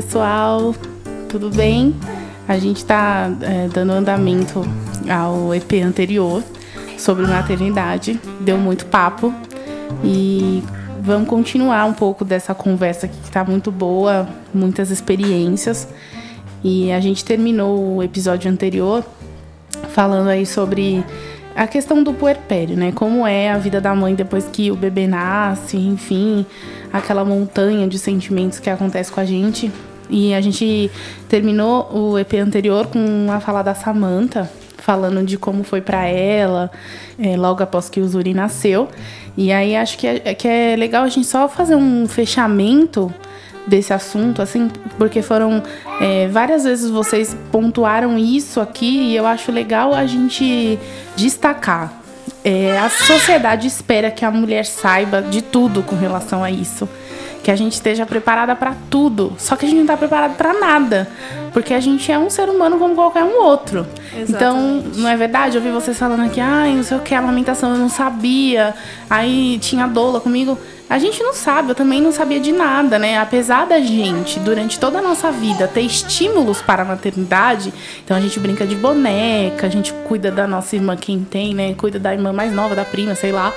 Pessoal, tudo bem? A gente está é, dando andamento ao EP anterior sobre maternidade, deu muito papo e vamos continuar um pouco dessa conversa aqui que está muito boa, muitas experiências. E a gente terminou o episódio anterior falando aí sobre a questão do puerpério, né? Como é a vida da mãe depois que o bebê nasce, enfim, aquela montanha de sentimentos que acontece com a gente. E a gente terminou o EP anterior com a fala da Samantha, falando de como foi para ela, é, logo após que o Zuri nasceu. E aí acho que é, que é legal a gente só fazer um fechamento desse assunto, assim, porque foram é, várias vezes vocês pontuaram isso aqui e eu acho legal a gente destacar. É, a sociedade espera que a mulher saiba de tudo com relação a isso que a gente esteja preparada para tudo. Só que a gente não está preparado para nada, porque a gente é um ser humano como qualquer um outro. Exatamente. Então, não é verdade? Eu vi vocês falando aqui, ai, não sei o que, a amamentação eu não sabia, aí tinha doula comigo. A gente não sabe, eu também não sabia de nada, né? Apesar da gente, durante toda a nossa vida, ter estímulos para a maternidade, então a gente brinca de boneca, a gente cuida da nossa irmã, quem tem, né? Cuida da irmã mais nova, da prima, sei lá.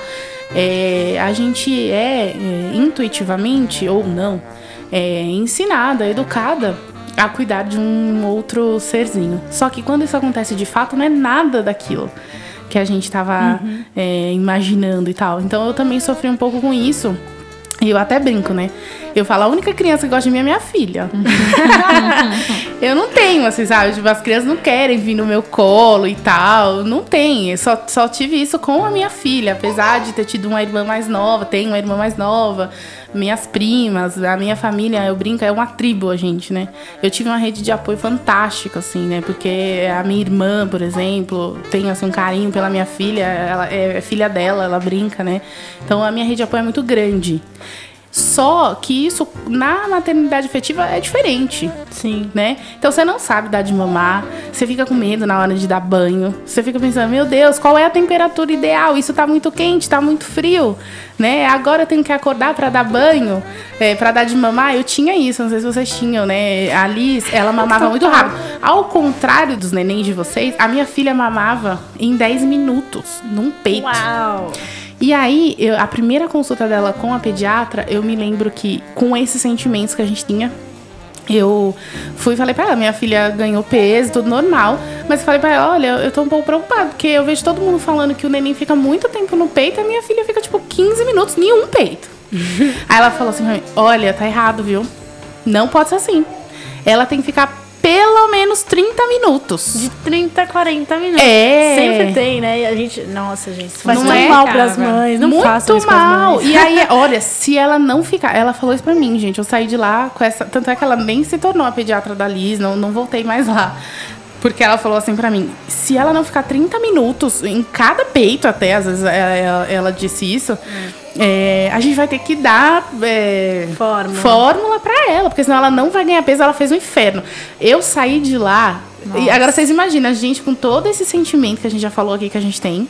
É, a gente é, é, intuitivamente ou não é, ensinada, educada a cuidar de um outro serzinho. Só que quando isso acontece de fato, não é nada daquilo que a gente estava uhum. é, imaginando e tal. Então eu também sofri um pouco com isso. E eu até brinco, né? Eu falo, a única criança que gosta de mim é minha filha. eu não tenho, assim, sabe? Tipo, as crianças não querem vir no meu colo e tal. Não tem. Eu só, só tive isso com a minha filha. Apesar de ter tido uma irmã mais nova, tenho uma irmã mais nova, minhas primas, a minha família, eu brinco, é uma tribo a gente, né? Eu tive uma rede de apoio fantástica, assim, né? Porque a minha irmã, por exemplo, tem assim, um carinho pela minha filha, ela é filha dela, ela brinca, né? Então a minha rede de apoio é muito grande. Só que isso na maternidade efetiva é diferente. Sim. Né? Então você não sabe dar de mamar, você fica com medo na hora de dar banho, você fica pensando, meu Deus, qual é a temperatura ideal? Isso tá muito quente, tá muito frio, né? Agora eu tenho que acordar para dar banho, é, para dar de mamar. Eu tinha isso, não sei se vocês tinham, né? A Liz, ela mamava muito rápido. Ao contrário dos nenéns de vocês, a minha filha mamava em 10 minutos, num peito. Uau! E aí, eu, a primeira consulta dela com a pediatra, eu me lembro que com esses sentimentos que a gente tinha, eu fui e falei pra ela, minha filha ganhou peso, tudo normal. Mas eu falei pra ela, olha, eu tô um pouco preocupada, porque eu vejo todo mundo falando que o neném fica muito tempo no peito, e a minha filha fica tipo 15 minutos, nenhum peito. Aí ela falou assim pra mim, olha, tá errado, viu? Não pode ser assim. Ela tem que ficar pelo menos 30 minutos. De 30 a 40 minutos. É. Sempre tem, né? E a gente. Nossa, gente, isso faz não tão é, mal cara, pras mães. Não Muito façam isso mal. As mães. E aí, olha, se ela não ficar. Ela falou isso pra mim, gente. Eu saí de lá com essa. Tanto é que ela nem se tornou a pediatra da Liz, não, não voltei mais lá. Porque ela falou assim pra mim: se ela não ficar 30 minutos em cada peito, até, às vezes ela, ela, ela disse isso. É, a gente vai ter que dar é, Fórmula. fórmula para ela, porque senão ela não vai ganhar peso, ela fez um inferno. Eu saí de lá, e agora vocês imaginam, a gente com todo esse sentimento que a gente já falou aqui que a gente tem,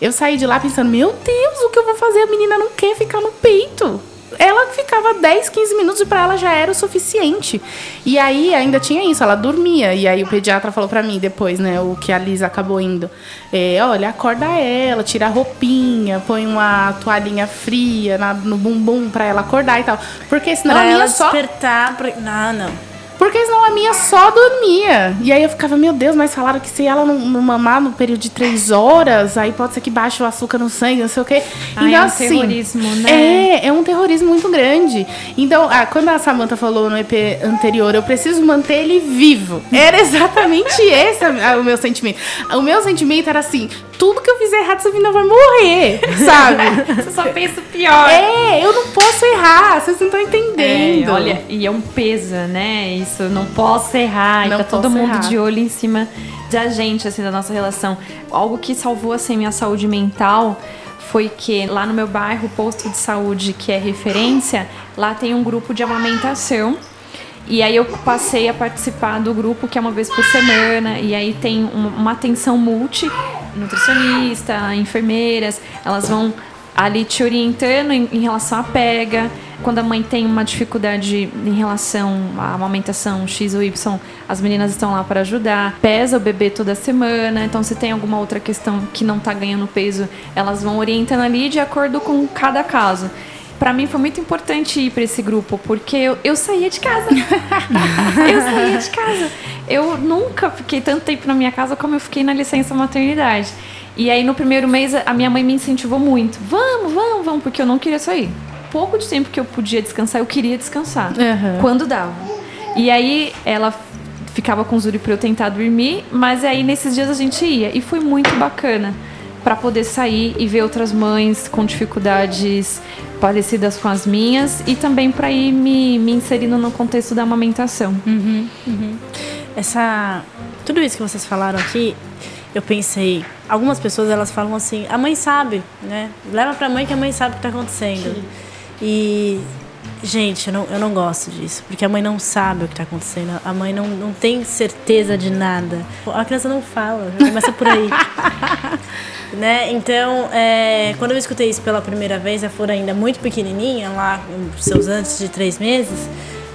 eu saí de lá pensando, meu Deus, o que eu vou fazer? A menina não quer ficar no peito ela ficava 10, 15 minutos e para ela já era o suficiente. E aí ainda tinha isso, ela dormia. E aí o pediatra falou para mim depois, né, o que a Lisa acabou indo. É, olha, acorda ela, tira a roupinha, põe uma toalhinha fria na, no bumbum para ela acordar e tal. Porque senão pra ela só despertar. Pra... Não, não. Porque senão a minha só dormia. E aí eu ficava, meu Deus, mas falaram que se ela não, não mamar no período de três horas, aí pode ser que baixe o açúcar no sangue, não sei o quê. Ai, então, é um assim, terrorismo, né? É, é um terrorismo muito grande. Então, ah, quando a Samantha falou no EP anterior, eu preciso manter ele vivo. Era exatamente esse o meu sentimento. O meu sentimento era assim, tudo que eu fizer errado, essa menina vai morrer, sabe? Você só pensa o pior. é, eu não posso errar, vocês não estão entendendo. É, olha, e é um peso, né? Isso, não posso errar. Não e tá todo mundo errar. de olho em cima da gente, assim, da nossa relação. Algo que salvou, assim, minha saúde mental foi que lá no meu bairro, o posto de saúde que é referência, lá tem um grupo de amamentação. E aí eu passei a participar do grupo que é uma vez por semana. E aí tem um- uma atenção multi, nutricionista, enfermeiras, elas vão ali te orientando em, relação à pega. Quando a mãe tem uma dificuldade em relação à amamentação X ou Y, as meninas estão lá para ajudar. Pesa o bebê toda semana, então se tem alguma outra questão que não tá ganhando peso, elas vão orientando ali de acordo com cada caso. Pra mim foi muito importante ir para esse grupo, porque eu, eu saía de casa. eu saía de casa. Eu nunca fiquei tanto tempo na minha casa como eu fiquei na licença maternidade. E aí no primeiro mês a minha mãe me incentivou muito. Vamos, vamos, vamos, porque eu não queria sair. Pouco de tempo que eu podia descansar, eu queria descansar. Uhum. Quando dava. E aí ela ficava com o Zuri pra eu tentar dormir, mas aí nesses dias a gente ia. E foi muito bacana para poder sair e ver outras mães com dificuldades parecidas com as minhas e também para ir me, me inserindo no contexto da amamentação. Essa. Tudo isso que vocês falaram aqui, eu pensei. Algumas pessoas elas falam assim, a mãe sabe, né? Leva pra mãe que a mãe sabe o que tá acontecendo. E. Gente, eu não, eu não gosto disso, porque a mãe não sabe o que tá acontecendo, a mãe não, não tem certeza de nada. A criança não fala, começa por aí. né? Então, é, quando eu escutei isso pela primeira vez, a Flor ainda muito pequenininha, lá seus antes de três meses,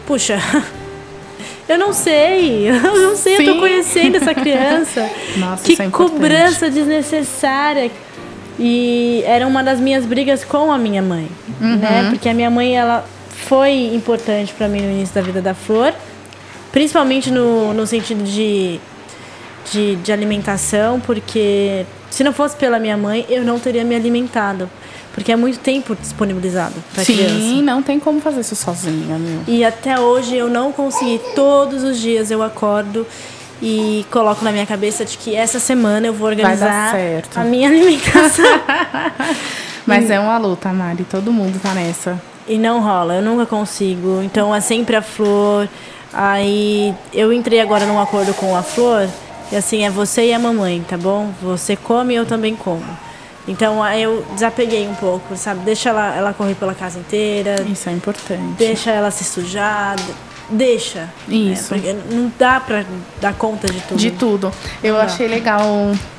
puxa, eu não sei, eu não sei, eu Sim. tô conhecendo essa criança. Nossa, que é cobrança desnecessária. E era uma das minhas brigas com a minha mãe, Uhum. né? Porque a minha mãe, ela foi importante para mim no início da vida da Flor, principalmente no, no sentido de, de, de alimentação, porque se não fosse pela minha mãe, eu não teria me alimentado. Porque é muito tempo disponibilizado para criança. Sim, não tem como fazer isso sozinha, meu. E até hoje eu não consegui. Todos os dias eu acordo e coloco na minha cabeça de que essa semana eu vou organizar a minha alimentação. Mas é uma luta, Mari. Todo mundo tá nessa. E não rola, eu nunca consigo. Então é sempre a flor. Aí eu entrei agora num acordo com a flor. E assim, é você e a mamãe, tá bom? Você come e eu também como. Então aí eu desapeguei um pouco, sabe? Deixa ela, ela correr pela casa inteira, Isso é importante. deixa ela se sujar, deixa. Isso. né? Porque não dá pra dar conta de tudo. De tudo. Eu Não dá. achei legal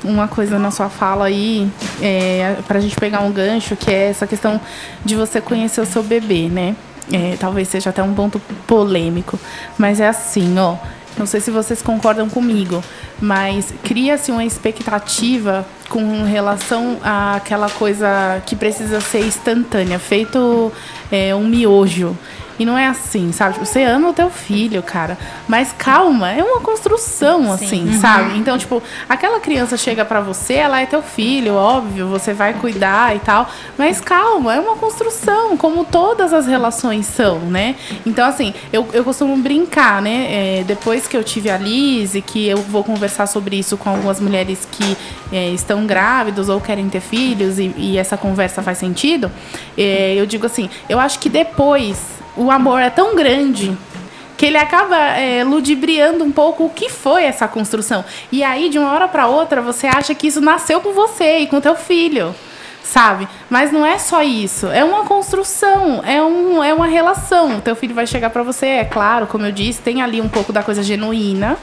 uma coisa na sua fala aí, é, pra gente pegar um gancho, que é essa questão de você conhecer o seu bebê, né? É, talvez seja até um ponto polêmico, mas é assim, ó. Não sei se vocês concordam comigo, mas cria-se uma expectativa com relação àquela coisa que precisa ser instantânea, feito é, um miojo. E não é assim, sabe? Tipo, você ama o teu filho, cara. Mas calma, é uma construção, assim, sabe? Então, tipo, aquela criança chega pra você, ela é teu filho, óbvio, você vai cuidar e tal. Mas calma, é uma construção, como todas as relações são, né? Então, assim, eu, eu costumo brincar, né? É, depois que eu tive a Liz e que eu vou conversar sobre isso com algumas mulheres que é, estão grávidas ou querem ter filhos e, e essa conversa faz sentido, é, eu digo assim, eu acho que depois o amor é tão grande que ele acaba é, ludibriando um pouco o que foi essa construção. E aí, de uma hora para outra, você acha que isso nasceu com você e com teu filho. Sabe? Mas não é só isso. É uma construção, é, um, é uma relação. O teu filho vai chegar para você, é claro, como eu disse, tem ali um pouco da coisa genuína.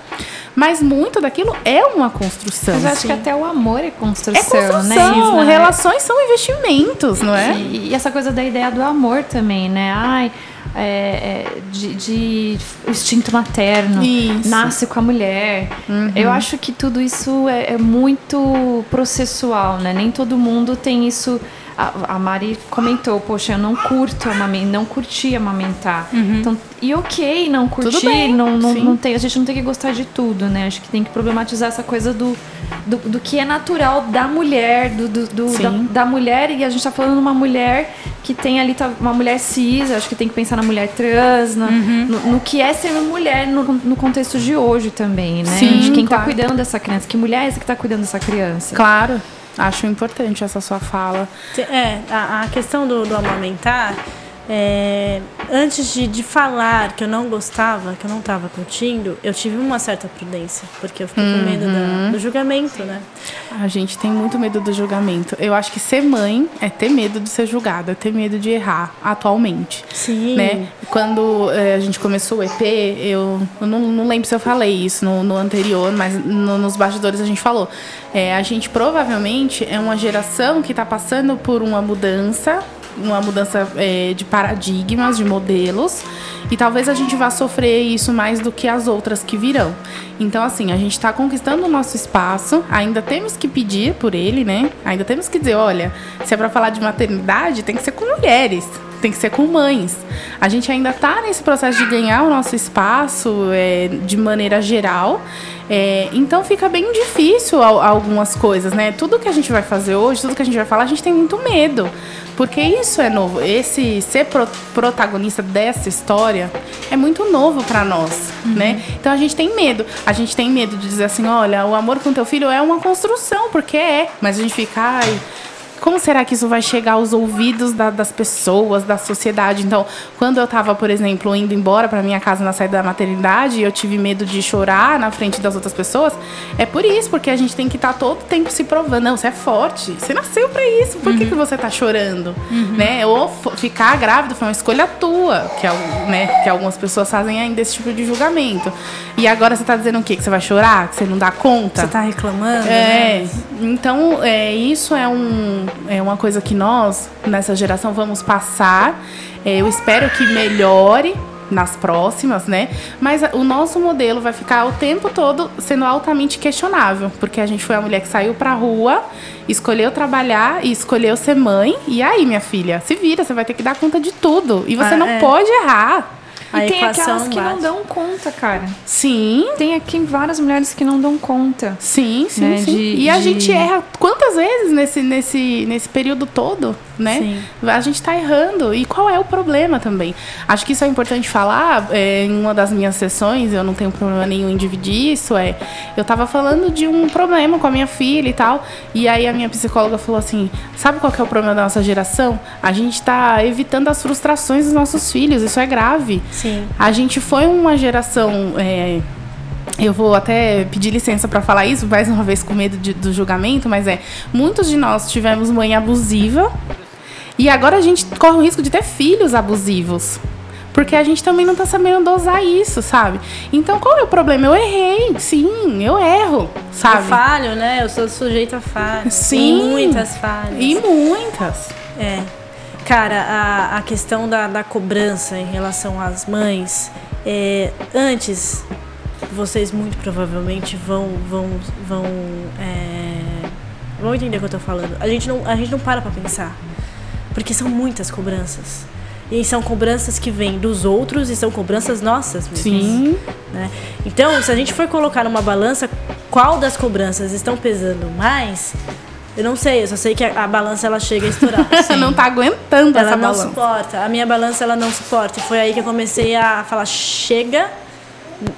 Mas muito daquilo é uma construção. Mas acho que até o amor é construção, É construção. né? Isso, né? Relações são investimentos, não é? E, e essa coisa da ideia do amor também, né? Ai, é, é, de, de instinto materno, Isso. nasce com a mulher. Eu acho que tudo isso é, é muito processual, né? Nem todo mundo tem isso. A, a Mari comentou, poxa, eu não curto amamentar, não curti amamentar. Então, e ok, não curtir, bem, não, não, não tem, a gente não tem que gostar de tudo, né? Acho que tem que problematizar essa coisa do, do, do que é natural da mulher, do, do, do- da, da mulher, e a gente tá falando de uma mulher que tem ali, tá, uma mulher cis, acho que tem que pensar na mulher trans, na- Uhum. no, no que é ser mulher no, no contexto de hoje também, né? Sim, de quem claro. tá cuidando dessa criança, que mulher é essa que tá cuidando dessa criança? Claro. Acho importante essa sua fala. É, a, a questão do, do amamentar, é, antes de, de falar que eu não gostava, que eu não estava curtindo, eu tive uma certa prudência, porque eu fiquei com medo da, do julgamento, né? A gente tem muito medo do julgamento. Eu acho que ser mãe é ter medo de ser julgada, é ter medo de errar atualmente. Sim. Né? Quando é, a gente começou o EP, eu, eu não, não, lembro se eu falei isso no, no anterior, mas no, nos bastidores a gente falou. É, a gente provavelmente é uma geração que está passando por uma mudança uma mudança é, de paradigmas, de modelos, e talvez a gente vá sofrer isso mais do que as outras que virão. Então, assim, a gente está conquistando o nosso espaço, ainda temos que pedir por ele, né? Ainda temos que dizer: olha, se é para falar de maternidade, tem que ser com mulheres tem que ser com mães. A gente ainda está nesse processo de ganhar o nosso espaço é, de maneira geral. É, então fica bem difícil algumas coisas, né? Tudo que a gente vai fazer hoje, tudo que a gente vai falar, a gente tem muito medo. Porque isso é novo. Esse ser pro, protagonista dessa história é muito novo para nós, uhum. né? Então a gente tem medo. A gente tem medo de dizer assim, olha, o amor com teu filho é uma construção, porque é. Mas a gente fica, ai, como será que isso vai chegar aos ouvidos da, das pessoas, da sociedade? Então, quando eu estava, por exemplo, indo embora para minha casa na saída da maternidade, eu tive medo de chorar na frente das outras pessoas. É por isso, porque a gente tem que estar tá todo tempo se provando. Não, você é forte, você nasceu para isso. Por uhum. que, que você está chorando? Uhum. Né? Ou ficar grávida foi uma escolha tua, que, é, né, que algumas pessoas fazem ainda esse tipo de julgamento. E agora você está dizendo o quê? Que você vai chorar? Que você não dá conta? Você está reclamando? É. Né? Então, é, isso é um é uma coisa que nós, nessa geração, vamos passar. É, eu espero que melhore nas próximas, né? Mas o nosso modelo vai ficar o tempo todo sendo altamente questionável, porque a gente foi a mulher que saiu pra rua, escolheu trabalhar e escolheu ser mãe. E aí, minha filha, se vira, você vai ter que dar conta de tudo. E você ah, não é. pode errar. A e tem aquelas que não dão conta, cara. Sim. Tem aqui várias mulheres que não dão conta. Sim, sim, né? sim. De, e a gente erra quantas vezes nesse, nesse, nesse período todo, né? Sim. A gente tá errando. E qual é o problema também? Acho que isso é importante falar. É, em uma das minhas sessões, eu não tenho problema nenhum em dividir isso. É, eu tava falando de um problema com a minha filha e tal. E aí a minha psicóloga falou assim: sabe qual é o problema da nossa geração? A gente tá evitando as frustrações dos nossos filhos. Isso é grave. Sim. A gente foi uma geração. É, eu vou até pedir licença para falar isso, mais uma vez com medo de, do julgamento, mas é. Muitos de nós tivemos mãe abusiva e agora a gente corre o risco de ter filhos abusivos. Porque a gente também não tá sabendo dosar isso, sabe? Então qual é o problema? Eu errei, sim, eu erro, sabe? Eu falho, né? Eu sou sujeito a falhas. Sim. E muitas falhas. E muitas. É. Cara, a, a questão da, da cobrança em relação às mães, é, antes, vocês muito provavelmente vão, vão, vão, é, vão entender o que eu tô falando. A gente não, a gente não para pra pensar, porque são muitas cobranças. E são cobranças que vêm dos outros e são cobranças nossas mesmo. Sim. Né? Então, se a gente for colocar numa balança qual das cobranças estão pesando mais, eu não sei, eu só sei que a, a balança ela chega a estourar. Você não tá aguentando ela essa não balança. suporta. A minha balança ela não suporta. E foi aí que eu comecei a falar: chega.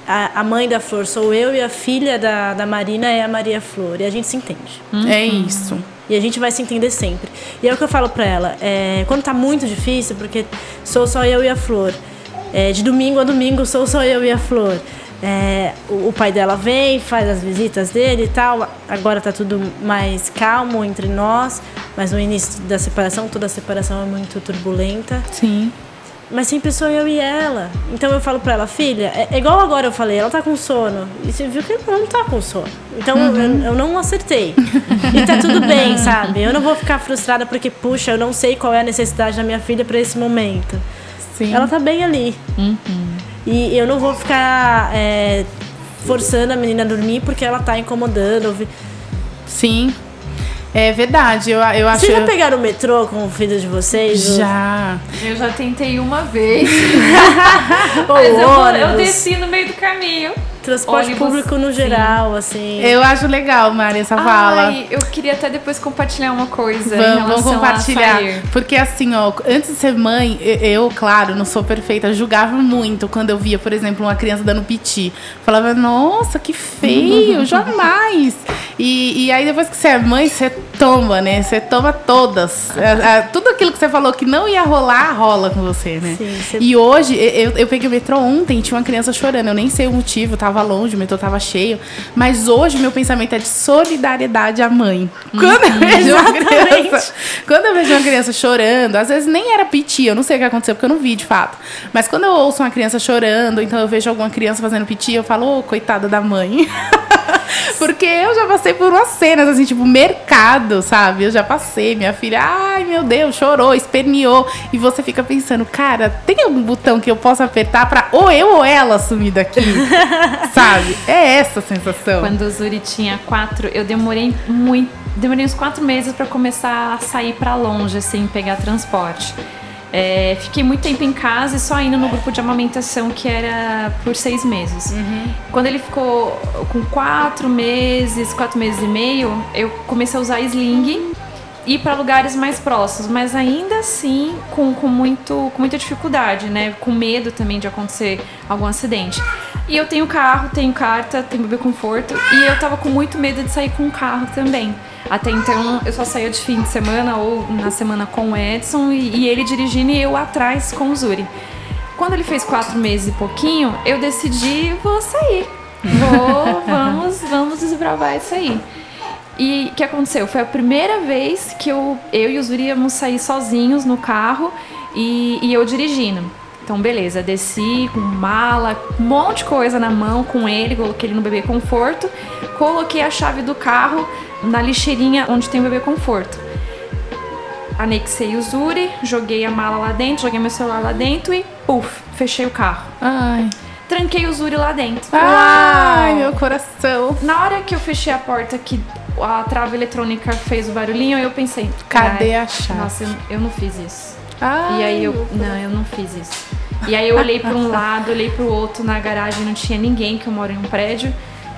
A, a mãe da Flor sou eu e a filha da, da Marina é a Maria Flor. E a gente se entende. Uhum. É isso. E a gente vai se entender sempre. E é o que eu falo pra ela: é, quando tá muito difícil, porque sou só eu e a Flor. É, de domingo a domingo sou só eu e a Flor. É, o, o, pai dela vem, faz as visitas dele e tal. Agora tá tudo mais calmo entre nós, mas no início da separação, toda a separação é muito turbulenta. Sim. Mas sempre sou eu e ela. Então eu falo pra ela, filha, é, é igual agora eu falei, ela tá com sono. E você viu que ela não tá com sono. Então uhum. eu, eu, não acertei. e tá tudo bem, sabe? Eu não vou ficar frustrada porque, puxa, eu não sei qual é a necessidade da minha filha para esse momento. Sim. Ela tá bem ali. Uhum. E eu não vou ficar é, forçando a menina a dormir porque ela tá incomodando. Sim. É verdade, eu, eu acho. Vocês já pegaram o metrô com o filho de vocês? Já. Eu já tentei uma vez. Mas eu, eu, desci no meio do caminho. Transporte ônibus, público no geral, sim. assim. Eu acho legal, Mari, essa fala. eu queria até depois compartilhar uma coisa Vamos, vamos compartilhar. Porque assim, ó, antes de ser mãe, e- eu, claro, não sou perfeita, julgava muito quando eu via, por exemplo, uma criança dando piti. Falava, nossa, que feio, jamais. E, e aí depois que você é mãe, você toma, né? Você toma todas. É, é, tudo aquilo que você falou que não ia rolar, rola com você, né? Sim, você- E hoje, e- eu, eu peguei o metrô ontem, tinha uma criança chorando. Eu nem sei o motivo, tava longe, o metrô tava cheio. Mas hoje, meu pensamento é de solidariedade à mãe. Quando eu vejo uma criança, quando eu vejo uma criança chorando, às vezes nem era piti, eu não sei o que aconteceu, porque eu não vi de fato. Mas quando eu ouço uma criança chorando, então eu vejo alguma criança fazendo piti, eu falo, ô, coitada da mãe. Porque eu já passei por umas cenas, assim, tipo, mercado, sabe? Eu já passei, minha filha, ai meu Deus, chorou, esperneou. E você fica pensando, cara, tem algum botão que eu possa apertar pra ou eu ou ela sumir daqui? sabe? É essa a sensação. Quando o Zuri tinha quatro, eu demorei muito. Demorei uns quatro meses pra começar a sair pra longe, assim, pegar transporte. É, fiquei muito tempo em casa e só indo no grupo de amamentação que era por seis meses. Quando ele ficou com quatro meses, quatro meses e meio, eu comecei a usar sling e ir para lugares mais próximos, mas ainda assim com, com, muito, com muita dificuldade, né? Com medo também de acontecer algum acidente. E eu tenho carro, tenho carta, tenho bebê conforto e eu tava com muito medo de sair com o carro também. Até então eu só saía de fim de semana ou na semana com o Edson e, e ele dirigindo e eu atrás com o Zuri. Quando ele fez quatro meses e pouquinho, eu decidi, vou sair. Vou, vamos, vamos desbravar isso aí. E o que aconteceu? Foi a primeira vez que eu, eu e o Zuri íamos sair sozinhos no carro e, e eu dirigindo. Então, beleza, desci com mala, um monte de coisa na mão com ele, coloquei ele no bebê conforto, coloquei a chave do carro na lixeirinha onde tem o bebê conforto. Anexei o Zuri, joguei a mala lá dentro, joguei meu celular lá dentro e, puf, fechei o carro. Ai. Tranquei o Zuri lá dentro. Ai, meu coração. Na hora que eu fechei a porta, que a trava eletrônica fez o barulhinho, eu pensei: Cadê "Ai, a chave?" Nossa, eu, eu não fiz isso. Ai, e aí eu. Não, eu não fiz isso. E aí eu olhei pra um lado, olhei pro outro, na garagem não tinha ninguém, que eu moro em um prédio.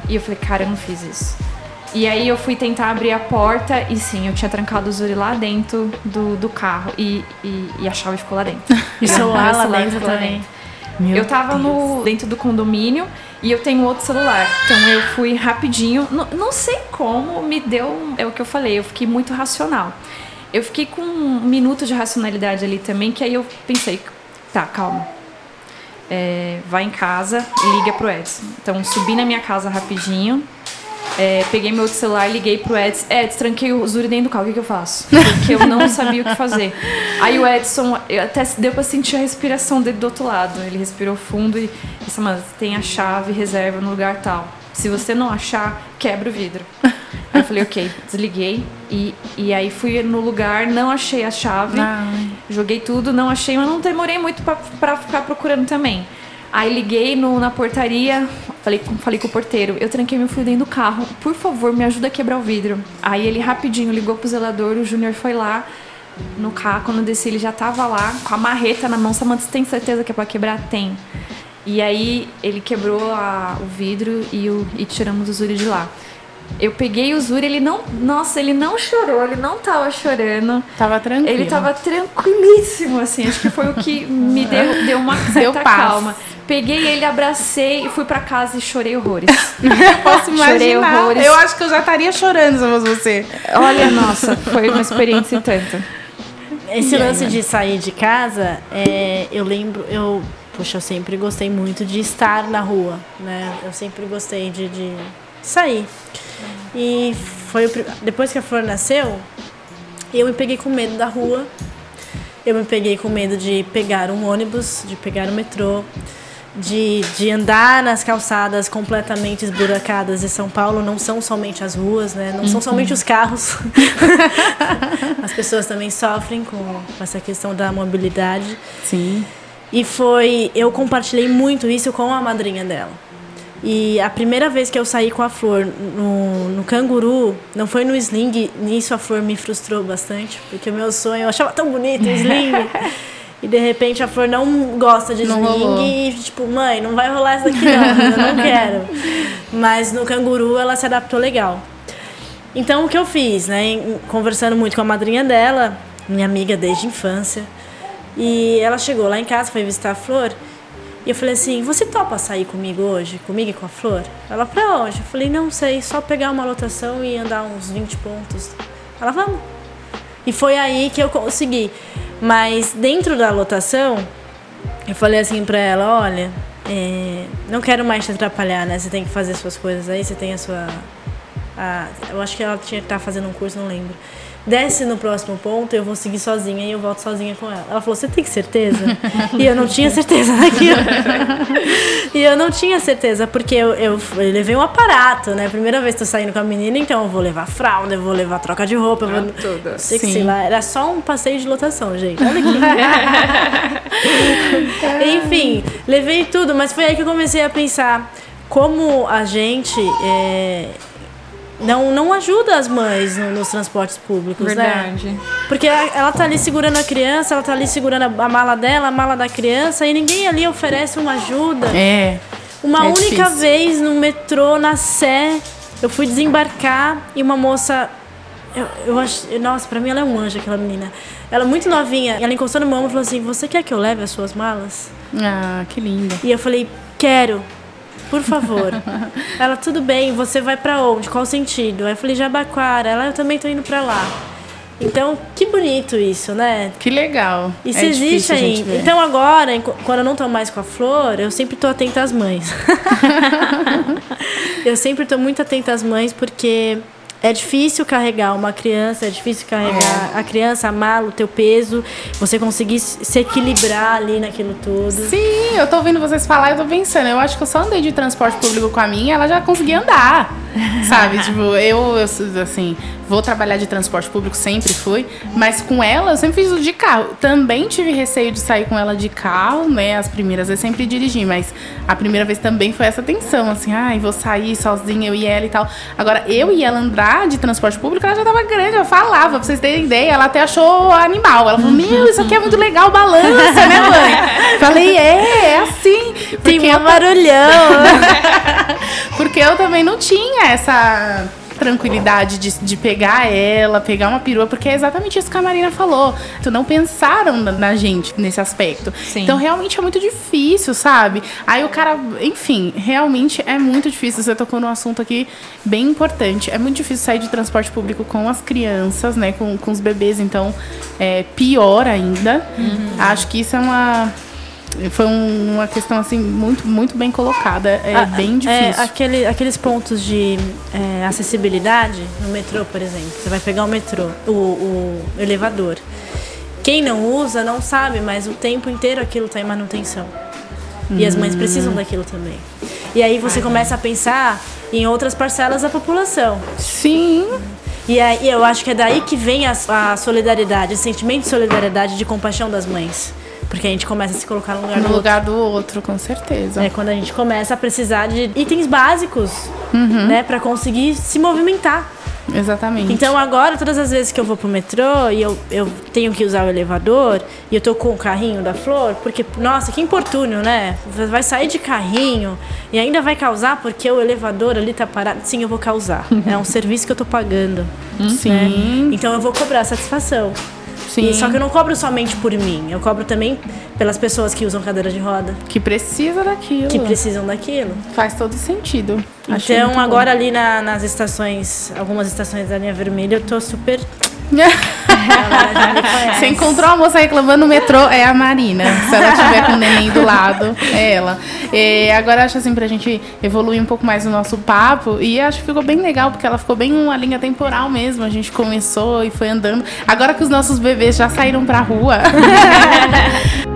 E eu falei: Cara, eu não fiz isso. E aí eu fui tentar abrir a porta e sim, eu tinha trancado o Zuri lá dentro do, do carro. E, e, e a chave ficou lá dentro. E o celular lá dentro lá também. dentro. eu tava no, dentro do condomínio e eu tenho outro celular. Então eu fui rapidinho. Não, não sei como me deu. É o que eu falei, eu fiquei muito racional. Eu fiquei com um minuto de racionalidade ali também, que aí eu pensei, tá, calma. É, vai em casa e liga pro Edson. Então subi na minha casa rapidinho. é, peguei meu outro celular, liguei pro Edson. Edson, tranquei o Zuri dentro do carro, o que, que eu faço? Porque eu não sabia o que fazer. Aí o Edson, eu até deu pra sentir a respiração dele do outro lado. Ele respirou fundo e disse, mano, tem a chave reserva no lugar tal. Se você não achar, quebra o vidro. Aí eu falei, ok, desliguei. E, e aí fui no lugar, não achei a chave. Ai. Joguei tudo, não achei, mas não demorei muito pra, pra ficar procurando também. Aí liguei no, na portaria, falei, com- falei com o porteiro, eu tranquei meu filho dentro do carro, por favor, me ajuda a quebrar o vidro. Aí ele rapidinho ligou pro zelador, o Júnior foi lá no carro, quando eu desci ele já tava lá, com a marreta na mão, Samanta, você tem certeza que é pra quebrar? Tem. E aí ele quebrou a- o vidro e, o, e tiramos o Zuri de lá. Eu peguei o Zuri, ele não. Nossa, ele não chorou, ele não tava chorando. Tava tranquilo. Ele tava tranquilíssimo, assim. Acho que foi o que me deu, deu uma Deu certa paz. calma. Peguei ele, abracei e fui pra casa e chorei horrores. Posso Chorei imaginar. horrores. Eu acho que eu já estaria chorando se eu fosse você. Olha, nossa, foi uma experiência e tanto. Esse lance de sair de casa, é, eu lembro, eu, poxa, eu sempre gostei muito de estar na rua, né? Eu sempre gostei de, de sair. E foi o depois que a Flor nasceu, eu me peguei com medo da rua. Eu me peguei com medo de pegar um ônibus, de pegar o metrô, de, de andar nas calçadas completamente esburacadas de São Paulo. Não são somente as ruas, né? Não são somente os carros. As pessoas também sofrem com essa questão da mobilidade. Sim. E foi. Eu compartilhei muito isso com a madrinha dela. E a primeira vez que eu saí com a Flor no, no canguru, não foi no sling, nisso a Flor me frustrou bastante, porque o meu sonho, eu achava tão bonito o sling. e de repente a Flor não gosta de Não sling rolou. e tipo, mãe, não vai rolar isso daqui não, eu não quero. Mas no canguru ela se adaptou legal. Então o que eu fiz, né? Conversando muito com a madrinha dela, minha amiga desde a infância. E ela chegou lá em casa, foi visitar a Flor. E eu falei assim: Você topa sair comigo hoje? Comigo e com a Flor? Ela, pra onde? Eu falei: Não sei, só pegar uma lotação e andar uns 20 pontos. Ela, vamos. E foi aí que eu consegui. Mas dentro da lotação, eu falei assim pra ela: Olha, é, não quero mais te atrapalhar, né? Você tem que fazer suas coisas aí, você tem a sua. A, eu acho que ela tinha que estar fazendo um curso, não lembro desce no próximo ponto, eu vou seguir sozinha e eu volto sozinha com ela. Ela falou, você tem certeza? e eu não tinha certeza daquilo. e eu não tinha certeza, porque eu, eu, eu, levei um aparato, né? Primeira vez que tô saindo com a menina, então eu vou levar fralda, eu vou levar troca de roupa. Eu vou... Ah, tudo. Sei que, sei lá, era só um passeio de lotação, gente. Olha que Enfim, levei tudo, mas foi aí que eu comecei a pensar como a gente... É não, não ajuda as mães no, nos transportes públicos, né? Verdade. né? Porque ela tá ali segurando a criança, ela tá ali segurando a mala dela, a mala da criança, e ninguém ali oferece uma ajuda. É. Uma é única difícil. vez no metrô, na Sé, eu fui desembarcar e uma moça. Eu, eu acho. Nossa, pra mim ela é um anjo, aquela menina. Ela é muito novinha. Ela encostou no meu ombro e falou assim: Você quer que eu leve as suas malas? Ah, que linda. E eu falei: Quero por favor. ela, tudo bem, você vai para onde? Qual sentido? Aí eu falei, Jabaquara. Ela, eu também tô indo para lá. Então, que bonito isso, né? Que legal. Isso é existe ainda. Então agora, quando eu não tô mais com a flor, eu sempre tô atenta às mães. eu sempre tô muito atenta às mães porque é difícil carregar uma criança, é difícil carregar é. a criança, amar o teu peso, você conseguir se equilibrar ali naquilo tudo. Sim, eu tô ouvindo vocês falar e eu tô pensando, eu acho que eu só andei de transporte público com a minha, ela já conseguia andar. Sabe? tipo, eu, eu, assim, vou trabalhar de transporte público, sempre fui, mas com ela eu sempre fiz o de carro. Também tive receio de sair com ela de carro, né? As primeiras vezes sempre dirigi, mas a primeira vez também foi essa tensão, assim, ai, vou sair sozinha, eu e ela e tal. Agora, eu e ela andar de transporte público, ela já tava grande, ela falava, pra vocês terem ideia, ela até achou animal. Ela falou, meu, isso aqui é muito legal, balança, né, mãe? Falei, é, é assim. Tem um barulhão. porque eu também não tinha essa tranquilidade de, de pegar ela, pegar uma perua, porque é exatamente isso que a Marina falou. Tu não pensaram na, na gente nesse aspecto. Sim. Então realmente é muito difícil, sabe? Aí o cara, enfim, realmente é muito difícil. Você tocou num assunto aqui bem importante. É muito difícil sair de transporte público com as crianças, né? Com, com os bebês, então é pior ainda. Uhum. Acho que isso é uma foi um, uma questão assim muito, muito bem colocada. É ah, bem é, difícil. É, aquele, aqueles pontos de é, acessibilidade no metrô, por exemplo. Você vai pegar o metrô, o, o elevador. Quem não usa não sabe, mas o tempo inteiro aquilo está em manutenção. Hum. E as mães precisam daquilo também. E aí você começa a pensar em outras parcelas da população. Sim. E aí eu acho que é daí que vem a, a solidariedade, o sentimento de solidariedade, de compaixão das mães. Porque a gente começa a se colocar no lugar, no do, lugar outro. do outro, com certeza. É quando a gente começa a precisar de itens básicos, uhum. né, para conseguir se movimentar. Exatamente. Então agora, todas as vezes que eu vou pro metrô e eu, eu tenho que usar o elevador e eu tô com o carrinho da flor, porque, nossa, que importúnio, né? Vai sair de carrinho e ainda vai causar porque o elevador ali tá parado. Sim, eu vou causar. é um serviço que eu tô pagando. Sim. Né? Então eu vou cobrar satisfação. Sim. E, só que eu não cobro somente por mim, eu cobro também pelas pessoas que usam cadeira de roda. Que precisa daquilo. Que precisam daquilo. Faz todo sentido. Então, agora bom. ali na, nas estações, algumas estações da linha vermelha, eu tô super Você encontrou a moça reclamando no metrô, é a Marina. Se ela tiver com o neném do lado, é ela. E agora acho assim, pra gente evoluir um pouco mais o nosso papo. E acho que ficou bem legal, porque ela ficou bem uma linha temporal mesmo. A gente começou e foi andando. Agora que os nossos bebês já saíram pra rua.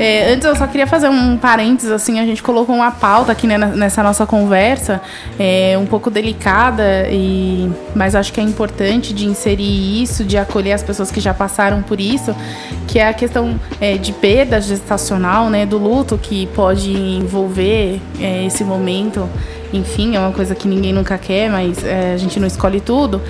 É, antes eu só queria fazer um parênteses, assim, a gente colocou uma pauta aqui né, nessa nossa conversa, é, um pouco delicada, e, mas acho que é importante de inserir isso, de acolher as pessoas que já passaram por isso, que é a questão é, de perda gestacional, né, do luto que pode envolver é, esse momento. Enfim, é uma coisa que ninguém nunca quer, mas é, a gente não escolhe tudo.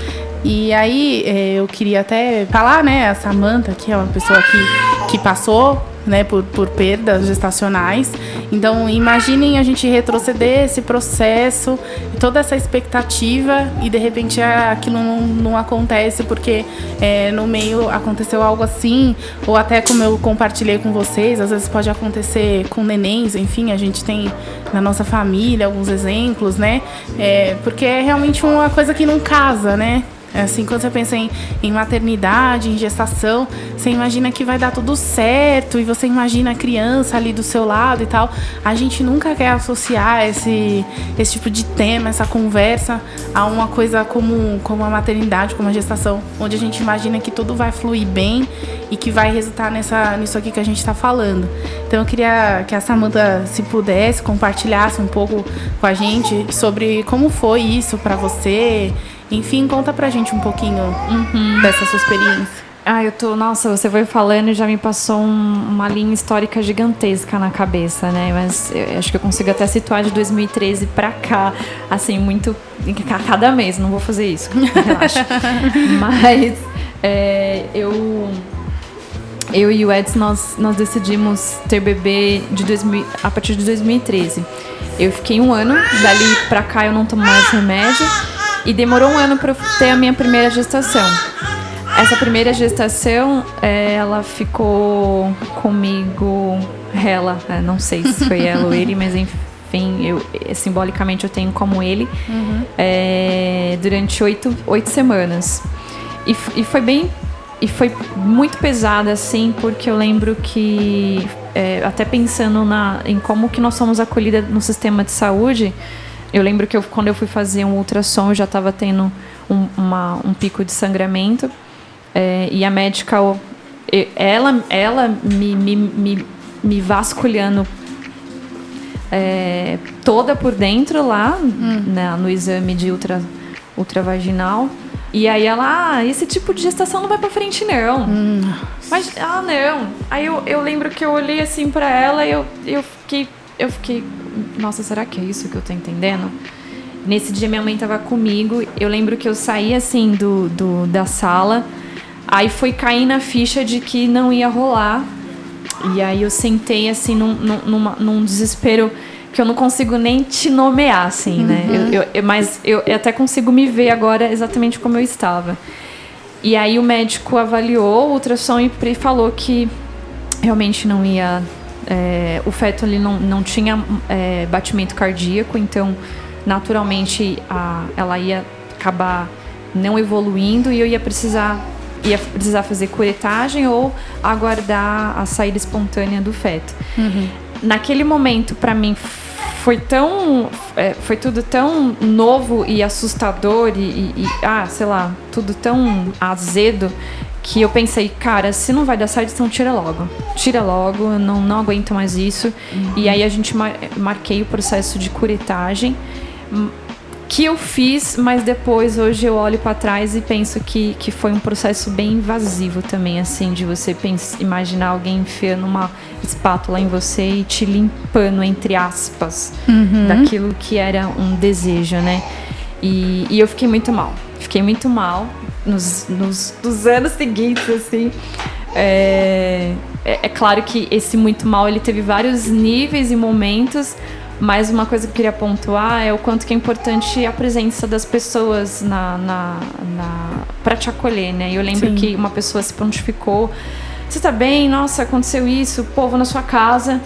E aí é, eu queria até falar, né, a Samantha, que é uma pessoa que, que passou né, por, por perdas gestacionais. Então, imaginem a gente retroceder esse processo, toda essa expectativa e de repente aquilo não, não acontece porque é, no meio aconteceu algo assim, ou até como eu compartilhei com vocês, às vezes pode acontecer com nenéns, enfim, a gente tem na nossa família alguns exemplos, né? É, porque é realmente uma coisa que não casa, né? É assim, quando você pensa em, em, maternidade, em gestação, você imagina que vai dar tudo certo e você imagina a criança ali do seu lado e tal. A gente nunca quer associar esse, esse tipo de tema, essa conversa a uma coisa como, como a maternidade, como a gestação, onde a gente imagina que tudo vai fluir bem e que vai resultar nessa, nisso aqui que a gente está falando. Então eu queria que a Samantha, se pudesse, compartilhasse um pouco com a gente sobre como foi isso para você enfim, conta pra gente um pouquinho uhum. dessa sua experiência. Ah, eu tô. Nossa, você foi falando e já me passou um, uma linha histórica gigantesca na cabeça, né? Mas eu acho que eu consigo até situar de 2013 pra cá, assim, muito. Cada mês, não vou fazer isso, relaxa. Mas é, eu. Eu e o Edson, nós, nós decidimos ter bebê de 2000, a partir de 2013. Eu fiquei um ano, dali pra cá eu não tomo mais remédio. E demorou um ano para eu ter a minha primeira gestação. Essa primeira gestação, é, ela ficou comigo, ela, é, não sei se foi ela ou ele, mas enfim, eu, simbolicamente eu tenho como ele, uhum. é, durante oito, oito semanas. E, e foi bem e foi muito pesada assim porque eu lembro que é, até pensando na, em como que nós somos acolhidas no sistema de saúde eu lembro que eu, quando eu fui fazer um ultrassom, eu já estava tendo um, uma, um pico de sangramento. É, e a médica, ela, ela me, me, me, me vasculhando é, toda por dentro lá, hum. né, no exame de ultra, ultravaginal. E aí ela, ah, esse tipo de gestação não vai pra frente, não. Hum. Mas, ah, não. Aí eu, eu lembro que eu olhei assim para ela e eu, eu fiquei, eu fiquei nossa, será que é isso que eu tô entendendo? Nesse dia minha mãe tava comigo, eu lembro que eu saí assim do, do da sala, aí foi cair na ficha de que não ia rolar. E aí eu sentei assim num, num, num desespero que eu não consigo nem te nomear, assim, né? uhum. né? Eu, eu, mas eu, eu até consigo me ver agora exatamente como eu estava. E aí o médico avaliou o ultrassom e falou que realmente não ia é, o feto ali não, não tinha é, batimento cardíaco, então naturalmente a, ela ia acabar não evoluindo e eu ia precisar ia precisar fazer curetagem ou aguardar a saída espontânea do feto. Uhum. Naquele momento, para mim, foi tão é, foi tudo tão novo e assustador e, e, e, ah sei lá tudo tão azedo que eu pensei, cara, se não vai dar certo, então tira logo. Tira logo, eu não, não aguento mais isso. Uhum. E aí a gente mar marquei o processo de curetagem hum, que eu fiz, mas depois hoje eu olho para trás e penso que, que foi um processo bem invasivo também, assim, de você pensar, imaginar alguém enfiando uma espátula em você e te limpando, entre aspas, uhum. daquilo que era um desejo, né? E, e eu fiquei muito mal. Fiquei muito mal nos, nos, nos anos seguintes, assim. É, é, é, claro que esse muito mal ele teve vários níveis e momentos, mas uma coisa que eu queria pontuar é o quanto que é importante a presença das pessoas na, na, na para te acolher, né? Eu lembro Sim. que uma pessoa se prontificou. Você tá bem? Nossa, aconteceu isso. Pô, vou na sua casa.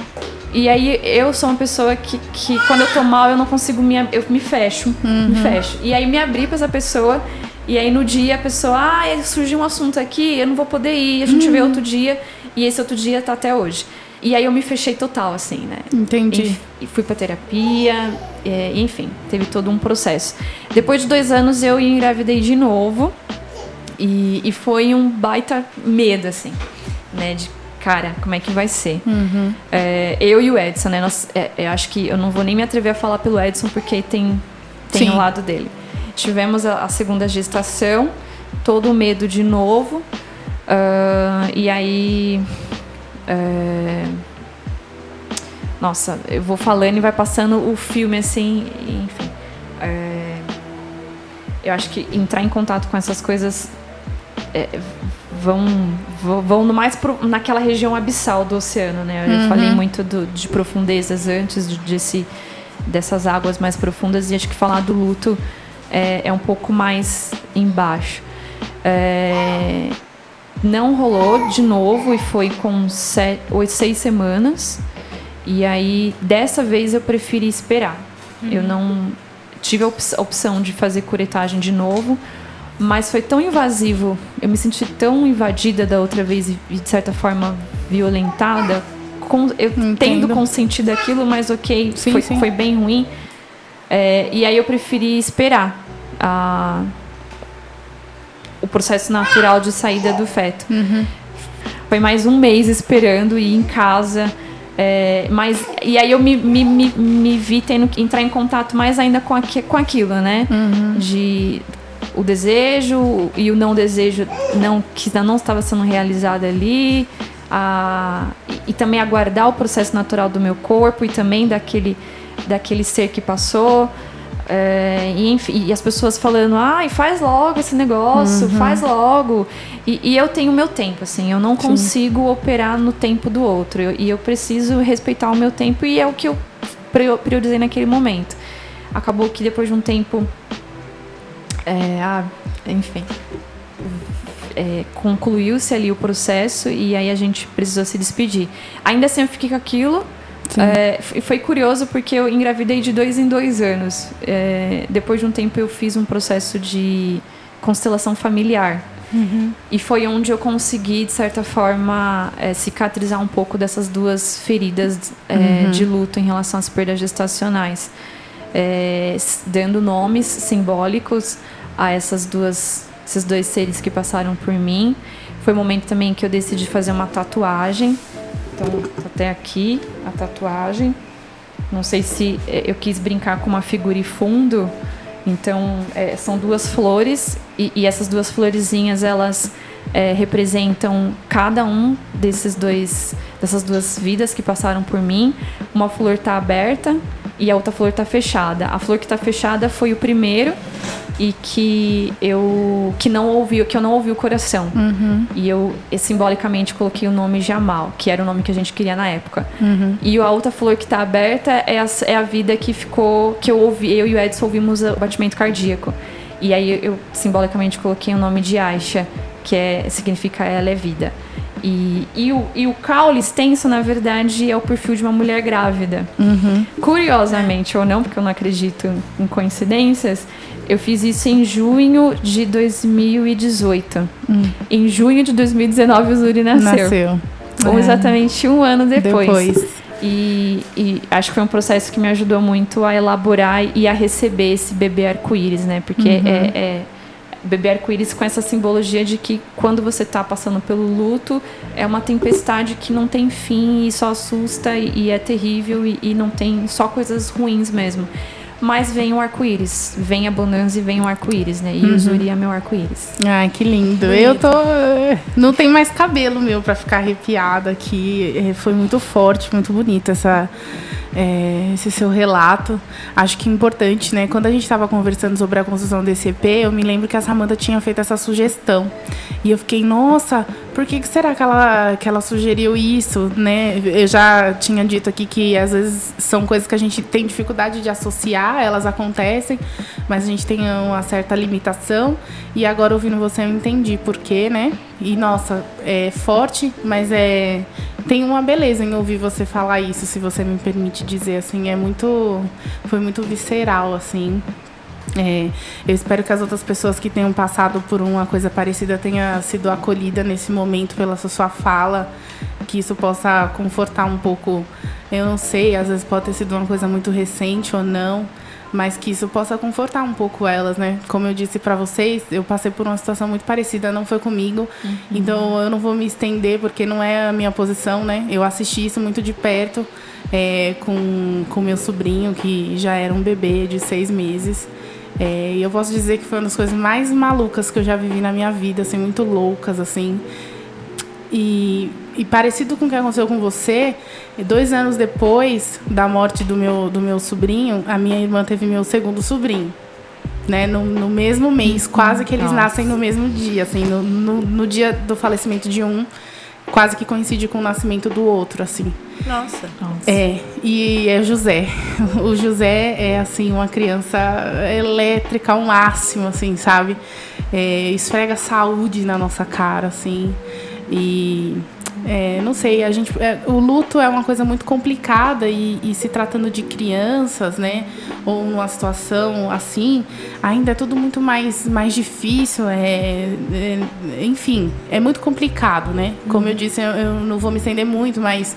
E aí eu sou uma pessoa que, que quando eu tô mal eu não consigo me eu me fecho, uhum. me fecho. E aí me abri para essa pessoa e aí no dia a pessoa, ah, surgiu um assunto aqui, eu não vou poder ir, a gente uhum. vê outro dia, e esse outro dia tá até hoje. E aí eu me fechei total, assim, né? Entendi. E, fui pra terapia, é, enfim, teve todo um processo. Depois de dois anos eu engravidei de novo, e, e foi um baita medo, assim, né? De cara, como é que vai ser? Uhum. É, eu e o Edson, né? Nós, é, eu acho que eu não vou nem me atrever a falar pelo Edson, porque tem, tem o lado dele. Tivemos a, a segunda gestação, todo o medo de novo. Uh, e aí. É... Nossa, eu vou falando e vai passando o filme assim, enfim. É... Eu acho que entrar em contato com essas coisas é, vão, vão no mais pro, naquela região abissal do oceano, né? Eu Uhum. falei muito do- de profundezas antes de, desse, dessas águas mais profundas e acho que falar do luto é, é um pouco mais embaixo. É, não rolou de novo e foi com sete, oito, seis semanas. E aí, dessa vez eu preferi esperar. Eu não tive a op- a opção de fazer curetagem de novo, mas foi tão invasivo, eu me senti tão invadida da outra vez e, e, de certa forma violentada. Com, eu Entendo. tendo consentido aquilo, mas ok, Sim, foi, sim. foi bem ruim. É, e aí eu preferi esperar a, o processo natural de saída do feto. Foi mais um mês esperando ir em casa. é, mas, e aí eu me, me, me, me vi tendo que entrar em contato mais ainda com, aqui, com aquilo, né? De o desejo e o não desejo não, que ainda não estava sendo realizado ali. A, e, e também aguardar o processo natural do meu corpo e também daquele, daquele ser que passou. É, e, enfim, e as pessoas falando, ai, faz logo esse negócio, faz logo. E, e eu tenho o meu tempo, assim, eu não consigo operar no tempo do outro. Eu- e eu preciso respeitar o meu tempo e é o que eu prio- priorizei naquele momento. Acabou que depois de um tempo. É, ah, enfim. é, Concluiu-se ali o processo e aí a gente precisou se despedir. Ainda assim eu fiquei com aquilo. É, foi curioso porque eu engravidei de dois em dois anos. É, depois de um tempo eu fiz um processo de constelação familiar. E foi onde eu consegui, de certa forma, é, cicatrizar um pouco dessas duas feridas é, de luto em relação às perdas gestacionais. É, dando nomes simbólicos a essas duas, esses dois seres que passaram por mim. Foi o momento também que eu decidi fazer uma tatuagem. Então, até aqui a tatuagem. Não sei se eh, eu quis brincar com uma figura e fundo. Então, eh, são duas flores e, e essas duas florezinhas elas eh, representam cada um desses dois, dessas duas vidas que passaram por mim. Uma flor está aberta e a outra flor está fechada. A flor que está fechada foi o primeiro e que eu que não ouvi, que eu não ouvi o coração. E eu eh, simbolicamente coloquei o nome Jamal, que era o nome que a gente queria na época. E a outra flor que tá aberta é a, é a vida que ficou que eu ouvi, eu e o Edson ouvimos o batimento cardíaco. E aí eu, eu simbolicamente coloquei o nome de Aisha, que é significa ela é vida. E, e, o, e o caule extenso, na verdade, é o perfil de uma mulher grávida. Curiosamente ou não, porque eu não acredito em coincidências, eu fiz isso em junho de 2018. Em junho de 2019, o Zuri nasceu. Nasceu. Ou É. exatamente um ano depois. Depois. E, e acho que foi um processo que me ajudou muito a elaborar e a receber esse bebê arco-íris, né? Porque é, é bebê arco-íris com essa simbologia de que quando você está passando pelo luto, é uma tempestade que não tem fim e só assusta e, e é terrível e, e não tem só coisas ruins mesmo. Mas vem o arco-íris, vem a bonança e vem o arco-íris, né? E o Zuri é meu arco-íris. Ai, que lindo. Eu tô. Não tem mais cabelo meu pra ficar arrepiada aqui. É, Foi muito forte, muito bonito essa, é, esse seu relato. Acho que é importante, né? Quando a gente estava conversando sobre a construção desse EP, eu me lembro que a Samanta tinha feito essa sugestão. E eu fiquei, nossa, por que, que será que ela, que ela sugeriu isso, né? Eu já tinha dito aqui que às vezes são coisas que a gente tem dificuldade de associar, elas acontecem, mas a gente tem uma certa limitação. E agora ouvindo você eu entendi por quê, né? E nossa, é forte, mas é tem uma beleza em ouvir você falar isso, se você me permite dizer assim, é muito foi muito visceral assim. É, eu espero que as outras pessoas que tenham passado por uma coisa parecida tenha sido acolhida nesse momento pela sua fala, que isso possa confortar um pouco. Eu não sei, às vezes pode ter sido uma coisa muito recente ou não, mas que isso possa confortar um pouco elas, né? Como eu disse para vocês, eu passei por uma situação muito parecida, não foi comigo, então eu não vou me estender porque não é a minha posição, né? Eu assisti isso muito de perto é, com com meu sobrinho que já era um bebê de seis meses. É, e eu posso dizer que foi uma das coisas mais malucas que eu já vivi na minha vida, assim, muito loucas, assim. E, e parecido com o que aconteceu com você, dois anos depois da morte do meu, do meu sobrinho, a minha irmã teve meu segundo sobrinho. né? No, no mesmo mês, quase que eles Nossa. nascem no mesmo dia, assim, no, no, no dia do falecimento de um, quase que coincide com o nascimento do outro, assim. Nossa. É, e é José. O José é, assim, uma criança elétrica ao máximo, assim, sabe? É, esfrega saúde na nossa cara, assim. E, é, não sei, a gente... é, o luto é uma coisa muito complicada e, e se tratando de crianças, né? Ou numa situação assim, ainda é tudo muito mais, mais difícil, é, é- enfim, é muito complicado, né? Como eu disse, eu, eu não vou me estender muito, mas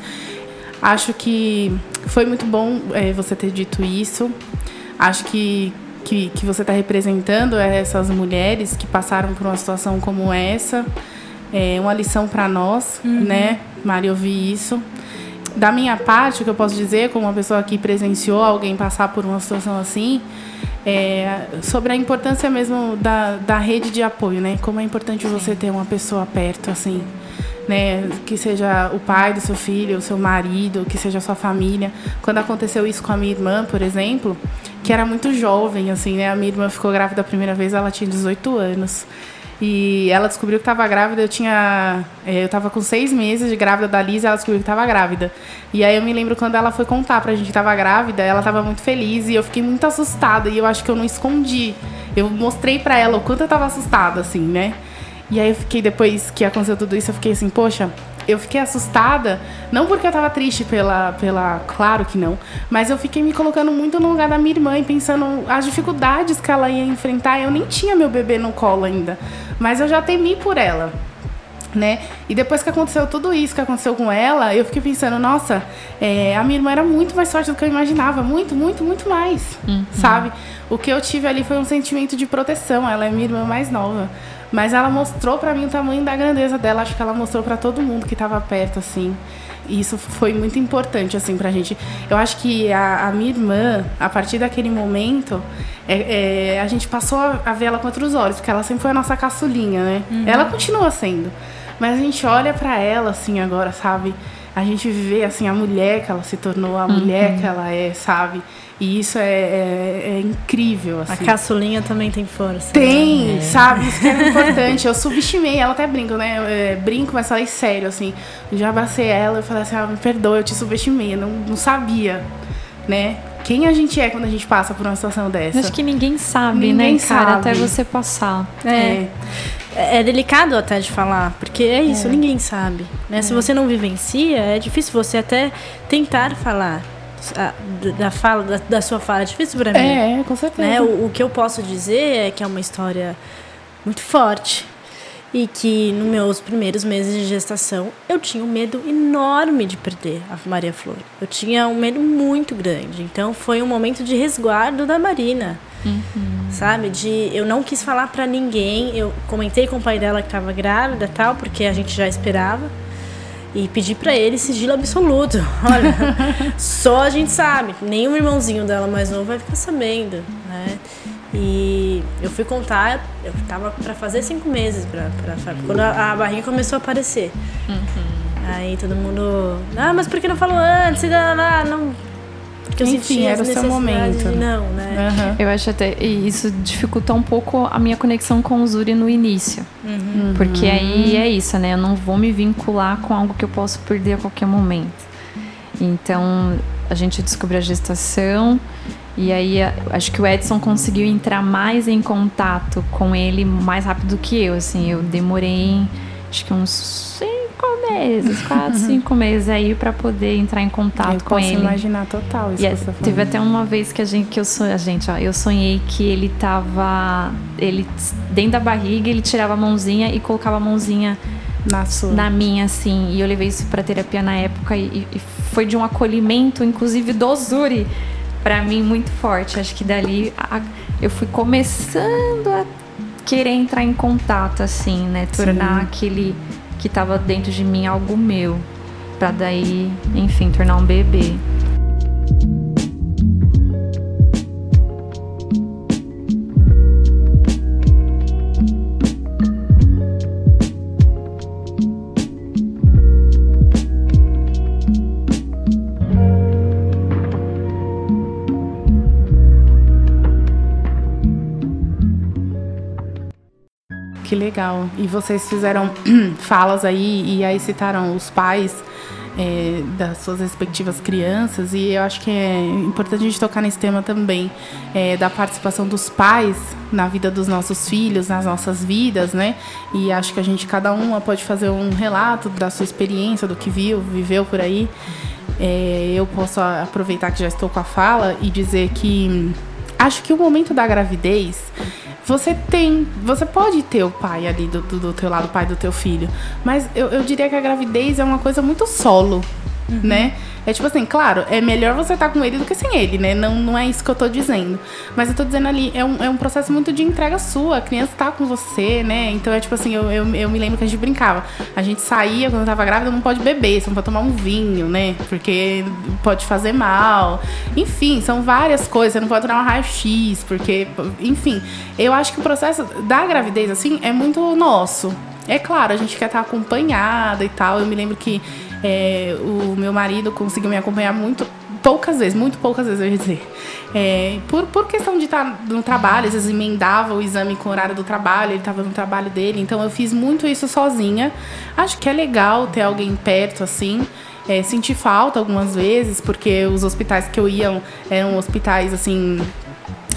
Acho que foi muito bom é, você ter dito isso. Acho que, que, que você está representando essas mulheres que passaram por uma situação como essa. É uma lição para nós, né, Mari, ouvir isso. Da minha parte, o que eu posso dizer, como uma pessoa que presenciou alguém passar por uma situação assim, é sobre a importância mesmo da, da rede de apoio, né? Como é importante você ter uma pessoa perto, assim né, que seja o pai do seu filho, o seu marido, que seja a sua família. Quando aconteceu isso com a minha irmã, por exemplo, que era muito jovem, assim, né? A minha irmã ficou grávida a primeira vez, ela tinha 18 anos. E ela descobriu que estava grávida, eu tinha. eh, Eu estava com seis meses de grávida da Liz e ela descobriu que estava grávida. E aí eu me lembro quando ela foi contar pra gente que estava grávida, ela estava muito feliz e eu fiquei muito assustada. E eu acho que eu não escondi. Eu mostrei pra ela o quanto eu estava assustada, assim, né? E aí eu fiquei, depois que aconteceu tudo isso, eu fiquei assim, poxa, eu fiquei assustada, não porque eu tava triste pela, pela. Claro que não, mas eu fiquei me colocando muito no lugar da minha irmã e pensando as dificuldades que ela ia enfrentar. Eu nem tinha meu bebê no colo ainda, mas eu já temi por ela. Né? E depois que aconteceu tudo isso que aconteceu com ela, eu fiquei pensando, nossa, é, a minha irmã era muito mais forte do que eu imaginava, muito, muito, muito mais, sabe? O que eu tive ali foi um sentimento de proteção. Ela é minha irmã mais nova, mas ela mostrou pra mim o tamanho da grandeza dela. Acho que ela mostrou pra todo mundo que tava perto, assim. E isso foi muito importante, assim, pra gente. Eu acho que a, a minha irmã, a partir daquele momento, é, é, a gente passou a, a ver ela com outros olhos, porque ela sempre foi a nossa caçulinha, né? Ela continua sendo. Mas a gente olha pra ela, assim, agora, sabe? A gente vê, assim, a mulher que ela se tornou, a mulher que ela é, sabe? E isso é, é- é incrível, A assim. caçulinha também tem força. Tem, né? sabe? Isso que é importante. Eu subestimei, ela até brinco, né? Eu, é, brinco, mas falei sério, assim. Eu já abracei ela e falei assim, ah, me perdoa, eu te subestimei, eu não, não sabia, né? Quem a gente é quando a gente passa por uma situação dessa. Acho que ninguém sabe, Ninguém né, cara? sabe. Até você passar. É. É delicado até de falar, porque é isso, ninguém sabe. Né? Se você não vivencia, é difícil você até tentar falar a- da, fala, da, da sua fala. É difícil pra mim. É, com certeza. né? O, o que eu posso dizer é que é uma história muito forte e que nos meus primeiros meses de gestação eu tinha um medo enorme de perder a Maria Flor. Eu tinha um medo muito grande. Então foi um momento de resguardo da Marina. Sabe? De eu não quis falar pra ninguém. Eu comentei com o pai dela que estava grávida tal, porque a gente já esperava. E pedi pra ele sigilo absoluto. Olha, só a gente sabe. O irmãozinho dela mais novo vai ficar sabendo, né? E eu fui contar, eu tava pra fazer cinco meses pra, quando a, a barriga começou a aparecer. Aí todo mundo. Ah, mas por que não falou antes? Não, não, não. Porque eu Enfim, sentia era o seu momento. Não, né? Aham. Eu acho até. E isso dificulta um pouco a minha conexão com o Zuri no início. Porque aí é isso, né? Eu não vou me vincular com algo que eu posso perder a qualquer momento. Então, a gente descobriu a gestação. E aí, acho que o Edson conseguiu entrar mais em contato com ele mais rápido que eu. Assim, eu demorei, acho que uns cinco meses, quatro, cinco meses aí pra poder entrar em contato Eu com posso ele. imaginar total isso que é- tá teve até uma vez que a gente que eu sonhei, a gente, ó, eu sonhei que ele tava ele dentro da barriga, ele tirava a mãozinha e colocava a mãozinha Na sua. na minha assim, e eu levei isso pra terapia na época e, e foi de um acolhimento inclusive do Zuri pra mim muito forte. Acho que dali a- eu fui começando a querer entrar em contato assim, né, tornar aquele que tava dentro de mim algo meu. Pra daí, enfim, tornar um bebê. Que legal. E vocês fizeram falas aí e aí citaram os pais é, das suas respectivas crianças e eu acho que é importante a gente tocar nesse tema também é, da participação dos pais na vida dos nossos filhos, nas nossas vidas, né? E acho que a gente cada uma pode fazer um relato da sua experiência, do que viu, viveu por aí. É, eu posso aproveitar que já estou com a fala e dizer que acho que o momento da gravidez você tem, você pode ter o pai ali do, do, do teu lado, o pai do teu filho, mas eu, eu diria que a gravidez é uma coisa muito solo, uhum. né? É tipo assim, claro, é melhor você estar tá com ele do que sem ele, né? Não, não é isso que eu tô dizendo. Mas eu tô dizendo ali, é um, é um processo muito de entrega sua. A criança tá com você, né? Então é tipo assim, eu, eu, eu me lembro que a gente brincava. A gente saía quando tava grávida, não pode beber, você não pode tomar um vinho, né? Porque pode fazer mal. Enfim, são várias coisas. Você não pode tomar um raio-x, porque. Enfim, eu acho que o processo da gravidez, assim, é muito nosso. É claro, a gente quer estar acompanhada e tal. Eu me lembro que é, o meu marido conseguiu me acompanhar muito poucas vezes, muito poucas vezes, eu ia dizer. É, por, por questão de estar no trabalho, às vezes emendava o exame com o horário do trabalho, ele estava no trabalho dele, então eu fiz muito isso sozinha. Acho que é legal ter alguém perto assim. É, senti falta algumas vezes, porque os hospitais que eu ia eram hospitais assim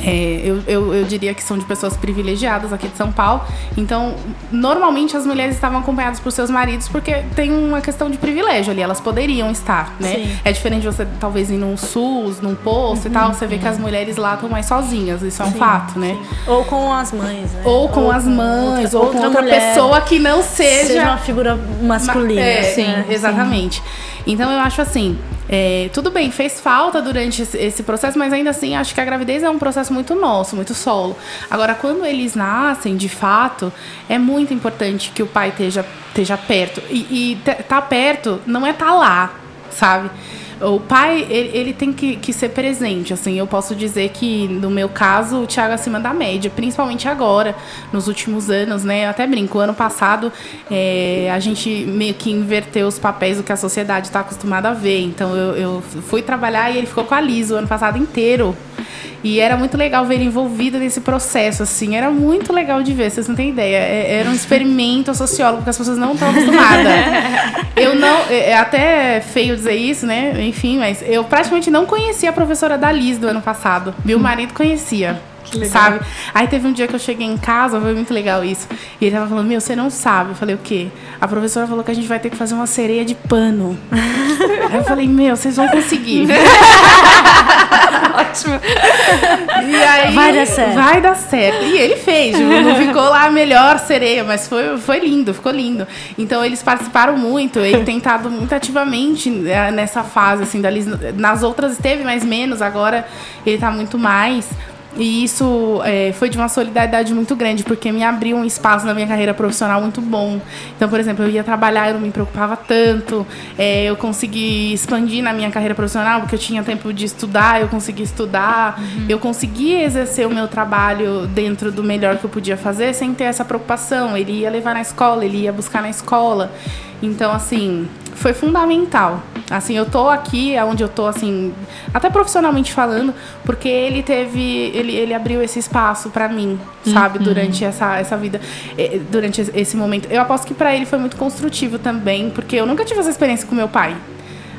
é, eu, eu, eu, diria que são de pessoas privilegiadas aqui de São Paulo. Então, normalmente as mulheres estavam acompanhadas por seus maridos porque tem uma questão de privilégio ali, elas poderiam estar, né? Sim. É diferente você talvez ir num SUS, num posto uhum, e tal, você vê que as mulheres lá estão mais sozinhas, isso é um sim, fato, né? Sim. Ou com as mães, né? Ou com ou as mães, ou com outra, outra pessoa que não seja, seja uma figura masculina. É, sim, né? exatamente. Então eu acho assim, é, tudo bem, fez falta durante esse, processo, mas ainda assim acho que a gravidez é um processo muito nosso, muito solo. Agora, quando eles nascem, de fato, é muito importante que o pai esteja, esteja perto. E, e tá perto não é tá lá, sabe? O pai, ele, ele tem que, que, ser presente, assim, eu posso dizer que, no meu caso, o Thiago é acima da média, principalmente agora, nos últimos anos, né, eu até brinco, ano passado é, a gente meio que inverteu os papéis do que a sociedade está acostumada a ver, então eu, eu fui trabalhar e ele ficou com a Liz o ano passado inteiro, e era muito legal ver ele envolvido nesse processo, assim. Era muito legal de ver, vocês não têm ideia. É, era um experimento sociólogo, porque as pessoas não estão acostumadas. Eu não. É, é até feio dizer isso, né? Enfim, mas eu praticamente não conhecia a professora da Liz do ano passado. Meu marido conhecia. Sabe? Aí teve um dia que eu cheguei em casa, foi muito legal isso. E ele tava falando, meu, você não sabe. Eu falei, o quê? A professora falou que a gente vai ter que fazer uma sereia de pano. Aí eu falei, meu, vocês vão conseguir. Ótimo. E aí, vai dar certo. Vai dar certo. E ele fez. Não ficou lá a melhor sereia, mas foi, foi lindo, ficou lindo. Então eles participaram muito, ele tem estado muito ativamente né, nessa fase, assim, da Nas outras esteve mais menos, agora ele está muito mais. E isso é, foi de uma solidariedade muito grande, porque me abriu um espaço na minha carreira profissional muito bom. Então, por exemplo, eu ia trabalhar, eu não me preocupava tanto, é, eu consegui expandir na minha carreira profissional, porque eu tinha tempo de estudar, eu consegui estudar, uhum. eu consegui exercer o meu trabalho dentro do melhor que eu podia fazer sem ter essa preocupação. Ele ia levar na escola, ele ia buscar na escola. Então, assim, foi fundamental. Assim, eu tô aqui onde eu tô, assim, até profissionalmente falando, porque ele teve, ele, ele abriu esse espaço para mim, sabe, uhum. durante essa, essa vida, durante esse momento. Eu aposto que para ele foi muito construtivo também, porque eu nunca tive essa experiência com meu pai.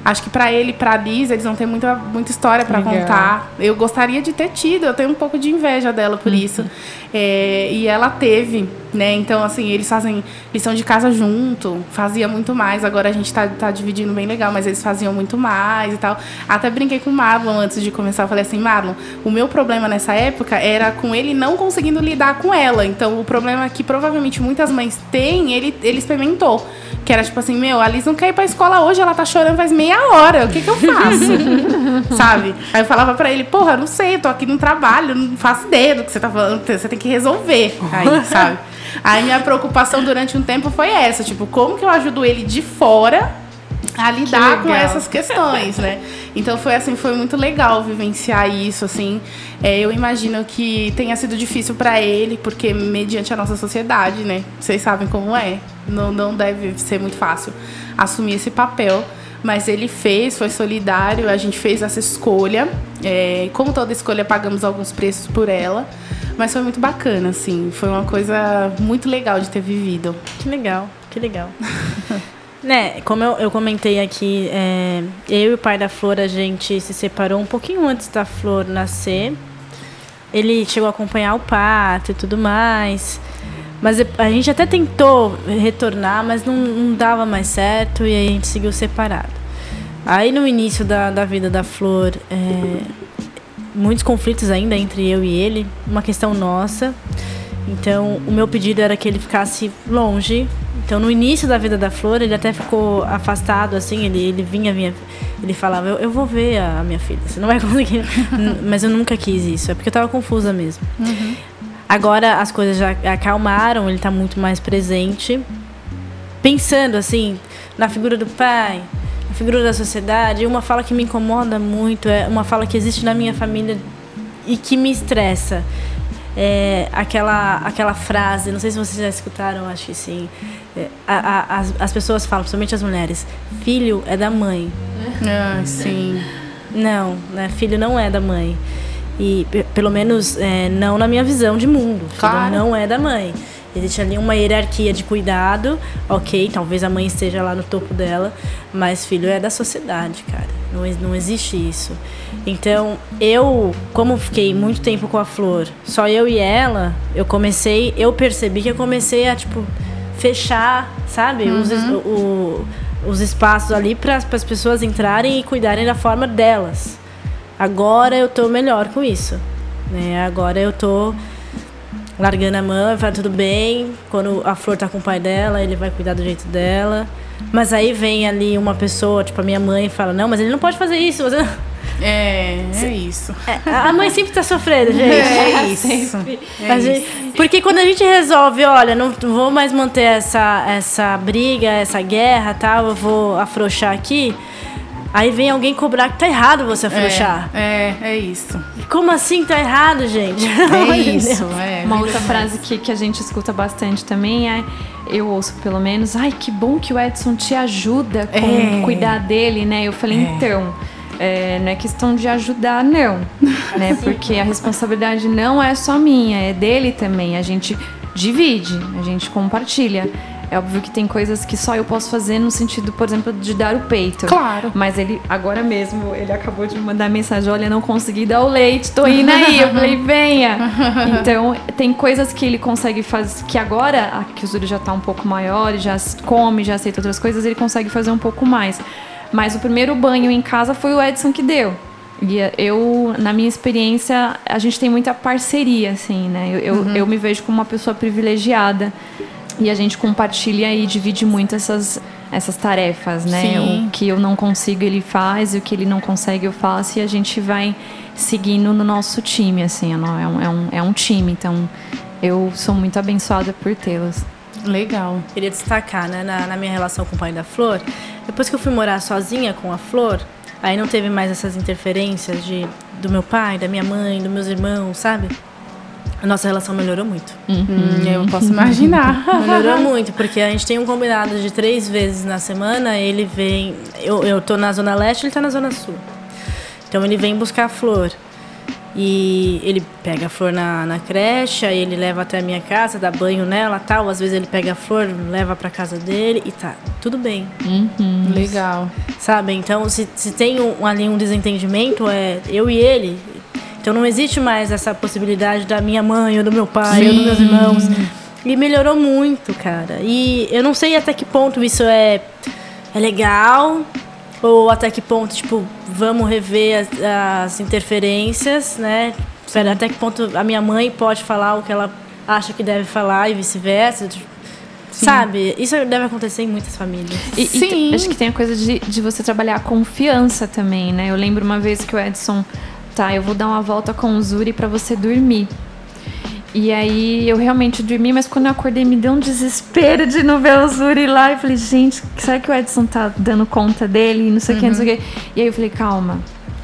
Acho que para ele, para Liz, eles vão ter muita, muita história para contar. Eu gostaria de ter tido, eu tenho um pouco de inveja dela por uhum. isso. É, e ela teve, né? Então, assim, eles fazem lição de casa junto, fazia muito mais. Agora a gente tá, tá dividindo bem legal, mas eles faziam muito mais e tal. Até brinquei com o Marlon antes de começar. Eu falei assim, Marlon, o meu problema nessa época era com ele não conseguindo lidar com ela. Então, o problema que provavelmente muitas mães têm, ele, ele experimentou. Que era tipo assim, meu, a Liz não quer ir pra escola hoje, ela tá chorando faz meia hora. O que que eu faço? Sabe? Aí eu falava pra ele, porra, não sei, eu tô aqui no trabalho, não faço ideia do que você tá falando, você tem que resolver. Aí, sabe? Aí minha preocupação durante um tempo foi essa, tipo, como que eu ajudo ele de fora a lidar com essas questões, né? Então foi assim, foi muito legal vivenciar isso, assim. É, eu imagino que tenha sido difícil para ele, porque mediante a nossa sociedade, né? Vocês sabem como é. Não, não deve ser muito fácil assumir esse papel. Mas ele fez, foi solidário, a gente fez essa escolha. É, como toda escolha, pagamos alguns preços por ela. Mas foi muito bacana, assim. Foi uma coisa muito legal de ter vivido. Que legal, que legal. né, como eu, eu comentei aqui, é, eu e o pai da Flor, a gente se separou um pouquinho antes da Flor nascer. Ele chegou a acompanhar o parto e tudo mais. Mas a gente até tentou retornar, mas não, não dava mais certo e aí a gente seguiu separado. Aí no início da, da vida da Flor, é, muitos conflitos ainda entre eu e ele, uma questão nossa. Então o meu pedido era que ele ficasse longe. Então no início da vida da Flor, ele até ficou afastado, assim, ele, ele vinha, vinha, ele falava, eu, eu vou ver a minha filha, você não vai conseguir. Mas eu nunca quis isso, é porque eu tava confusa mesmo. Uhum. Agora as coisas já acalmaram, ele está muito mais presente. Pensando assim, na figura do pai, na figura da sociedade, uma fala que me incomoda muito, é uma fala que existe na minha família e que me estressa. É aquela, aquela frase, não sei se vocês já escutaram, acho que sim. É, a, a, as, as pessoas falam, principalmente as mulheres, filho é da mãe. Ah, sim. Não, né? filho não é da mãe. E pelo menos é, não na minha visão de mundo. Claro. Não é da mãe. Existe ali uma hierarquia de cuidado, ok, talvez a mãe esteja lá no topo dela, mas filho é da sociedade, cara. Não, não existe isso. Então, eu, como fiquei muito tempo com a Flor, só eu e ela, eu comecei, eu percebi que eu comecei a, tipo, fechar, sabe, uhum. os, o, os espaços ali para as pessoas entrarem e cuidarem da forma delas. Agora eu tô melhor com isso. Né? Agora eu tô largando a mão fala tudo bem. Quando a flor tá com o pai dela, ele vai cuidar do jeito dela. Mas aí vem ali uma pessoa, tipo a minha mãe, e fala: Não, mas ele não pode fazer isso. Você... É, é isso. É, a mãe sempre tá sofrendo, gente. É isso. É gente, porque quando a gente resolve, olha, não vou mais manter essa, essa briga, essa guerra, tal, eu vou afrouxar aqui. Aí vem alguém cobrar que tá errado você afrouxar. É, é, é isso. Como assim tá errado, gente? É isso, é. Uma outra frase que, que a gente escuta bastante também é, eu ouço pelo menos, ai, que bom que o Edson te ajuda com é. cuidar dele, né? Eu falei, é. então. É, não é questão de ajudar, não. né? Porque a responsabilidade não é só minha, é dele também. A gente divide, a gente compartilha. É óbvio que tem coisas que só eu posso fazer no sentido, por exemplo, de dar o peito. Claro. Mas ele, agora mesmo, ele acabou de me mandar mensagem: olha, não consegui dar o leite, tô indo aí. Eu falei, venha. Então, tem coisas que ele consegue fazer, que agora, que o Zuri já tá um pouco maior, já come, já aceita outras coisas, ele consegue fazer um pouco mais. Mas o primeiro banho em casa foi o Edson que deu. E eu, na minha experiência, a gente tem muita parceria, assim, né? Eu, eu, uhum. eu me vejo como uma pessoa privilegiada e a gente compartilha e divide muito essas, essas tarefas, né? Sim. O que eu não consigo, ele faz, e o que ele não consegue, eu faço, e a gente vai seguindo no nosso time, assim, é um, é um, é um time, então eu sou muito abençoada por tê-los. Legal. Queria destacar, né, na, na minha relação com o pai da Flor, depois que eu fui morar sozinha com a Flor, aí não teve mais essas interferências de, do meu pai, da minha mãe, dos meus irmãos, sabe? A nossa relação melhorou muito. Uhum. Eu posso imaginar. melhorou muito, porque a gente tem um combinado de três vezes na semana. Ele vem. Eu, eu tô na Zona Leste, ele tá na Zona Sul. Então ele vem buscar a flor. E ele pega a flor na, na creche, aí ele leva até a minha casa, dá banho nela tal. Às vezes ele pega a flor, leva pra casa dele e tá tudo bem. Uhum. Legal. Sabe? Então, se, se tem um, ali um desentendimento, é eu e ele, então não existe mais essa possibilidade da minha mãe ou do meu pai Sim. ou dos meus irmãos. E melhorou muito, cara. E eu não sei até que ponto isso é, é legal ou até que ponto, tipo, vamos rever as, as interferências, né? Até que ponto a minha mãe pode falar o que ela acha que deve falar e vice-versa. Sim. Sabe? Isso deve acontecer em muitas famílias. E, Sim. E, acho que tem a coisa de, de você trabalhar a confiança também, né? Eu lembro uma vez que o Edson tá, eu vou dar uma volta com o Zuri para você dormir. E aí eu realmente dormi, mas quando eu acordei me deu um desespero de não ver o Zuri lá. Eu falei, gente, será que o Edson tá dando conta dele? Não sei o uhum. que, não sei o que. E aí eu falei, calma,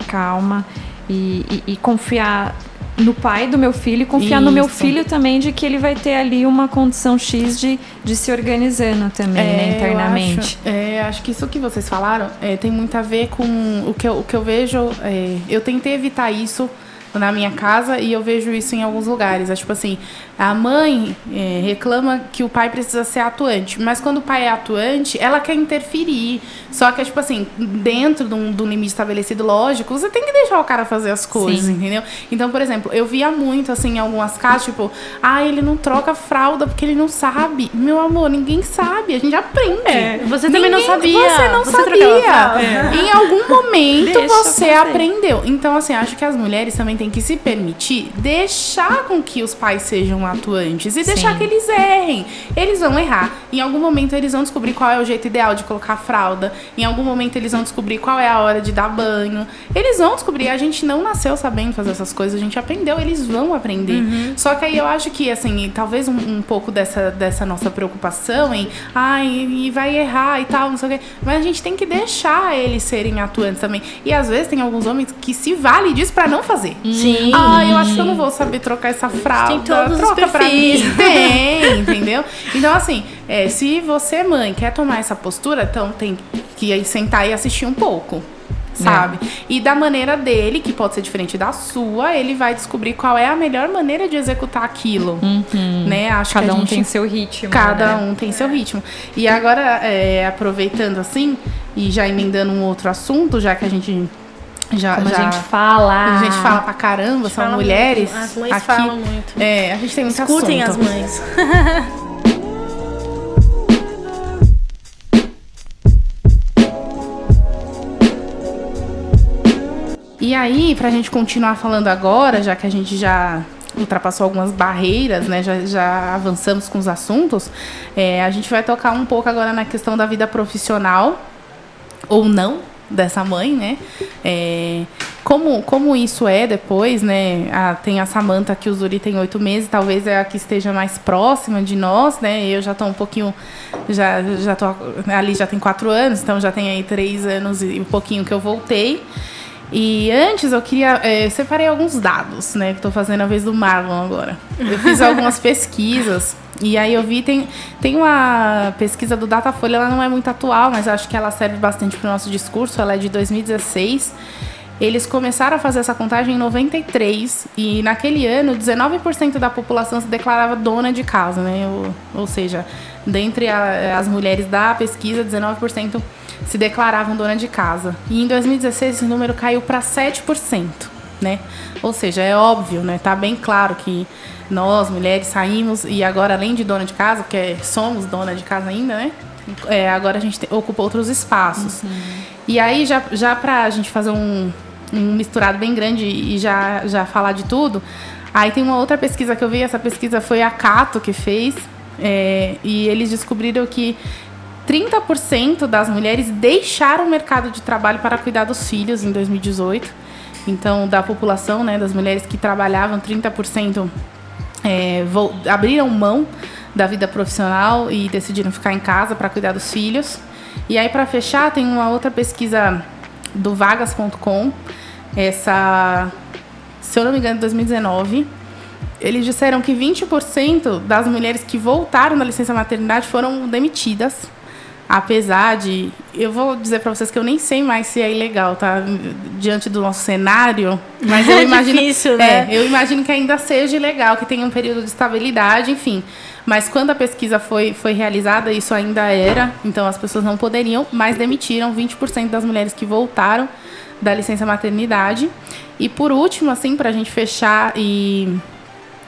calma. E, e, e, confiar no pai do meu filho e confiar no meu filho também de que ele vai ter ali uma condição X de, de se organizando também, né, É, eu internamente. acho, é, acho que isso que vocês falaram é, tem muito a ver com o que eu, o que eu vejo. é, eu tentei evitar isso na minha casa e eu vejo isso em alguns lugares. É tipo assim, a mãe é, reclama que o pai precisa ser atuante, mas quando o pai é atuante, ela quer interferir. Só que é tipo assim, dentro de um, de um limite estabelecido, lógico, você tem que deixar o cara fazer as coisas, Sim. entendeu? Então, por exemplo, eu via muito assim em algumas casas, tipo, ah, ele não troca fralda porque ele não sabe. Meu amor, ninguém sabe, a gente aprende. É, você também não sabia. Você não Você sabia. fralda. Em algum momento Deixa você aprendeu. Então, assim, acho que as mulheres também têm que se permitir deixar com que os pais sejam atuantes e deixar Sim. que eles errem. Eles vão errar. Em algum momento eles vão descobrir qual é o jeito ideal de colocar a fralda. Em algum momento eles vão descobrir qual é a hora de dar banho. Eles vão descobrir. A gente não nasceu sabendo fazer essas coisas, a gente aprendeu, eles vão aprender. Só que aí eu acho que, assim, talvez um, um pouco dessa, dessa nossa preocupação em, ai, e vai errar e tal, não sei o quê. Mas a gente tem que deixar eles serem atuantes também. E às vezes tem alguns homens que se vale disso pra não fazer. Sim. Ah, eu acho que eu não vou saber trocar essa fralda. Tem todos os Troca pra perfis. mim. Tem, entendeu? Então, assim, é, se você, mãe, quer tomar essa postura, então tem que sentar e assistir um pouco. Sabe? E da maneira dele, que pode ser diferente da sua, ele vai descobrir qual é a melhor maneira de executar aquilo. Né? Acho Cada que a um gente tem seu ritmo. Cada né? um tem seu ritmo. E agora, é, aproveitando assim, e já emendando um outro assunto, já que a gente já. Como já a gente fala. a gente fala pra caramba, são mulheres. muito. As mães aqui, falam muito. É, a gente tem muito Escutem assunto. as mães. E aí, pra gente continuar falando agora, já que a gente já ultrapassou algumas barreiras, né? Já, já avançamos com os assuntos, é, a gente vai tocar um pouco agora na questão da vida profissional, ou não, dessa mãe, né? É, como, como isso é depois, né? A- tem a Samanta que o Zuri tem oito meses, talvez é a que esteja mais próxima de nós, né? Eu já tô um pouquinho, já, já tô, ali já tem quatro anos, então já tem aí três anos e um pouquinho que eu voltei. E antes eu queria. eu separei alguns dados, né? Que tô fazendo a vez do Marlon agora. Eu fiz algumas pesquisas. E aí eu vi, tem, tem uma pesquisa do Datafolha, ela não é muito atual, mas acho que ela serve bastante para o nosso discurso. Ela é de 2016. Eles começaram a fazer essa contagem em 93 e naquele ano 19% da população se declarava dona de casa, né? Ou, ou seja, dentre a- as mulheres da pesquisa, 19% se declaravam dona de casa. E em 2016 esse número caiu para 7%, né? Ou seja, é óbvio, né? Tá bem claro que nós, mulheres, saímos e agora além de dona de casa, que é- somos dona de casa ainda, né? É, agora a gente te- ocupa outros espaços. E aí, já, já pra gente fazer um, um misturado bem grande e já, já falar de tudo, aí tem uma outra pesquisa que eu vi, essa pesquisa foi a Cato que fez, é, e eles descobriram que 30% das mulheres deixaram o mercado de trabalho para cuidar dos filhos em 2018. Então, da população, né, das mulheres que trabalhavam, 30% é, abriram mão da vida profissional e decidiram ficar em casa para cuidar dos filhos. E aí, para fechar, tem uma outra pesquisa do vagas.com, essa, se eu não me engano, de 2019. Eles disseram que 20% das mulheres que voltaram da licença maternidade foram demitidas. Apesar de. Eu vou dizer para vocês que eu nem sei mais se é ilegal, tá? Diante do nosso cenário. Mas eu É imagino. difícil, né? É, eu imagino que ainda seja ilegal, que tenha um período de estabilidade, enfim. Mas quando a pesquisa foi, foi realizada, isso ainda era. Então as pessoas não poderiam, mas demitiram 20% das mulheres que voltaram da licença maternidade. E por último, assim, para a gente fechar e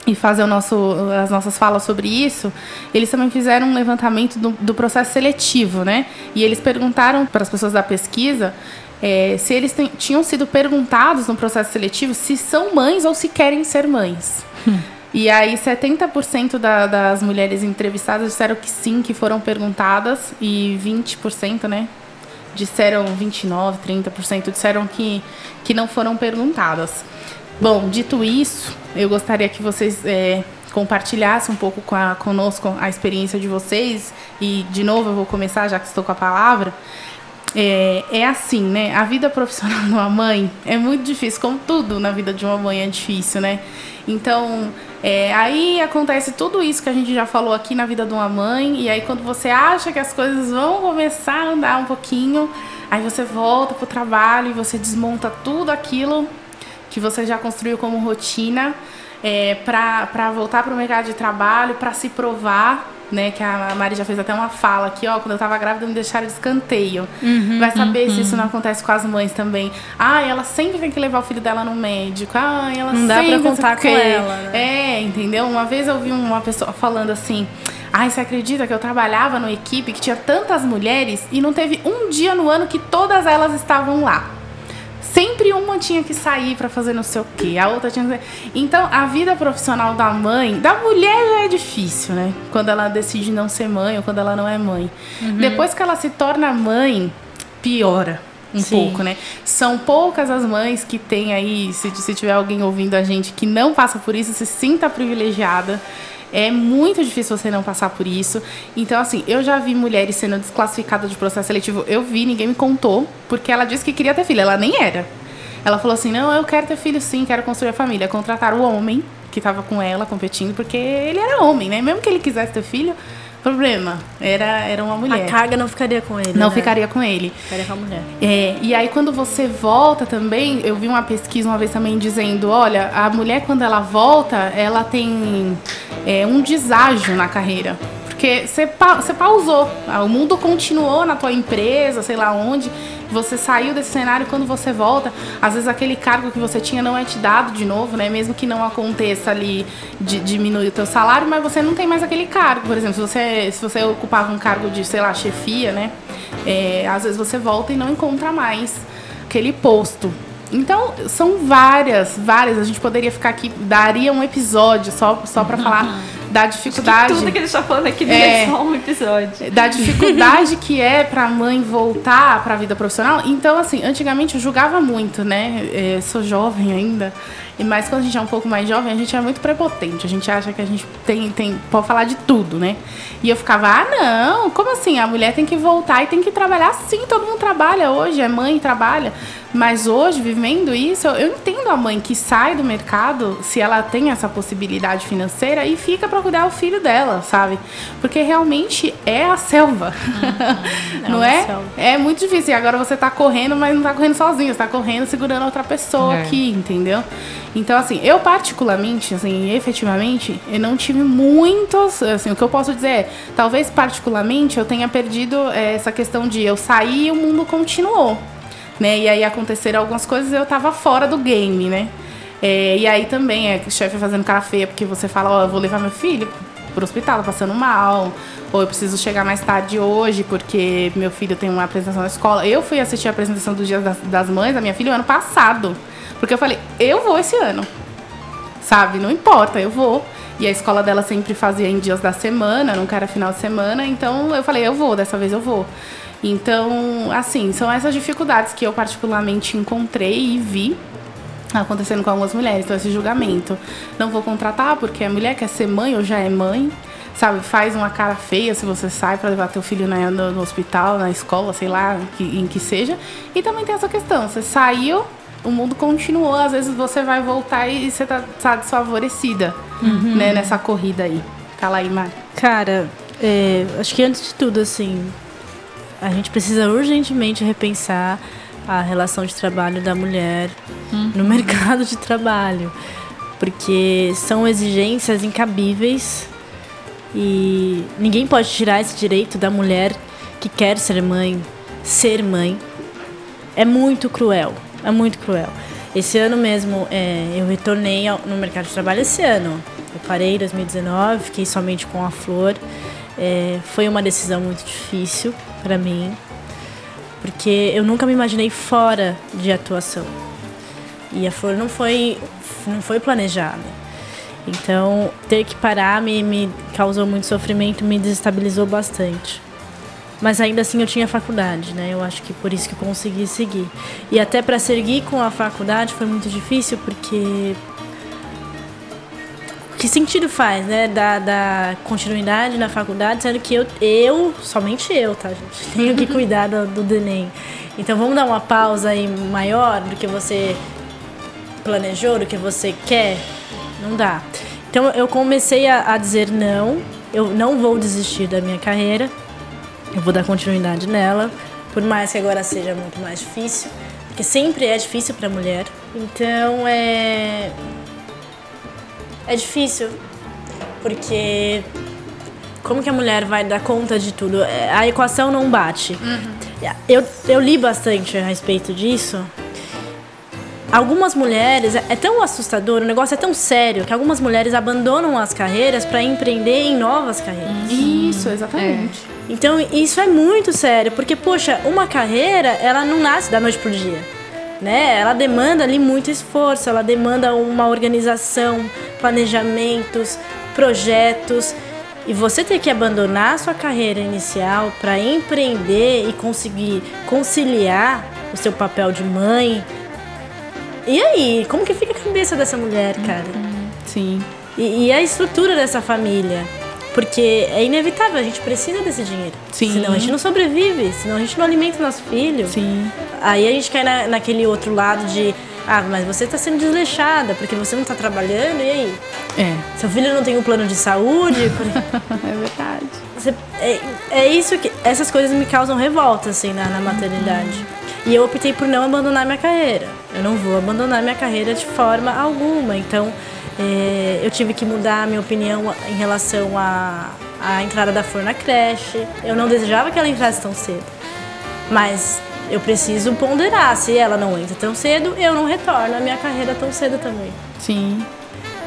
e fazer nosso, as nossas falas sobre isso, eles também fizeram um levantamento do, do processo seletivo, né? E eles perguntaram para as pessoas da pesquisa eh, se eles tinham sido perguntados no processo seletivo se são mães ou se querem ser mães. E aí 70% da, das mulheres entrevistadas disseram que sim, que foram perguntadas, e 20%, né? Disseram 29%, 30% disseram que, que não foram perguntadas. Bom, dito isso, eu gostaria que vocês é, compartilhassem um pouco com a, conosco a experiência de vocês. E, de novo, eu vou começar, já que estou com a palavra. é, é assim, né? A vida profissional de uma mãe é muito difícil, como tudo na vida de uma mãe é difícil, né? Então, é, aí acontece tudo isso que a gente já falou aqui na vida de uma mãe, e aí quando você acha que as coisas vão começar a andar um pouquinho, aí você volta pro trabalho e você desmonta tudo aquilo que você já construiu como rotina é, para voltar para o mercado de trabalho, para se provar né? Que a Mari já fez até uma fala aqui, ó, quando eu tava grávida me deixaram de escanteio. Uhum, Vai saber uhum. se isso não acontece com as mães também. Ah, ela sempre tem que levar o filho dela no médico. Ah, ela não sempre dá pra contar com ela. Né? É, entendeu? Uma vez eu vi uma pessoa falando assim. Ai, você acredita que eu trabalhava numa equipe que tinha tantas mulheres e não teve um dia no ano que todas elas estavam lá? Sempre uma tinha que sair para fazer não sei o quê, a outra tinha que... Então, a vida profissional da mãe, da mulher já é difícil, né? Quando ela decide não ser mãe ou quando ela não é mãe. Uhum. Depois que ela se torna mãe, piora um Sim. pouco, né? São poucas as mães que têm aí, se, se tiver alguém ouvindo a gente que não passa por isso, se sinta privilegiada. É muito difícil você não passar por isso. Então, assim, eu já vi mulheres sendo desclassificadas de processo seletivo. Eu vi, ninguém me contou, porque ela disse que queria ter filho. Ela nem era. Ela falou assim: não, eu quero ter filho sim, quero construir a família. Contrataram o homem que estava com ela competindo, porque ele era homem, né? Mesmo que ele quisesse ter filho, Problema, era, era uma mulher. A carga não ficaria com ele. Não né? ficaria com ele. Ficaria com a mulher. É, e aí quando você volta também, eu vi uma pesquisa uma vez também dizendo, olha, a mulher quando ela volta, ela tem é, um deságio na carreira. Porque você, pa você pausou, o mundo continuou na tua empresa, sei lá onde, você saiu desse cenário quando você volta, às vezes aquele cargo que você tinha não é te dado de novo, né? Mesmo que não aconteça ali de diminuir o teu salário, mas você não tem mais aquele cargo. Por exemplo, se você, se você ocupava um cargo de, sei lá, chefia, né? É, às vezes você volta e não encontra mais aquele posto. Então, são várias, várias. A gente poderia ficar aqui, daria um episódio só, só para falar da dificuldade. tudo que ele está falando aqui é, é só um episódio. Da dificuldade que é para a mãe voltar para a vida profissional. Então, assim, antigamente eu julgava muito, né? É, sou jovem ainda. Mas quando a gente é um pouco mais jovem, a gente é muito prepotente. A gente acha que a gente tem, tem, pode falar de tudo, né? E eu ficava, ah, não, como assim? A mulher tem que voltar e tem que trabalhar sim, todo mundo trabalha hoje, é mãe trabalha. Mas hoje, vivendo isso, eu entendo a mãe que sai do mercado, se ela tem essa possibilidade financeira, e fica para cuidar do filho dela, sabe? Porque realmente é a selva. Uhum. não é? É, é muito difícil. E agora você tá correndo, mas não tá correndo sozinho, você tá correndo segurando outra pessoa é. aqui, entendeu? Então, assim, eu particularmente, assim, efetivamente, eu não tive muitos, assim, o que eu posso dizer é, talvez particularmente eu tenha perdido é, essa questão de eu sair e o mundo continuou, né? E aí aconteceram algumas coisas e eu tava fora do game, né? É, e aí também é chefe fazendo cara feia porque você fala, ó, oh, eu vou levar meu filho pro hospital, tá passando mal, ou eu preciso chegar mais tarde hoje porque meu filho tem uma apresentação na escola. Eu fui assistir a apresentação dos Dias das, das Mães da minha filha o ano passado. Porque eu falei, eu vou esse ano. Sabe? Não importa, eu vou. E a escola dela sempre fazia em dias da semana, nunca era final de semana. Então eu falei, eu vou, dessa vez eu vou. Então, assim, são essas dificuldades que eu particularmente encontrei e vi acontecendo com algumas mulheres. Então, esse julgamento. Não vou contratar porque a mulher quer ser mãe ou já é mãe. Sabe, faz uma cara feia se você sai para levar teu filho na, no, no, hospital, na escola, sei lá, que, em que seja. E também tem essa questão, você saiu, o mundo continuou, às vezes você vai voltar e você tá, tá desfavorecida, uhum. né, nessa corrida aí. Fala aí, Mari. Cara, é, acho que antes de tudo, assim, a gente precisa urgentemente repensar a relação de trabalho da mulher uhum. no mercado de trabalho. Porque são exigências incabíveis e ninguém pode tirar esse direito da mulher que quer ser mãe, ser mãe. É muito cruel. É muito cruel. Esse ano mesmo, é, eu retornei ao, no mercado de trabalho esse ano. Eu parei em 2019, fiquei somente com a Flor. É, foi uma decisão muito difícil para mim, porque eu nunca me imaginei fora de atuação. E a Flor não foi, não foi planejada. Então, ter que parar me, me causou muito sofrimento, me desestabilizou bastante. Mas ainda assim eu tinha faculdade, né? Eu acho que por isso que eu consegui seguir. E até para seguir com a faculdade foi muito difícil porque que sentido faz, né? Da, da continuidade na faculdade, sendo que eu, eu, somente eu, tá, gente? Tenho que cuidar do, do Denem. Então vamos dar uma pausa aí maior do que você planejou, do que você quer? Não dá. Então eu comecei a, a dizer não, eu não vou desistir da minha carreira, eu vou dar continuidade nela, por mais que agora seja muito mais difícil, porque sempre é difícil para mulher. Então é é difícil, porque como que a mulher vai dar conta de tudo? É, a equação não bate. Uhum. Eu, eu li bastante a respeito disso. Algumas mulheres, é, é tão assustador, o negócio é tão sério, que algumas mulheres abandonam as carreiras para empreender em novas carreiras. Isso, exatamente. É. Então, isso é muito sério, porque, poxa, uma carreira, ela não nasce da noite pro dia né? Ela demanda ali muito esforço, ela demanda uma organização, planejamentos, projetos. E você ter que abandonar a sua carreira inicial para empreender e conseguir conciliar o seu papel de mãe. E aí, como que fica a cabeça dessa mulher, cara? Sim. E, e a estrutura dessa família? Porque é inevitável, a gente precisa desse dinheiro. Sim. Senão a gente não sobrevive, senão a gente não alimenta o nosso filho. Sim. Aí a gente cai na, naquele outro lado de, ah, mas você está sendo desleixada, porque você não está trabalhando, e aí? É. Seu filho não tem um plano de saúde? é verdade. Você, é, é, isso que. Essas coisas me causam revolta, assim, na, na maternidade. E eu optei por não abandonar minha carreira. Eu não vou abandonar minha carreira de forma alguma. Então, é, eu tive que mudar a minha opinião em relação à, à entrada da flor na creche. Eu não desejava que ela entrasse tão cedo. Mas eu preciso ponderar. Se ela não entra tão cedo, eu não retorno a minha carreira tão cedo também. Sim.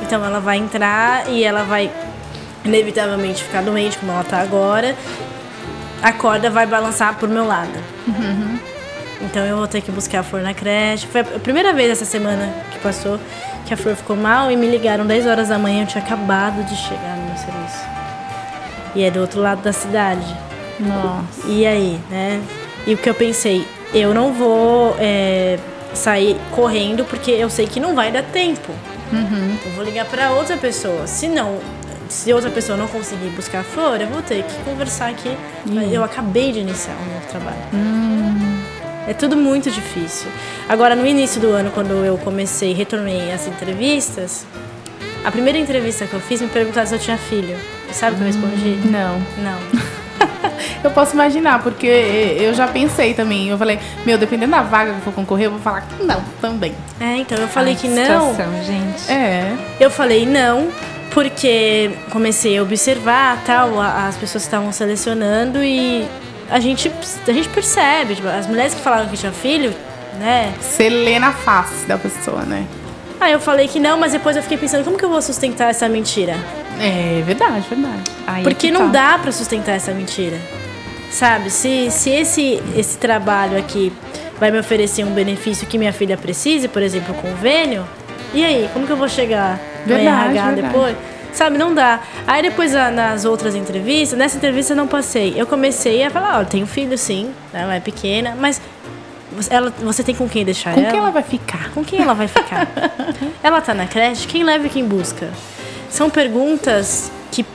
Então ela vai entrar e ela vai inevitavelmente ficar doente, como ela está agora. A corda vai balançar por meu lado. Uhum. Então eu vou ter que buscar a flor na creche. Foi a primeira vez essa semana que passou que a flor ficou mal e me ligaram 10 horas da manhã. Eu tinha acabado de chegar no meu serviço. E é do outro lado da cidade. Nossa. E aí, né? E o que eu pensei, eu não vou é, sair correndo porque eu sei que não vai dar tempo. Uhum. Eu vou ligar para outra pessoa. Se não, se outra pessoa não conseguir buscar a flor, eu vou ter que conversar aqui. Uhum. Eu acabei de iniciar o novo trabalho. Uhum. É tudo muito difícil. Agora, no início do ano, quando eu comecei, retornei as entrevistas, a primeira entrevista que eu fiz me perguntaram se eu tinha filho. Sabe o que eu respondi? Não. Não. eu posso imaginar, porque eu já pensei também. Eu falei, meu, dependendo da vaga que eu for concorrer, eu vou falar que não também. É, então eu falei Ai, que não. Situação, gente. É. Eu falei não, porque comecei a observar tal, as pessoas estavam selecionando e a gente, a gente percebe, tipo, as mulheres que falaram que tinha filho, né? Você lê na face da pessoa, né? Aí eu falei que não, mas depois eu fiquei pensando, como que eu vou sustentar essa mentira? É verdade, verdade. Aí Porque não tá. dá para sustentar essa mentira. Sabe? Se, se esse, esse trabalho aqui vai me oferecer um benefício que minha filha precise, por exemplo, o convênio, e aí? Como que eu vou chegar verdade, no RH verdade. depois? Sabe, não dá. Aí depois nas outras entrevistas, nessa entrevista eu não passei. Eu comecei a falar, olha, tenho filho sim, né, ela é pequena, mas ela, você tem com quem deixar com ela? Com quem ela vai ficar? Com quem ela vai ficar? ela tá na creche, quem leva e quem busca? São perguntas que,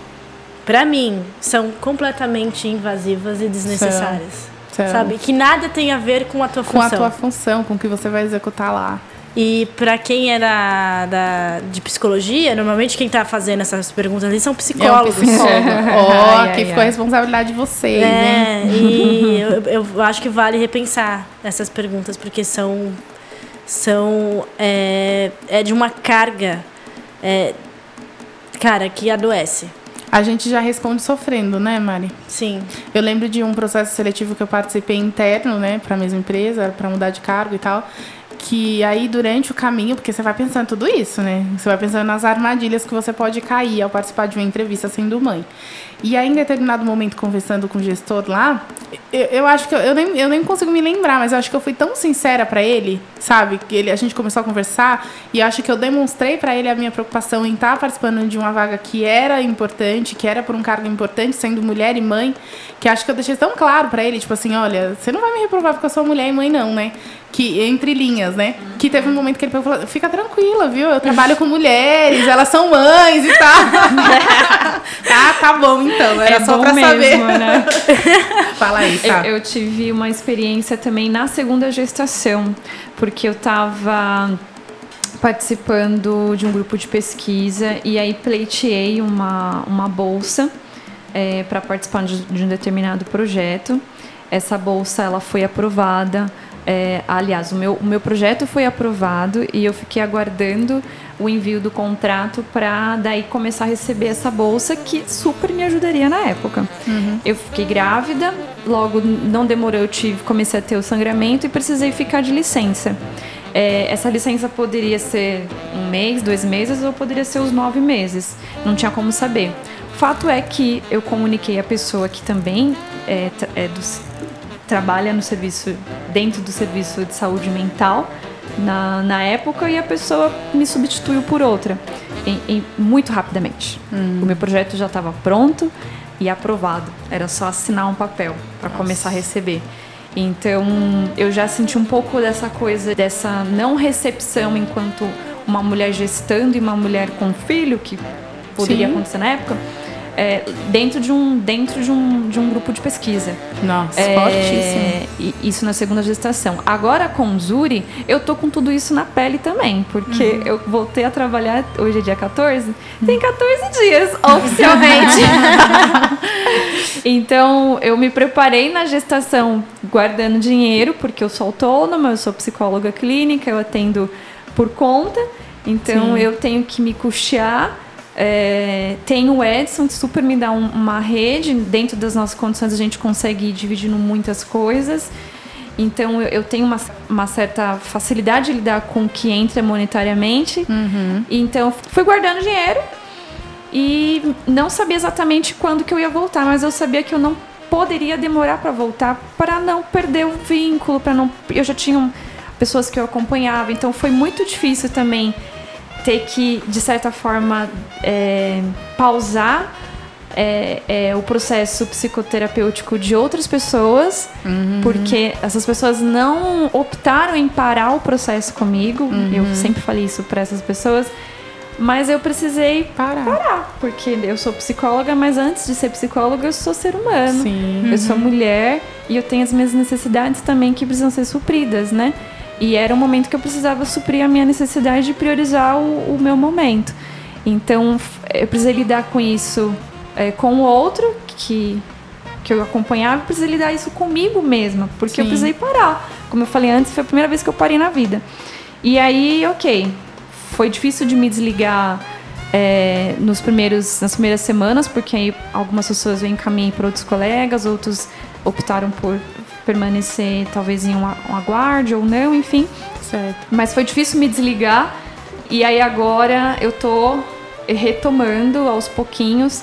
para mim, são completamente invasivas e desnecessárias. São. Sabe? Que nada tem a ver com a tua com função. Com a tua função, com o que você vai executar lá. E para quem era da, de psicologia, normalmente quem tá fazendo essas perguntas ali são psicólogos. É um psicólogo. Ó, oh, que ficou a responsabilidade de vocês, é, hein? E eu, eu, acho que vale repensar essas perguntas, porque são, são é, é de uma carga é, cara, que adoece. A gente já responde sofrendo, né, Mari? Sim. Eu lembro de um processo seletivo que eu participei interno, né, para a mesma empresa, para mudar de cargo e tal que aí durante o caminho, porque você vai pensando tudo isso, né? Você vai pensando nas armadilhas que você pode cair ao participar de uma entrevista sendo mãe. E aí, em determinado momento, conversando com o gestor lá, eu, eu acho que eu, eu, nem, eu nem consigo me lembrar, mas eu acho que eu fui tão sincera para ele, sabe? Que ele, a gente começou a conversar e acho que eu demonstrei para ele a minha preocupação em estar tá participando de uma vaga que era importante, que era por um cargo importante, sendo mulher e mãe, que acho que eu deixei tão claro para ele, tipo assim, olha, você não vai me reprovar porque eu sou mulher e mãe, não, né? Que entre linhas, né? Que teve um momento que ele falou: fica tranquila, viu? Eu trabalho com mulheres, elas são mães e tal. ah, tá bom então. Era É só bom pra mesmo, saber. né? Fala aí, tá? Eu, eu tive uma experiência também na segunda gestação, porque eu estava participando de um grupo de pesquisa e aí pleiteei uma, uma bolsa para participar de, de um determinado projeto. Essa bolsa ela foi aprovada. É, aliás, o meu, o meu projeto foi aprovado e eu fiquei aguardando o envio do contrato para daí começar a receber essa bolsa que super me ajudaria na época. Eu fiquei grávida, logo não demorou, eu tive, comecei a ter o sangramento e precisei ficar de licença. É, essa licença poderia ser um mês, dois meses ou poderia ser os nove meses. Não tinha como saber. Fato é que eu comuniquei a pessoa que também é, é do- trabalha no serviço, dentro do serviço de saúde mental na, na época e a pessoa me substituiu por outra em- em- muito rapidamente. O meu projeto já estava pronto e aprovado. Era só assinar um papel para começar a receber. Então eu já senti um pouco dessa coisa, dessa não recepção enquanto uma mulher gestando e uma mulher com filho, que poderia Sim. acontecer na época, é, dentro, de um, dentro de, um, de um grupo de pesquisa. Nossa, É, fortíssimo. isso na segunda gestação. Agora com o Zuri, eu tô com tudo isso na pele também, porque Uhum. eu voltei a trabalhar, hoje é dia 14, tem 14 dias oficialmente. então eu me preparei na gestação guardando dinheiro, porque eu sou autônoma, eu sou psicóloga clínica, eu atendo por conta, então Sim. eu tenho que me custear. É, tem o Edson, que super me dá um- uma rede. Dentro das nossas condições, a gente consegue ir dividindo muitas coisas. Então, eu, eu tenho uma, uma certa facilidade de lidar com o que entra monetariamente. Então, fui guardando dinheiro e não sabia exatamente quando que eu ia voltar, mas eu sabia que eu não poderia demorar para voltar para não perder o vínculo, para não eu já tinha pessoas que eu acompanhava, então foi muito difícil também ter que de certa forma é, pausar é, é, o processo psicoterapêutico de outras pessoas, porque essas pessoas não optaram em parar o processo comigo. Eu sempre falei isso para essas pessoas. Mas eu precisei Parar. parar, porque eu sou psicóloga, mas antes de ser psicóloga, eu sou ser humano. Sim. Eu sou mulher e eu tenho as minhas necessidades também que precisam ser supridas, né? E era um momento que eu precisava suprir a minha necessidade de priorizar o, o meu momento. Então, eu precisei lidar com isso é, com o outro que, que eu acompanhava, eu precisei lidar isso comigo mesma, porque eu Sim. precisei parar. Como eu falei antes, foi a primeira vez que eu parei na vida. E aí, ok, foi difícil de me desligar é, nos primeiros, nas primeiras semanas, porque aí algumas pessoas eu encaminhei para outros colegas, outros optaram por permanecer talvez em um, a- um aguarde ou não, enfim. Certo. Mas foi difícil me desligar. E aí agora eu tô retomando aos pouquinhos.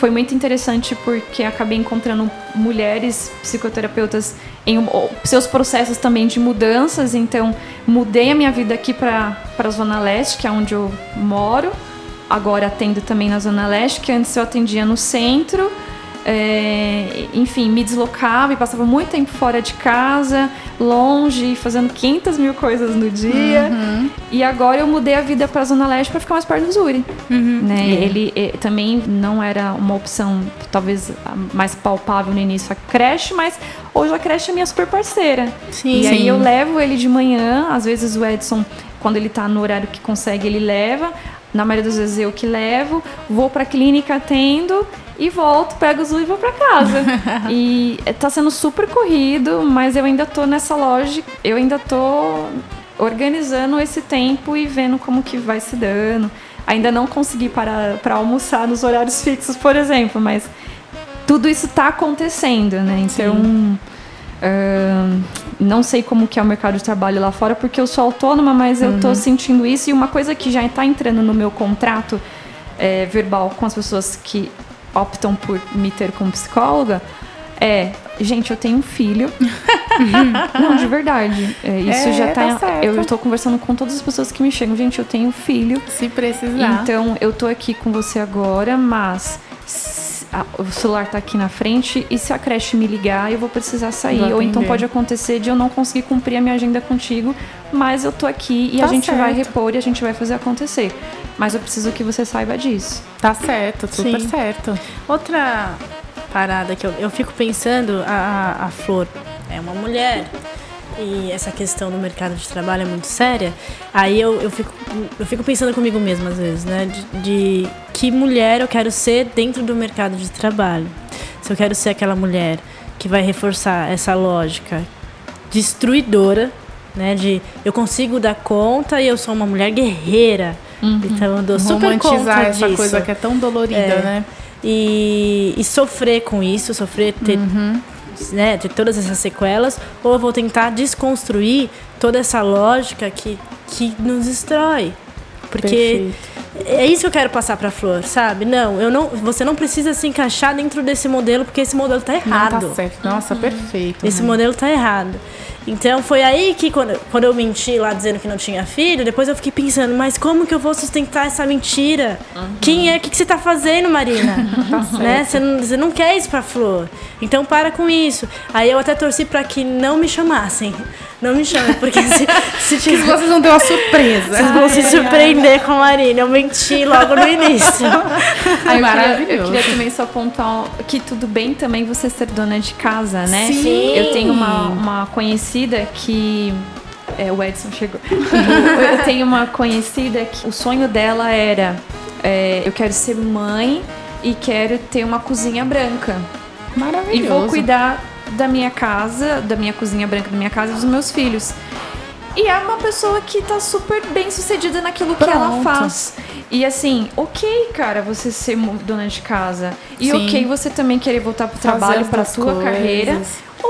Foi muito interessante porque acabei encontrando mulheres psicoterapeutas em seus processos também de mudanças. Então, mudei a minha vida aqui para a Zona Leste, que é onde eu moro. Agora atendo também na Zona Leste, que antes eu atendia no centro. É, enfim, me deslocava e passava muito tempo fora de casa, longe, fazendo 500 mil coisas no dia. E agora eu mudei a vida para a Zona Leste para ficar mais perto do Zuri. Né? Ele eh, também não era uma opção, talvez a mais palpável no início, a creche, mas hoje a creche é minha super parceira. Sim. E aí Sim. eu levo ele de manhã, às vezes o Edson, quando ele tá no horário que consegue, ele leva. Na maioria das vezes eu que levo, vou pra clínica, atendo e volto, pego o Zul e vou pra casa. e eh, tá sendo super corrido, mas eu ainda tô nessa lógica, eu ainda tô organizando esse tempo e vendo como que vai se dando. Ainda não consegui parar pra almoçar nos horários fixos, por exemplo, mas tudo isso tá acontecendo, né? Então, ahn, não sei como que é o mercado de trabalho lá fora, porque eu sou autônoma, mas eu tô sentindo isso. E uma coisa que já tá entrando no meu contrato é, verbal com as pessoas que optam por me ter como psicóloga é, gente, eu tenho um filho. não, de verdade. É, isso É, já tá. tá eu tô conversando com todas as pessoas que me chegam. Gente, eu tenho um filho. Se precisar. Então, eu tô aqui com você agora, mas a, o celular tá aqui na frente e se a creche me ligar, eu vou precisar sair. Ou então pode acontecer de eu não conseguir cumprir a minha agenda contigo, mas eu tô aqui e tá a gente certo. vai repor e a gente vai fazer acontecer. Mas eu preciso que você saiba disso. Tá certo, super Sim. certo. Outra parada que eu, eu fico pensando, a, a Flor é uma mulher e essa questão do mercado de trabalho é muito séria, aí eu, eu, fico, eu fico pensando comigo mesma às vezes, né? De, de que mulher eu quero ser dentro do mercado de trabalho. Se eu quero ser aquela mulher que vai reforçar essa lógica destruidora, né? De eu consigo dar conta e eu sou uma mulher guerreira. Uhum. Então eu dou super conta essa disso. coisa que é tão dolorida, é. né? E, e, sofrer com isso, sofrer ter uhum né, de todas essas sequelas, ou eu vou tentar desconstruir toda essa lógica que, que nos destrói. Porque Perfeito. é isso que eu quero passar para Flor, sabe? Não, eu não, você não precisa se encaixar dentro desse modelo porque esse modelo tá errado. Não tá certo. Nossa, uhum. perfeito. Esse né? modelo tá errado. Então foi aí que quando, quando eu menti lá dizendo que não tinha filho, depois eu fiquei pensando, mas como que eu vou sustentar essa mentira? Uhum. Quem é? O que, que você tá fazendo, Marina? tá né? Você não, você não quer isso pra Flor. Então para com isso. Aí eu até torci para que não me chamassem. Não me chamem, porque se, se tiver... vocês vão ter uma surpresa. Vocês vão ai, se surpreender ai. com a Marina. Eu menti logo no início. Ai, Maravilhoso. Eu queria, eu queria também só apontar que tudo bem também você ser dona de casa, né? Sim. Eu tenho uma, uma conhecida que é, o Edson chegou. eu tenho uma conhecida que o sonho dela era: é, eu quero ser mãe e quero ter uma cozinha branca. Maravilhoso. E vou cuidar da minha casa, da minha cozinha branca da minha casa e dos meus filhos. E é uma pessoa que tá super bem sucedida naquilo Pronto. que ela faz. E assim, ok, cara, você ser dona de casa. E Sim. ok você também querer voltar pro trabalho, pra sua coisas. carreira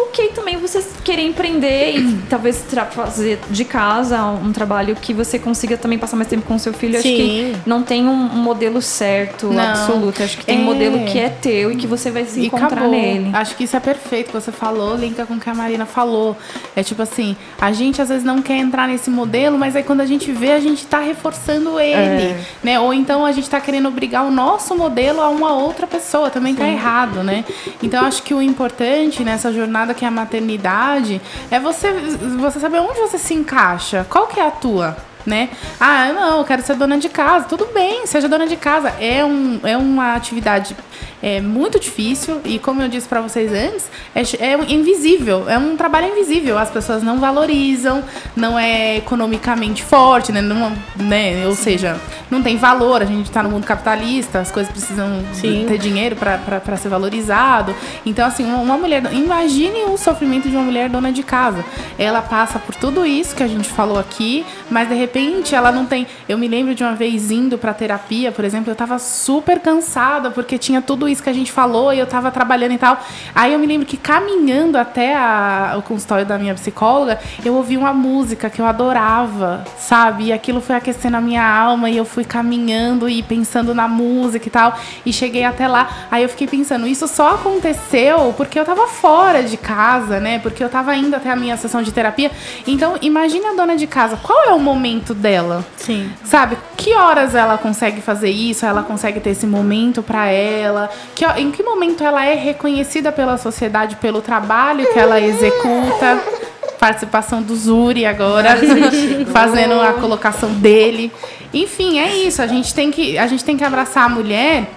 ok também você querer empreender e talvez fazer de casa um trabalho que você consiga também passar mais tempo com o seu filho. Sim. Acho que não tem um modelo certo, não. absoluto. Acho que tem é. um modelo que é teu e que você vai se e encontrar acabou. nele. Acho que isso é perfeito que você falou, linka com o que a Marina falou. É tipo assim, a gente às vezes não quer entrar nesse modelo, mas aí quando a gente vê, a gente tá reforçando ele, é. né? Ou então a gente tá querendo obrigar o nosso modelo a uma outra pessoa, também tá Sim. tá errado, né? Então acho que o importante nessa jornada que é a maternidade é você, você saber onde você se encaixa, qual que é a tua né? Ah, não, eu quero ser dona de casa. Tudo bem, seja dona de casa. É, um, é uma atividade é, muito difícil e, como eu disse para vocês antes, é, é, invisível. É um trabalho invisível. As pessoas não valorizam, não é economicamente forte, né? Não, né? Ou seja, não tem valor. A gente está no mundo capitalista, as coisas precisam Sim. ter dinheiro para ser valorizado. Então, assim, uma mulher. Imagine o sofrimento de uma mulher dona de casa. Ela passa por tudo isso que a gente falou aqui, mas de repente repente ela não tem. Eu me lembro de uma vez indo para terapia, por exemplo, eu tava super cansada porque tinha tudo isso que a gente falou e eu tava trabalhando e tal. Aí eu me lembro que caminhando até a, o consultório da minha psicóloga, eu ouvi uma música que eu adorava, sabe? E aquilo foi aquecendo a minha alma e eu fui caminhando e pensando na música e tal. E cheguei até lá. Aí eu fiquei pensando, isso só aconteceu porque eu tava fora de casa, né? Porque eu tava indo até a minha sessão de terapia. Então, imagine a dona de casa, qual é o momento momento dela. Sim. Sabe? Que horas ela consegue fazer isso? Ela consegue ter esse momento para ela? Que, em que momento ela é reconhecida pela sociedade pelo trabalho que ela executa? Participação do Zuri agora, fazendo a colocação dele. Enfim, é isso. A gente tem que, a gente tem que abraçar a mulher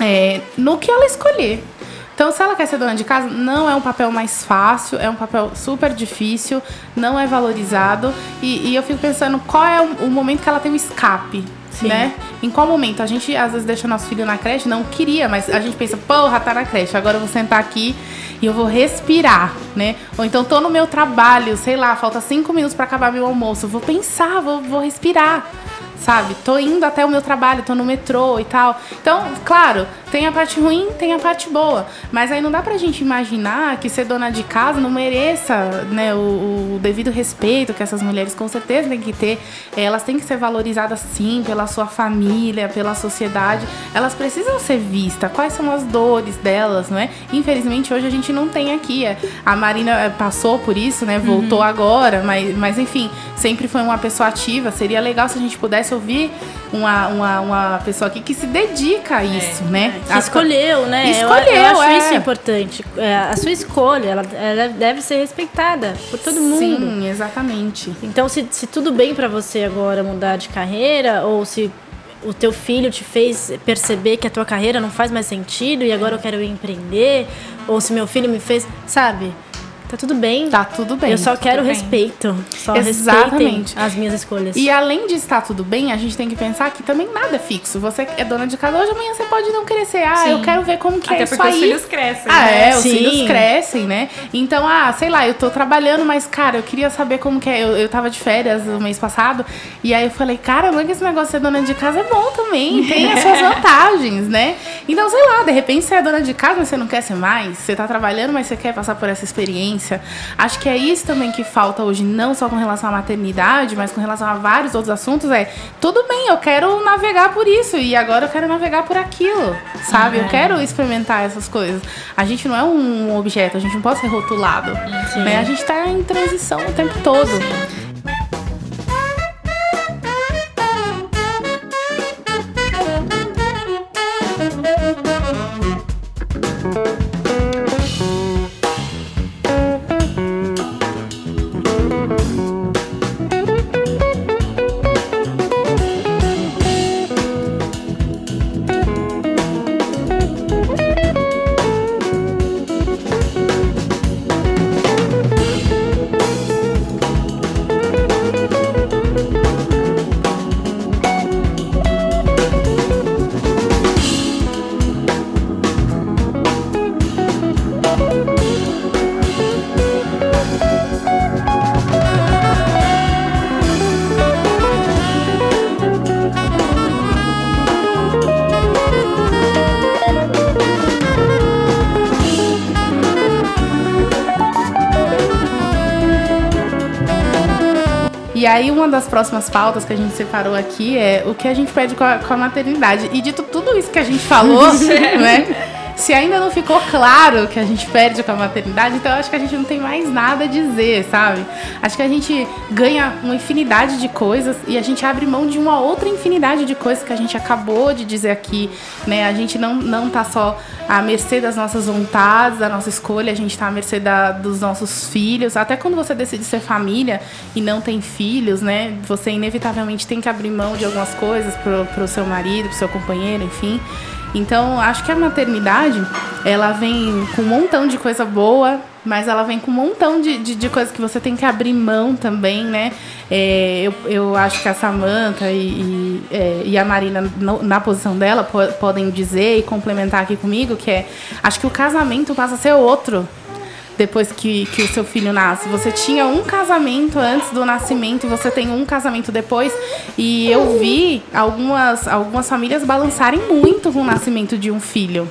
é, no que ela escolher. Então, se ela quer ser dona de casa, não é um papel mais fácil, é um papel super difícil, não é valorizado. E, e eu fico pensando qual é o, o, momento que ela tem o escape. Sim. Né? Em qual momento? A gente às vezes deixa nosso filho na creche, não queria, mas a gente pensa, porra, tá na creche, agora eu vou sentar aqui e eu vou respirar, né? Ou então tô no meu trabalho, sei lá, falta cinco minutos para acabar meu almoço, vou pensar, vou, vou respirar sabe? Tô indo até o meu trabalho, tô no metrô e tal. Então, claro, tem a parte ruim, tem a parte boa. Mas aí não dá pra gente imaginar que ser dona de casa não mereça né, o, o devido respeito que essas mulheres com certeza têm que ter. Elas têm que ser valorizadas sim pela sua família, pela sociedade. Elas precisam ser vistas. Quais são as dores delas, não é? Infelizmente hoje a gente não tem aqui. A Marina é, passou por isso, né? Voltou uhum. agora, mas, mas enfim, sempre foi uma pessoa ativa. Seria legal se a gente pudesse merece ouvir uma, uma, uma pessoa aqui que se dedica a isso, né? Que A- escolheu, né? Eu- Escolheu, eu, acho é. isso importante. É, a sua escolha, ela, ela deve ser respeitada por todo mundo. Sim, exatamente. Então, se, se tudo bem pra você agora mudar de carreira, ou se o teu filho te fez perceber que a tua carreira não faz mais sentido e agora eu quero empreender, ou se meu filho me fez, sabe? Tá tudo bem. Tá tudo bem. eu só quero bem. respeito. Só Exatamente. as minhas escolhas. E além de estar tudo bem, a gente tem que pensar que também nada é fixo. Você é dona de casa hoje, amanhã você pode não ser. Ah, Sim. eu quero ver como que Até é isso porque os filhos crescem. Ah, né? é, os Sim. filhos crescem, né? Então, ah, sei lá, eu tô trabalhando, mas, cara, eu queria saber como que é. Eu, eu tava de férias no mês passado, e aí eu falei, cara, é que esse negócio de ser dona de casa é bom também, tem as suas vantagens, né? Então, sei lá, de repente você é dona de casa, mas você não quer ser mais, você tá trabalhando, mas você quer passar por essa experiência. Acho que é isso também que falta hoje, não só com relação à maternidade, mas com relação a vários outros assuntos, é tudo bem, eu quero navegar por isso, e agora eu quero navegar por aquilo, sabe? Eu quero experimentar essas coisas. A gente não é um objeto, a gente não pode ser rotulado. Né? A gente tá em transição o tempo todo. E aí, uma das próximas pautas que a gente separou aqui é o que a gente pede com a, com a maternidade. E dito tudo isso que a gente falou, né? Se ainda não ficou claro o que a gente perde com a maternidade, então eu acho que a gente não tem mais nada a dizer, sabe? Acho que a gente ganha uma infinidade de coisas e a gente abre mão de uma outra infinidade de coisas que a gente acabou de dizer aqui, né? A gente não, não tá só à mercê das nossas vontades, da nossa escolha, a gente tá à mercê da, dos nossos filhos. Até quando você decide ser família e não tem filhos, né? Você inevitavelmente tem que abrir mão de algumas coisas pro, pro seu marido, pro seu companheiro, enfim. Então, acho que a maternidade, ela vem com um montão de coisa boa, mas ela vem com um montão de, de, de coisas que você tem que abrir mão também, né? É, eu, eu acho que a Samantha e, e, é, e a Marina, no- na posição dela, po- podem dizer e complementar aqui comigo, que é, acho que o casamento passa a ser outro depois que, que o seu filho nasce. Você tinha um casamento antes do nascimento e você tem um casamento depois. E eu vi algumas, algumas famílias balançarem muito com o nascimento de um filho.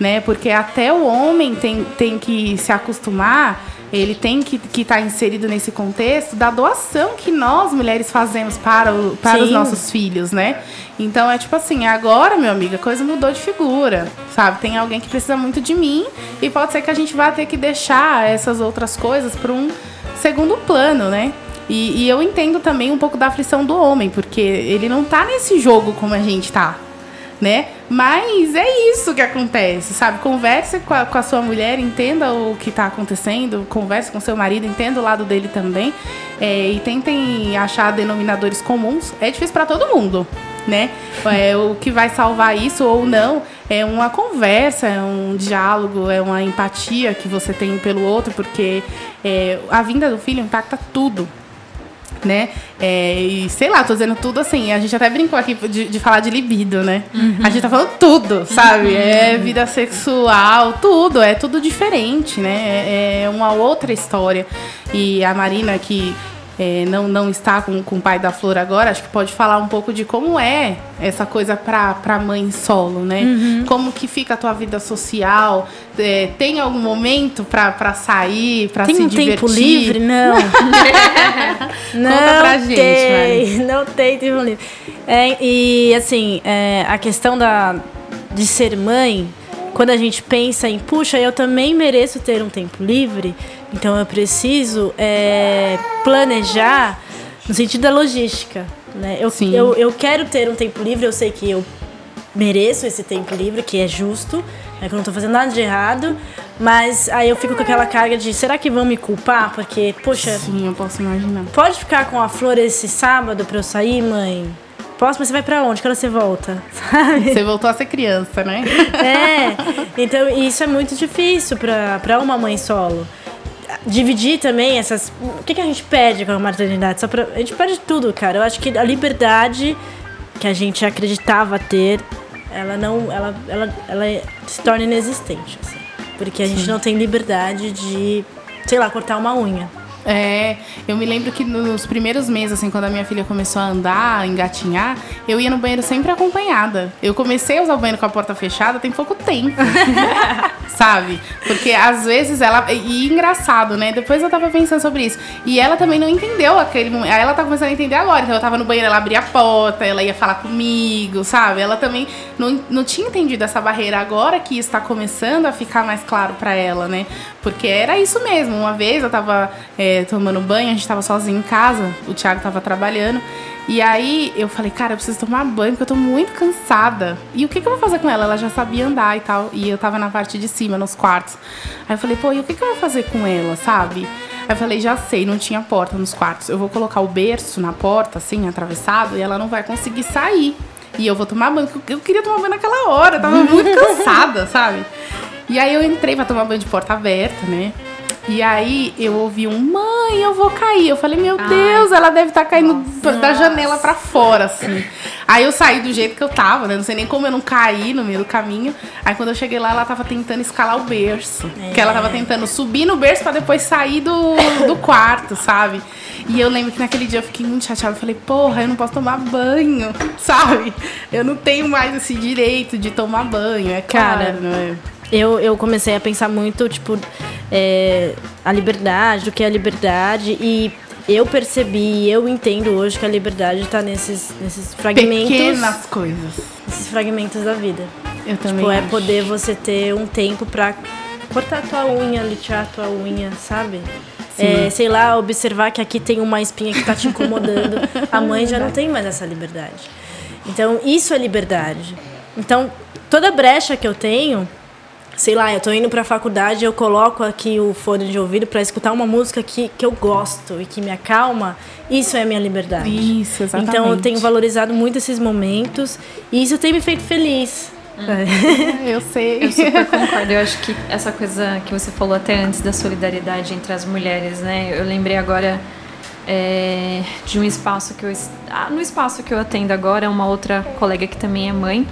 Né? Porque até o homem tem, tem que se acostumar, ele tem que estar inserido nesse contexto da doação que nós, mulheres, fazemos para, o, para os nossos filhos, né? Então é tipo assim, agora, meu amigo, a coisa mudou de figura, sabe? Tem alguém que precisa muito de mim e pode ser que a gente vá ter que deixar essas outras coisas para um segundo plano, né? E, e eu entendo também um pouco da aflição do homem, porque ele não tá nesse jogo como a gente tá, né? Mas é isso que acontece, sabe? Converse com a, com a sua mulher, entenda o que está acontecendo, converse com seu marido, entenda o lado dele também. é, e tentem achar denominadores comuns. É difícil para todo mundo, né? É, o que vai salvar isso ou não é uma conversa, é um diálogo, é uma empatia que você tem pelo outro, porque é, a vinda do filho impacta tudo né? É, e sei lá, tô dizendo tudo assim. A gente até brincou aqui de, de falar de libido, né? A gente tá falando tudo, sabe? É vida sexual, tudo, é tudo diferente, né? É, é uma outra história. E a Marina, que é, não, não está com, com o pai da Flor agora, acho que pode falar um pouco de como é essa coisa pra mãe solo, né? Como que fica a tua vida social? É, tem algum momento pra, pra sair, Tem se um divertir? tempo livre? Não. não Conta pra gente, tem, Não tem tempo livre. É, e assim, é, a questão da, de ser mãe, quando a gente pensa em, puxa, eu também mereço ter um tempo livre, então eu preciso é, planejar no sentido da logística. Né? Eu, Sim. eu, eu quero ter um tempo livre, eu sei que eu mereço esse tempo livre, que é justo, é que eu não tô fazendo nada de errado, mas aí eu fico com aquela carga de será que vão me culpar? Porque, poxa, Sim, eu posso imaginar. pode ficar com a flor esse sábado pra eu sair, mãe? Posso, mas você vai pra onde? Que hora você volta? Sabe? Você voltou a ser criança, né? É, então isso é muito difícil pra, pra uma mãe solo. Dividir também essas. O que, que a gente pede com a maternidade? Só pra, a gente pede tudo, cara. Eu acho que a liberdade que a gente acreditava ter, ela não. Ela, ela, ela se torna inexistente. assim. porque a gente não tem liberdade de, sei lá, cortar uma unha. É, eu me lembro que nos primeiros meses, assim, quando a minha filha começou a andar, a engatinhar, eu ia no banheiro sempre acompanhada. Eu comecei a usar o banheiro com a porta fechada tem pouco tempo. Sabe? Porque às vezes ela. E engraçado, né? Depois eu tava pensando sobre isso. E ela também não entendeu aquele momento. Aí ela tá começando a entender agora. Então eu tava no banheiro, ela abria a porta, ela ia falar comigo, sabe? Ela também não, não tinha entendido essa barreira. Agora que isso tá começando a ficar mais claro pra ela, né? Porque era isso mesmo. Uma vez eu tava é, tomando banho, a gente tava sozinho em casa, o Thiago tava trabalhando. E aí eu falei, cara, eu preciso tomar banho porque eu tô muito cansada. E o que, que eu vou fazer com ela? Ela já sabia andar e tal. E eu tava na parte de cima, nos quartos. Aí eu falei, pô, e o que, que eu vou fazer com ela, sabe? Aí eu falei, já sei, não tinha porta nos quartos. Eu vou colocar o berço na porta, assim, atravessado, e ela não vai conseguir sair. E eu vou tomar banho. Eu queria tomar banho naquela hora, eu tava muito cansada, sabe? E aí eu entrei pra tomar banho de porta aberta, né? E aí eu ouvi um, mãe, eu vou cair. Eu falei, meu Ai. Deus, ela deve estar caindo da janela pra fora, assim. Aí eu saí do jeito que eu tava, né? Não sei nem como eu não caí no meio do caminho. Aí quando eu cheguei lá, ela tava tentando escalar o berço. Que ela tava tentando subir no berço pra depois sair do, do quarto, sabe? E eu lembro que naquele dia eu fiquei muito chateada. Eu falei, porra, eu não posso tomar banho, sabe? Eu não tenho mais esse direito de tomar banho, é Cara, claro, né? Eu, eu comecei a pensar muito, tipo, é, a liberdade, do que é a liberdade. E eu percebi, eu entendo hoje que a liberdade tá nesses, nesses fragmentos. Pequenas coisas. Esses fragmentos da vida. Eu também Tipo, é acho. poder você ter um tempo pra cortar a tua unha, litear a tua unha, sabe? É, sei lá, observar que aqui tem uma espinha que tá te incomodando. a mãe já não tem mais essa liberdade. Então, isso é liberdade. Então, toda brecha que eu tenho, sei lá, eu tô indo pra faculdade, eu coloco aqui o fone de ouvido pra escutar uma música que, que eu gosto e que me acalma, isso é a minha liberdade. Isso, exatamente. Então eu tenho valorizado muito esses momentos e isso tem me feito feliz. Eu sei. Eu super concordo. Eu acho que essa coisa que você falou até antes da solidariedade entre as mulheres, né? Eu lembrei agora é, de um espaço que eu. Ah, no espaço que eu atendo agora, uma outra colega que também é mãe.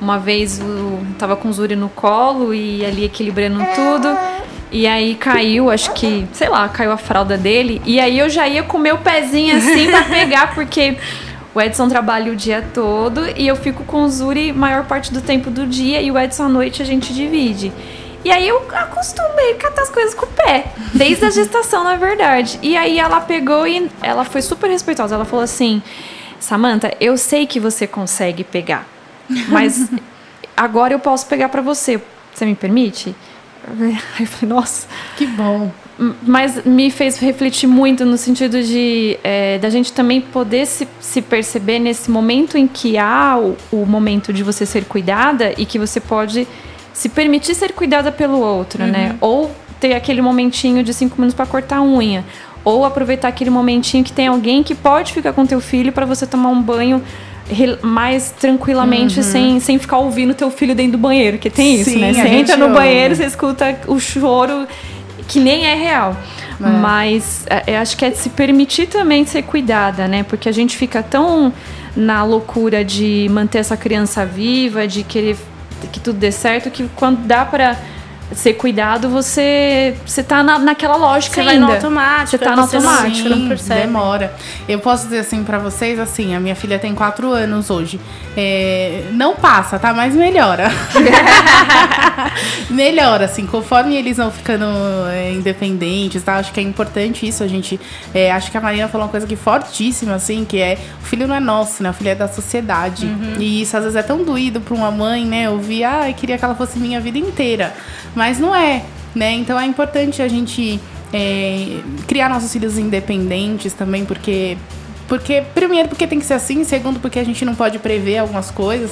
Uma vez o, tava com o Zuri no colo e ali equilibrando tudo. E aí caiu, acho que, sei lá, caiu a fralda dele. E aí eu já ia com o meu pezinho assim pra pegar, porque o Edson trabalha o dia todo e eu fico com o Zuri maior parte do tempo do dia e o Edson à noite a gente divide. E aí eu acostumei a catar as coisas com o pé, desde a gestação, na verdade. E aí ela pegou e ela foi super respeitosa. Ela falou assim: Samantha, eu sei que você consegue pegar, mas agora eu posso pegar pra você. Você me permite? Aí eu falei, nossa. Que bom. Mas me fez refletir muito no sentido de é, da gente também poder se, se perceber nesse momento em que há o, o momento de você ser cuidada e que você pode se permitir ser cuidada pelo outro, né? Ou ter aquele momentinho de cinco minutos para cortar a unha. Ou aproveitar aquele momentinho que tem alguém que pode ficar com teu filho para você tomar um banho mais tranquilamente, sem, sem ficar ouvindo teu filho dentro do banheiro, que tem isso, Sim, né? Você entra no ouve. banheiro, você escuta o choro que nem é real. É. Mas é, eu acho que é de se permitir também ser cuidada, né? Porque a gente fica tão na loucura de manter essa criança viva, de querer que tudo dê certo, que quando dá pra ser cuidado, você você tá na, naquela lógica Você vai ainda. no automático. Você tá aí no não- automático, não Sim, percebe. demora. Eu posso dizer assim pra vocês, assim, a minha filha tem quatro anos hoje. É, não passa, tá? Mas melhora. melhora, assim, conforme eles vão ficando é, independentes, tá? Acho que é importante isso, a gente. é, acho que a Marina falou uma coisa que fortíssima, assim, que é o filho não é nosso, né? O filho é da sociedade. E isso às vezes é tão doído pra uma mãe, né? Ouvir, ah, eu queria que ela fosse minha vida inteira. Mas não é, né? Então é importante a gente é, criar nossos filhos independentes também, porque porque, primeiro, porque tem que ser assim, segundo, porque a gente não pode prever algumas coisas.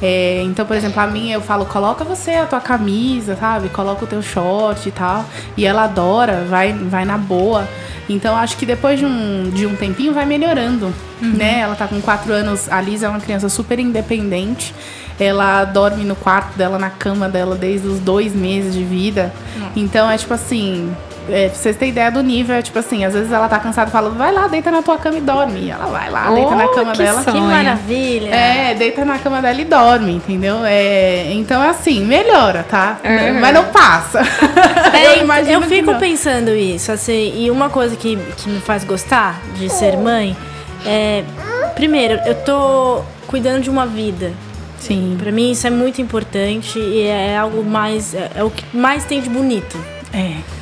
É, então, por exemplo, a minha eu falo, coloca você a tua camisa, sabe? Coloca o teu short e tal. E ela adora, vai, vai na boa. Então, acho que depois de um, de um tempinho vai melhorando, uhum. né? Ela tá com quatro anos, a Lisa é uma criança super independente. Ela dorme no quarto dela, na cama dela, desde os dois meses de vida. Então, é tipo assim, é, pra vocês terem ideia do nível, é tipo assim, às vezes ela tá cansada e fala, vai lá, deita na tua cama e dorme. E ela vai lá, oh, deita na cama que dela. Sonho. Que maravilha! É, deita na cama dela e dorme, entendeu? É, então, assim, melhora, tá? Uhum. Mas não passa. É, eu imagino Eu fico pensando isso, assim, e uma coisa que, que me faz gostar de ser mãe é, primeiro, eu tô cuidando de uma vida. Sim. Pra mim isso é muito importante e é algo mais. É, é o que mais tem de bonito. É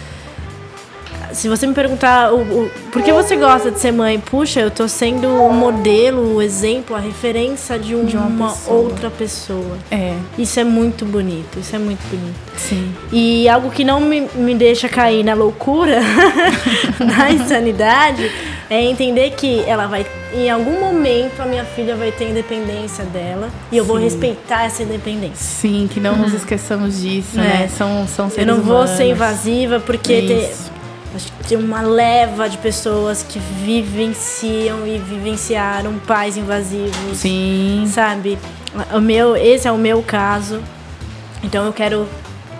se você me perguntar o, o, por que você gosta de ser mãe, puxa, eu tô sendo o modelo, o exemplo, a referência de, um, de uma, uma pessoa. outra pessoa. É. Isso é muito bonito, isso é muito bonito. Sim. E algo que não me, me deixa cair na loucura, na insanidade, é entender que ela vai, em algum momento, a minha filha vai ter independência dela e eu Sim. vou respeitar essa independência. Sim, que não nos esqueçamos disso, é. né? São, são seres Eu não humanos. vou ser invasiva porque ter, Acho que tem uma leva de pessoas que vivenciam e vivenciaram pais invasivos. Sim. Sabe? O meu, esse é o meu caso. Então eu quero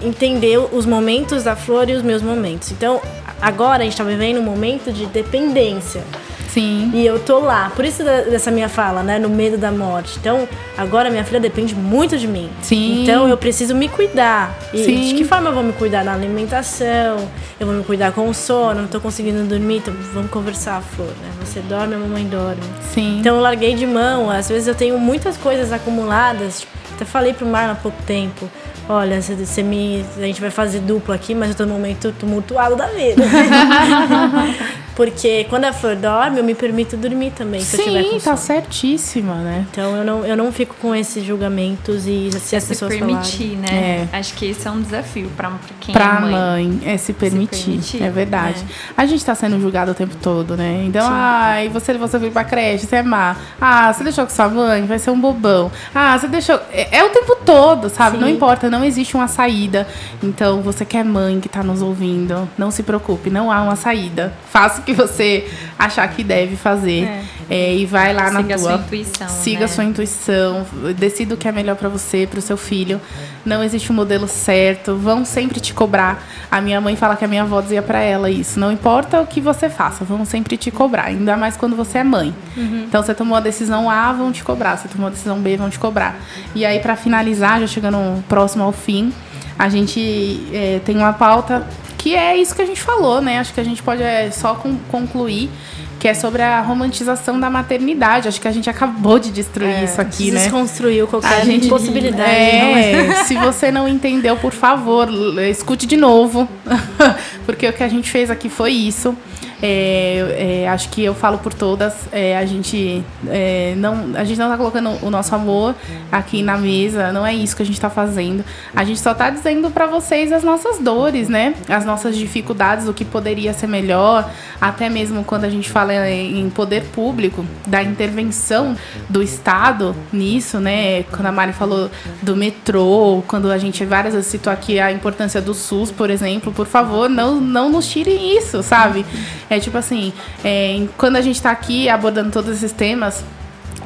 entender os momentos da flor e os meus momentos. Então, agora a gente está vivendo um momento de dependência. Sim. E eu tô lá. Por isso dessa minha fala, né? No medo da morte. Então, agora minha filha depende muito de mim. Sim. Então eu preciso me cuidar. E Sim. de que forma eu vou me cuidar? Na alimentação, eu vou me cuidar com o sono, não tô conseguindo dormir, então vamos conversar, Flor, né? Você dorme, a mamãe dorme. Sim. Então eu larguei de mão. Às vezes eu tenho muitas coisas acumuladas. Até falei pro Marlon há pouco tempo. Olha, você, me, a gente vai fazer duplo aqui, mas eu tô num momento tumultuado da vida. Porque quando a flor dorme, eu me permito dormir também, se Sim, eu tiver com tá sono. certíssima, né? Então eu não, eu não fico com esses julgamentos e se as se pessoas permitir, falarem. né? É. Acho que esse é um desafio para quem pra é mãe. mãe. é se permitir. Se permitir é verdade. É. A gente tá sendo julgado o tempo todo, né? Então, Sim. ai, você, você veio pra creche, você é má. Ah, você deixou com sua mãe, vai ser um bobão. Ah, você deixou. É, é o tempo todo, sabe? Sim. Não importa, não existe uma saída. Então, você que é mãe que tá nos ouvindo, não se preocupe, não há uma saída. Faça o que você achar que deve fazer. É. É, e vai lá Siga na a tua. sua intuição, Siga né? a sua intuição. Decida o que é melhor pra você, pro seu filho. Não existe um modelo certo. Vão sempre te cobrar. A minha mãe fala que a minha avó dizia pra ela isso. Não importa o que você faça, vão sempre te cobrar. Ainda mais quando você é mãe. Então você tomou a decisão A, vão te cobrar. Você tomou a decisão B, vão te cobrar. E aí, pra finalizar, já chegando próximo ao fim, a gente é, tem uma pauta que é isso que a gente falou, né? Acho que a gente pode é, só con- concluir que é sobre a romantização da maternidade. Acho que a gente acabou de destruir isso aqui, né? Desconstruiu qualquer A gente possibilidade. é? É, se você não entendeu, por favor, escute de novo. Porque o que a gente fez aqui foi isso. É, é, acho que eu falo por todas. é, a gente é, não, a gente não tá colocando o nosso amor aqui na mesa. Não é isso que a gente tá fazendo. A gente só tá dizendo para vocês as nossas dores, né? As nossas dificuldades, o que poderia ser melhor. Até mesmo quando a gente fala em em poder público, da intervenção do Estado nisso, né? Quando a Mari falou do metrô, quando a gente várias vezes citou aqui a importância do SUS, por exemplo, por favor, não, não nos tirem isso, sabe? É tipo assim, é, quando a gente tá aqui abordando todos esses temas,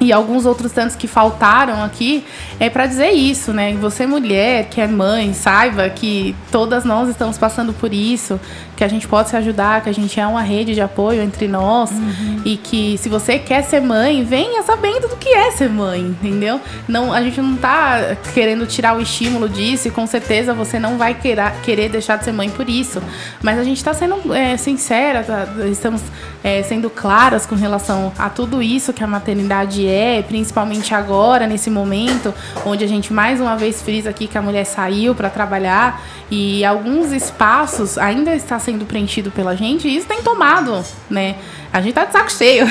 e alguns outros tantos que faltaram aqui é para dizer isso, né? Você mulher que é mãe, saiba que todas nós estamos passando por isso, que a gente pode se ajudar, que a gente é uma rede de apoio entre nós e que se você quer ser mãe, venha sabendo do que é ser mãe, entendeu? Não, a gente não tá querendo tirar o estímulo disso e com certeza você não vai querer, querer deixar de ser mãe por isso, mas a gente tá sendo é, sincera, tá- estamos é, sendo claras com relação a tudo isso que a maternidade é principalmente agora, nesse momento, onde a gente mais uma vez frisa aqui que a mulher saiu para trabalhar e alguns espaços ainda está sendo preenchido pela gente e isso tem tomado, né? A gente tá de saco cheio.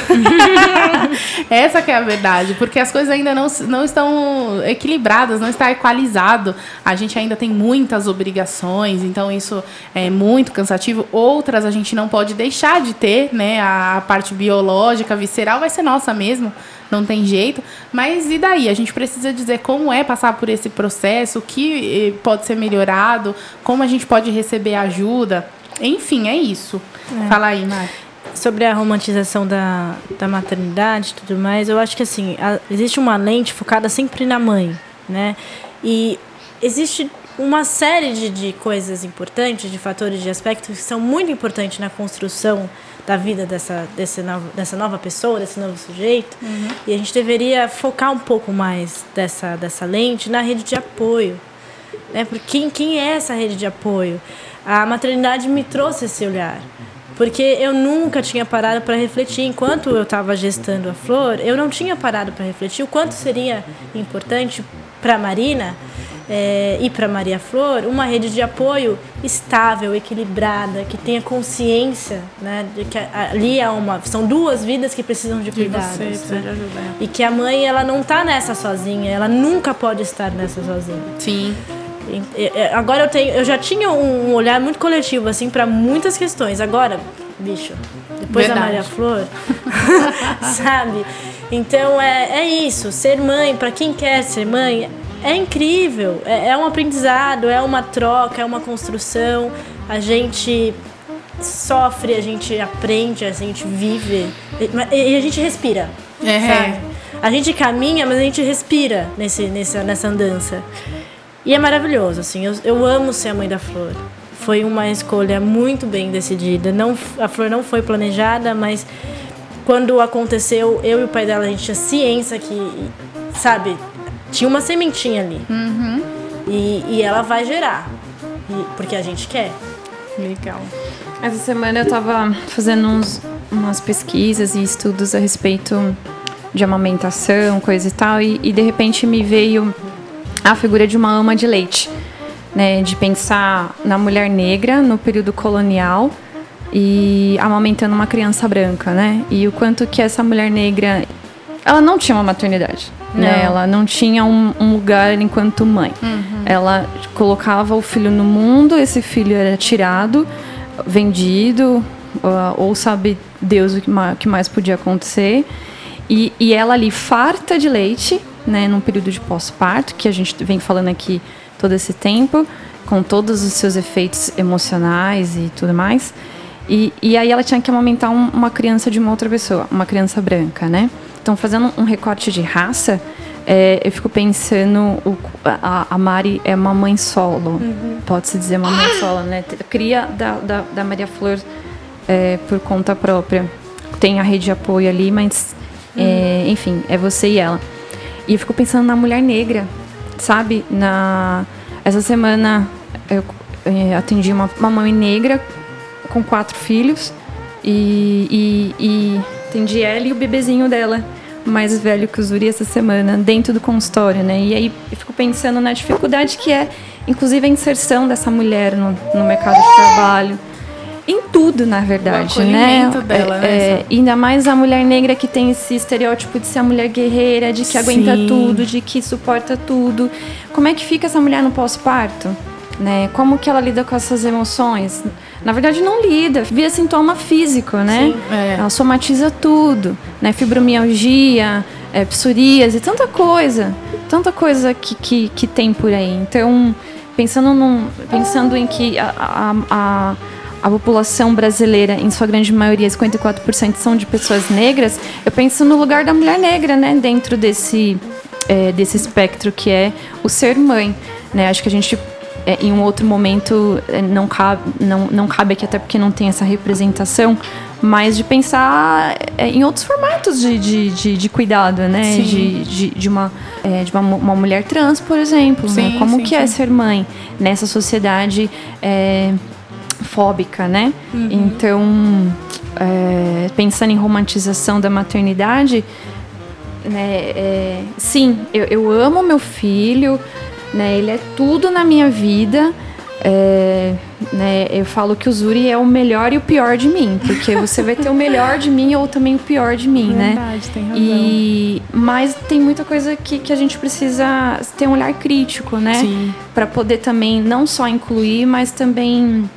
Essa que é a verdade, porque as coisas ainda não, não estão equilibradas, não está equalizado. A gente ainda tem muitas obrigações, então isso é muito cansativo. Outras a gente não pode deixar de ter, né? A parte biológica, visceral vai ser nossa mesmo não tem jeito. Mas e daí? A gente precisa dizer como é passar por esse processo, o que eh, pode ser melhorado, como a gente pode receber ajuda. Enfim, é isso. É. Fala aí, Mari sobre a romantização da, da maternidade e tudo mais, eu acho que assim, a, existe uma lente focada sempre na mãe, né? E existe uma série de, de coisas importantes, de fatores, de aspectos que são muito importantes na construção da vida dessa, desse novo, dessa nova pessoa, desse novo sujeito. Uhum. E a gente deveria focar um pouco mais dessa, dessa lente na rede de apoio. Né? Porque quem, quem é essa rede de apoio? A maternidade me trouxe esse olhar. Porque eu nunca tinha parado para refletir. Enquanto eu estava gestando a flor, eu não tinha parado para refletir o quanto seria importante para a Marina é, e para Maria Flor uma rede de apoio estável, equilibrada, que tenha consciência né, de que ali há uma, são duas vidas que precisam de cuidados. De você, né? E que a mãe ela não está nessa sozinha, ela nunca pode estar nessa sozinha. Sim. Agora eu tenho, eu já tinha um olhar muito coletivo assim para muitas questões. Agora, bicho, depois Verdade. da Maria Flor, sabe? Então é, é isso. Ser mãe, para quem quer ser mãe, é incrível. É, é um aprendizado, é uma troca, é uma construção. A gente sofre, a gente aprende, a gente vive e, a gente respira. É. Sabe? A gente caminha, mas a gente respira nesse, nessa, nessa andança. E é maravilhoso, assim. Eu, eu amo ser a mãe da Flor. Foi uma escolha muito bem decidida. Não, a Flor não foi planejada, mas quando aconteceu, eu e o pai dela, a gente tinha ciência que, sabe, tinha uma sementinha ali. Uhum. E, e ela vai gerar. E, porque a gente quer. Legal. Essa semana eu tava fazendo uns, umas pesquisas e estudos a respeito de amamentação, coisa e tal, e, e de repente me veio a figura de uma ama de leite, né, de pensar na mulher negra no período colonial e amamentando uma criança branca, né? E o quanto que essa mulher negra, ela não tinha uma maternidade, né? não. né? Ela não tinha um, um lugar enquanto mãe. Uhum. Ela colocava o filho no mundo, esse filho era tirado, vendido, ou sabe Deus o que mais podia acontecer. E, e ela ali farta de leite, né, num período de pós-parto, que a gente vem falando aqui todo esse tempo, com todos os seus efeitos emocionais e tudo mais. E, e aí ela tinha que amamentar um, uma criança de uma outra pessoa, uma criança branca, né? Então, fazendo um recorte de raça, é, eu fico pensando, o, a, a, Mari é uma mãe solo, uhum. pode-se dizer uma mãe solo, né? Cria da, da, da Maria Flor é, por conta própria. Tem a rede de apoio ali, mas, é, uhum. enfim, é você e ela. E eu fico pensando na mulher negra, sabe? Na essa semana eu eh, atendi uma, uma mãe negra com quatro filhos e, e, e atendi ela e o bebezinho dela mais velho que o essa semana dentro do consultório, né? E aí eu fico pensando na dificuldade que é, inclusive a inserção dessa mulher no, no mercado de trabalho em tudo, na verdade, o né? Dela, né? É, é, ainda mais a mulher negra que tem esse estereótipo de ser a mulher guerreira, de que Sim. aguenta tudo, de que suporta tudo. Como é que fica essa mulher no pós-parto? Né? Como que ela lida com essas emoções? Na verdade, não lida, via sintoma físico, né? Sim, é. Ela somatiza tudo, né? Fibromialgia, é, psoríase, tanta coisa, tanta coisa que, que, que tem por aí. Então, pensando, num, pensando em que a, a, a a população brasileira, em sua grande maioria, 54% são de pessoas negras, eu penso no lugar da mulher negra, né, dentro desse, é, desse espectro que é o ser mãe. Né? Acho que a gente, é, em um outro momento, é, não, cabe, não, não cabe aqui, até porque não tem essa representação, mas de pensar é, em outros formatos de, de, de, de cuidado, né? De, de, de, uma, é, de uma, uma, mulher trans, por exemplo. Né? Sim, né? Como sim, que é é ser mãe nessa sociedade é, fóbica, né? Uhum. Então, é, pensando em romantização da maternidade, né, é, sim, eu, eu amo meu filho, né, ele é tudo na minha vida. É, né, eu falo que o Zuri é o melhor e o pior de mim, porque você vai ter o melhor de mim ou também o pior de mim, Verdade, né? tem razão. E mas tem muita coisa que, que a gente precisa ter um olhar crítico, né? Para poder também não só incluir, mas também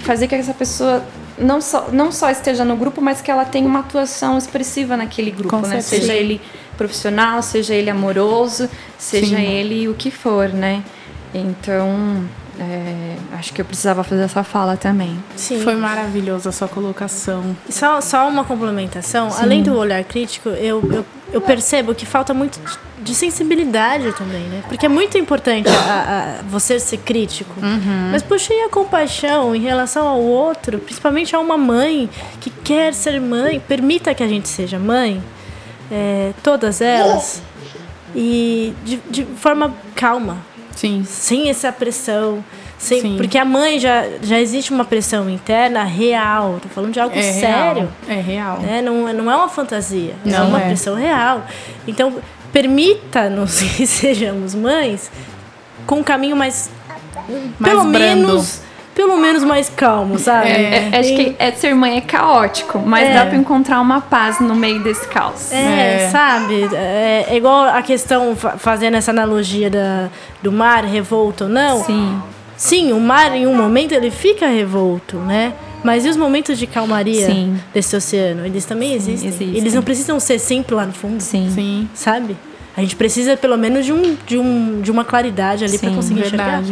fazer que essa pessoa não só, não só esteja no grupo, mas que ela tenha uma atuação expressiva naquele grupo, Com né? certeza. Seja ele profissional, seja ele amoroso, seja Sim. ele o que for, né? Então, é, acho que eu precisava fazer essa fala também. Sim. Foi maravilhosa a sua colocação. Só, só uma complementação. Além do olhar crítico, eu, eu, eu percebo que falta muito de- de sensibilidade também, né? Porque é muito importante a- a- você ser crítico. Mas, puxa, e a compaixão em relação ao outro, principalmente a uma mãe que quer ser mãe, permita que a gente seja mãe, é, todas elas, e de, de forma calma, Sim. sem essa pressão. Sem, Sim. Porque a mãe já, já existe uma pressão interna real. Tô falando de algo É sério. real. É real. Né? Não, é- não é uma fantasia. é Não uma é. pressão real. Então, permita-nos que sejamos mães com um caminho mais. Mais pelo brando. menos. Pelo menos mais calmo, sabe? É, acho que é, ser mãe é caótico, mas É. dá pra encontrar uma paz no meio desse caos. É, É. sabe? É, é igual a questão, fa- fazendo essa analogia da, do mar revolto ou não. Sim. Sim, o mar em um momento ele fica revolto, né? Mas e os momentos de calmaria Sim. desse oceano? Eles também existem. existem. Eles não precisam ser sempre lá no fundo, Sim. Sim. sabe? A gente precisa pelo menos de, um, de, um, de uma claridade ali pra Sim, conseguir enxergar.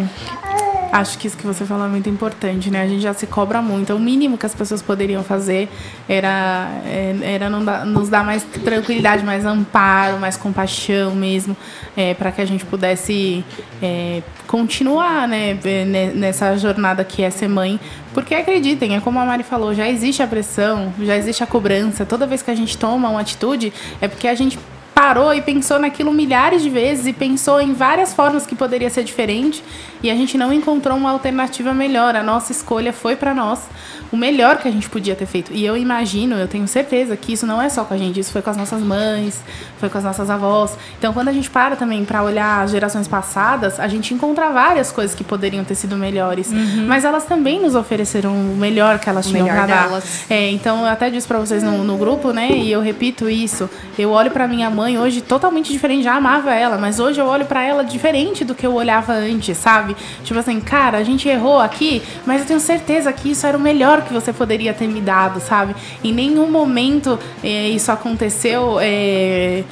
Acho que isso que você falou é muito importante, né? A gente já se cobra muito. O mínimo que as pessoas poderiam fazer era, é, era dar- nos dar mais tranquilidade, mais amparo, mais compaixão mesmo, é, para que a gente pudesse é, continuar né, é, ne- nessa jornada que é ser mãe. Porque acreditem, é como a Mari falou, já existe a pressão, já existe a cobrança. Toda vez que a gente toma uma atitude, é porque a gente parou e pensou naquilo milhares de vezes e pensou em várias formas que poderia ser diferente e a gente não encontrou uma alternativa melhor. A nossa escolha foi para nós o melhor que a gente podia ter feito. E eu imagino, eu tenho certeza que isso não é só com a gente, isso foi com as nossas mães, foi com as nossas avós. Então, quando a gente para também para olhar as gerações passadas, a gente encontra várias coisas que poderiam ter sido melhores, mas elas também nos ofereceram o melhor que elas tinham para dar. É, então eu até disse pra vocês no, no grupo, né? E eu repito isso. Eu olho pra minha mãe hoje totalmente diferente. Já amava ela, mas hoje eu olho pra ela diferente do que eu olhava antes, sabe? Tipo assim, cara, a gente errou aqui, mas eu tenho certeza que isso era o melhor que você poderia ter me dado, sabe? Em nenhum momento é, isso aconteceu é,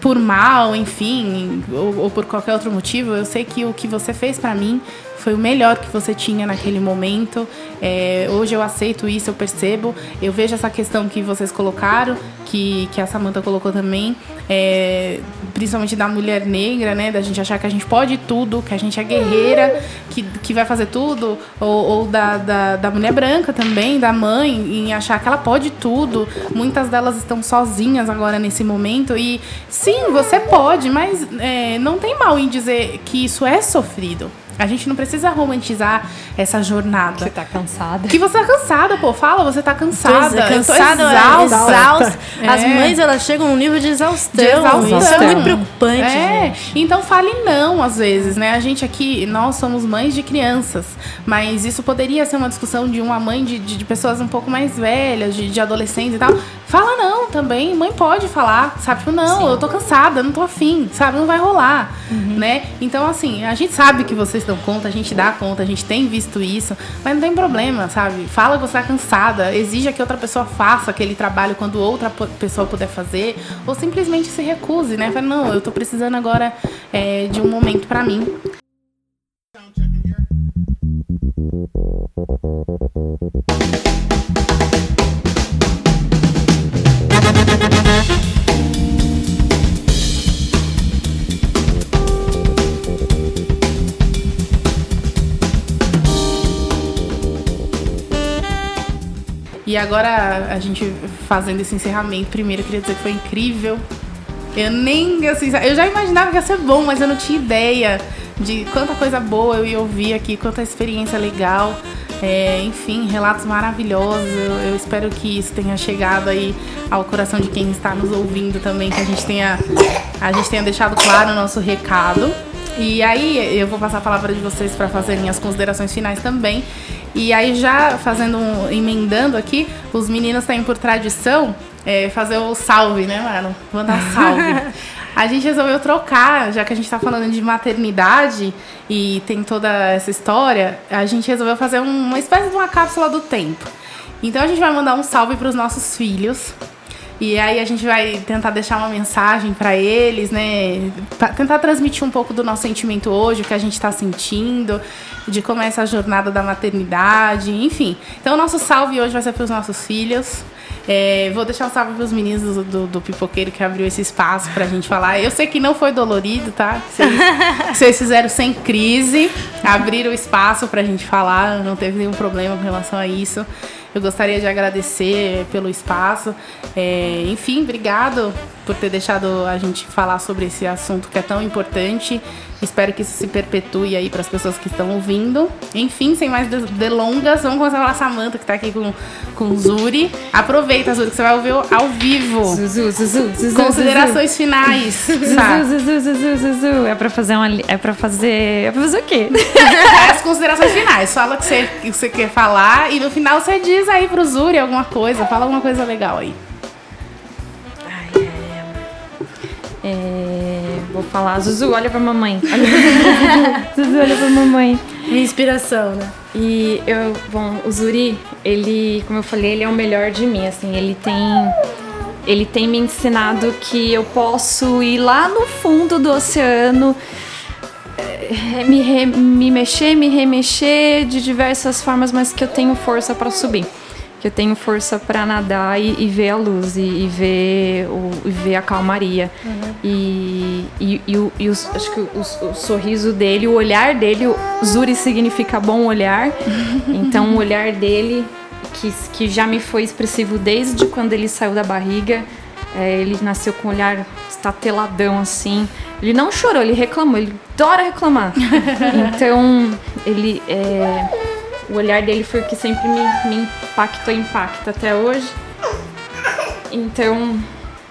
por mal, enfim, ou, ou por qualquer outro motivo. Eu sei que o que você fez pra mim foi o melhor que você tinha naquele momento. É, hoje eu aceito isso, eu percebo. Eu vejo essa questão que vocês colocaram, que, que a Samantha colocou também, é, principalmente da mulher negra, né? Da gente achar que a gente pode tudo, que a gente é guerreira, que, que vai fazer tudo, ou, ou da, da, da mulher branca também, da mãe, em achar que ela pode tudo. Muitas delas estão sozinhas agora nesse momento. E sim, você pode, mas é, não tem mal em dizer que isso é sofrido. A gente não precisa romantizar essa jornada. Você tá cansada. Que você tá cansada, pô. Fala, você tá cansada. É, Eu tô cansada, exausta. exausta. As É. mães, elas chegam num nível de exaustão. De exaustão. Isso é muito preocupante, É, gente. então fale não às vezes, né? A gente aqui, nós somos mães de crianças, mas isso poderia ser uma discussão de uma mãe de, de, de pessoas um pouco mais velhas, de, de adolescentes e tal. Fala não também, mãe pode falar, sabe? Tipo, não, eu tô cansada, não tô afim, sabe? Não vai rolar, né? Então, assim, a gente sabe que vocês dão conta, a gente dá conta, a gente tem visto isso, mas não tem problema, sabe? Fala que você tá cansada, exija que outra pessoa faça aquele trabalho quando outra pessoa puder fazer, ou simplesmente se recuse, né? Fala, não, eu tô precisando agora é, de um momento pra mim. E agora a gente fazendo esse encerramento, primeiro eu queria dizer que foi incrível. Eu nem, assim, eu já imaginava que ia ser bom, mas eu não tinha ideia de quanta coisa boa eu ia ouvir aqui, quanta experiência legal. É, enfim, relatos maravilhosos. Eu, espero que isso tenha chegado aí ao coração de quem está nos ouvindo também, que a gente tenha, a gente tenha deixado claro o nosso recado. E aí eu vou passar a palavra de vocês para fazerem as considerações finais também. E aí já fazendo um, emendando aqui, os meninos têm por tradição é, fazer o salve, né, mano? Mandar salve. A gente resolveu trocar, já que a gente está falando de maternidade e tem toda essa história, a gente resolveu fazer uma espécie de uma cápsula do tempo. Então a gente vai mandar um salve para os nossos filhos. E aí a gente vai tentar deixar uma mensagem para eles, né? Pra tentar transmitir um pouco do nosso sentimento hoje, o que a gente está sentindo, de como é essa jornada da maternidade, enfim. Então o nosso salve hoje vai ser para os nossos filhos. É, vou deixar um salve para os meninos do, do, do, Pipoqueiro que abriu esse espaço para a gente falar. Eu sei que não foi dolorido, tá? Vocês, vocês fizeram sem crise, abriram o espaço para a gente falar, não teve nenhum problema com relação a isso. Eu gostaria de agradecer pelo espaço. É, enfim, obrigado por ter deixado a gente falar sobre esse assunto que é tão importante. Espero que isso se perpetue aí para as pessoas que estão ouvindo. Enfim, sem mais delongas, vamos começar a falar Samanta, que está aqui com, com o Zuri. Aproveita, Zuri, que você vai ouvir ao vivo. Zuzu, Zuzu, Zuzu, Considerações Zuzu. finais. Zuzu, Zuzu, Zuzu, Zuzu. É para fazer uma. É para fazer. É para fazer o quê? É as considerações finais. Fala o que você, que você quer falar e no final você diz aí pro Zuri alguma coisa. Fala alguma coisa legal aí. É, vou falar, Zuzu, olha pra mamãe. Zuzu, olha pra mamãe. Minha inspiração, né? E eu, bom, o Zuri, ele, como eu falei, ele é o melhor de mim, assim, ele tem ele tem me ensinado que eu posso ir lá no fundo do oceano, é, me, re, me mexer, me remexer de diversas formas, mas que eu tenho força para subir que eu tenho força para nadar e, e, ver a luz e, e ver o, e ver a calmaria. Uhum. e, e, e, o, e acho que o, o, sorriso dele o olhar dele o Zuri significa bom olhar. Então o olhar dele que, que já me foi expressivo desde quando ele saiu da barriga é, ele nasceu com um olhar estateladão assim. Ele não chorou ele reclamou ele adora reclamar. Então ele é, o olhar dele foi o que sempre me, me impactou e impacta até hoje. Então,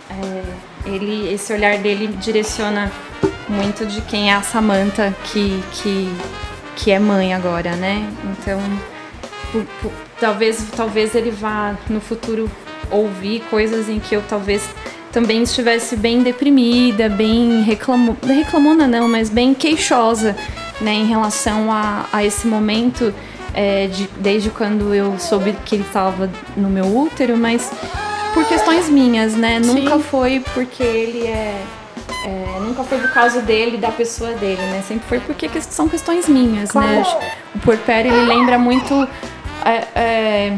é, ele, esse olhar dele direciona muito de quem é a Samantha que, que, que é mãe agora, né? Então, por, por, talvez, talvez ele vá no futuro ouvir coisas em que eu talvez também estivesse bem deprimida, bem reclamo, reclamona não, mas bem queixosa, né, em relação a, a esse momento é, de, desde quando eu soube que ele estava no meu útero, mas por questões minhas, né? Sim. Nunca foi porque ele é, é, Nunca foi por causa dele, da pessoa dele, né? Sempre foi porque são questões minhas, né? claro. né? O porpério, ele lembra muito. É, é,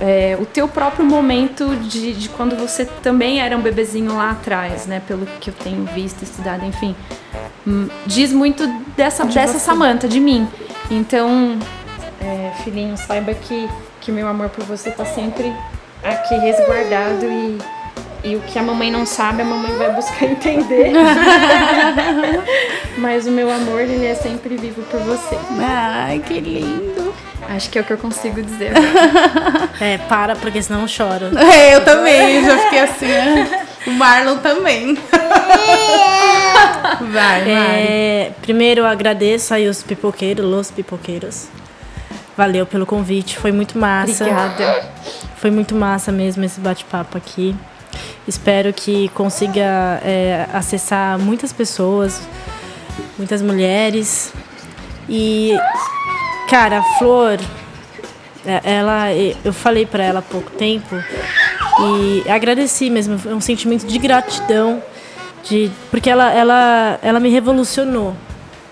é, o teu próprio momento de, de, quando você também era um bebezinho lá atrás, né? Pelo que eu tenho visto, estudado, enfim. Hum, diz muito dessa, de dessa Samanta, de mim. Então, é, filhinho, saiba que, que meu amor por você tá sempre aqui resguardado e, e o que a mamãe não sabe, a mamãe vai buscar entender. Mas o meu amor, ele é sempre vivo por você. Ai, que lindo. Acho que é o que eu consigo dizer. é, para, porque senão eu choro. É, eu também, eu já fiquei assim. Né? O Marlon também. vai, é, Primeiro eu agradeço aí os pipoqueiros, os pipoqueiros, Valeu pelo convite, foi muito massa. Obrigada. Foi muito massa mesmo esse bate-papo aqui. Espero que consiga é, acessar muitas pessoas, muitas mulheres. E, cara, a Flor, é, ela, eu falei para ela há pouco tempo e agradeci mesmo, é um sentimento de gratidão, de, porque ela, ela, ela me revolucionou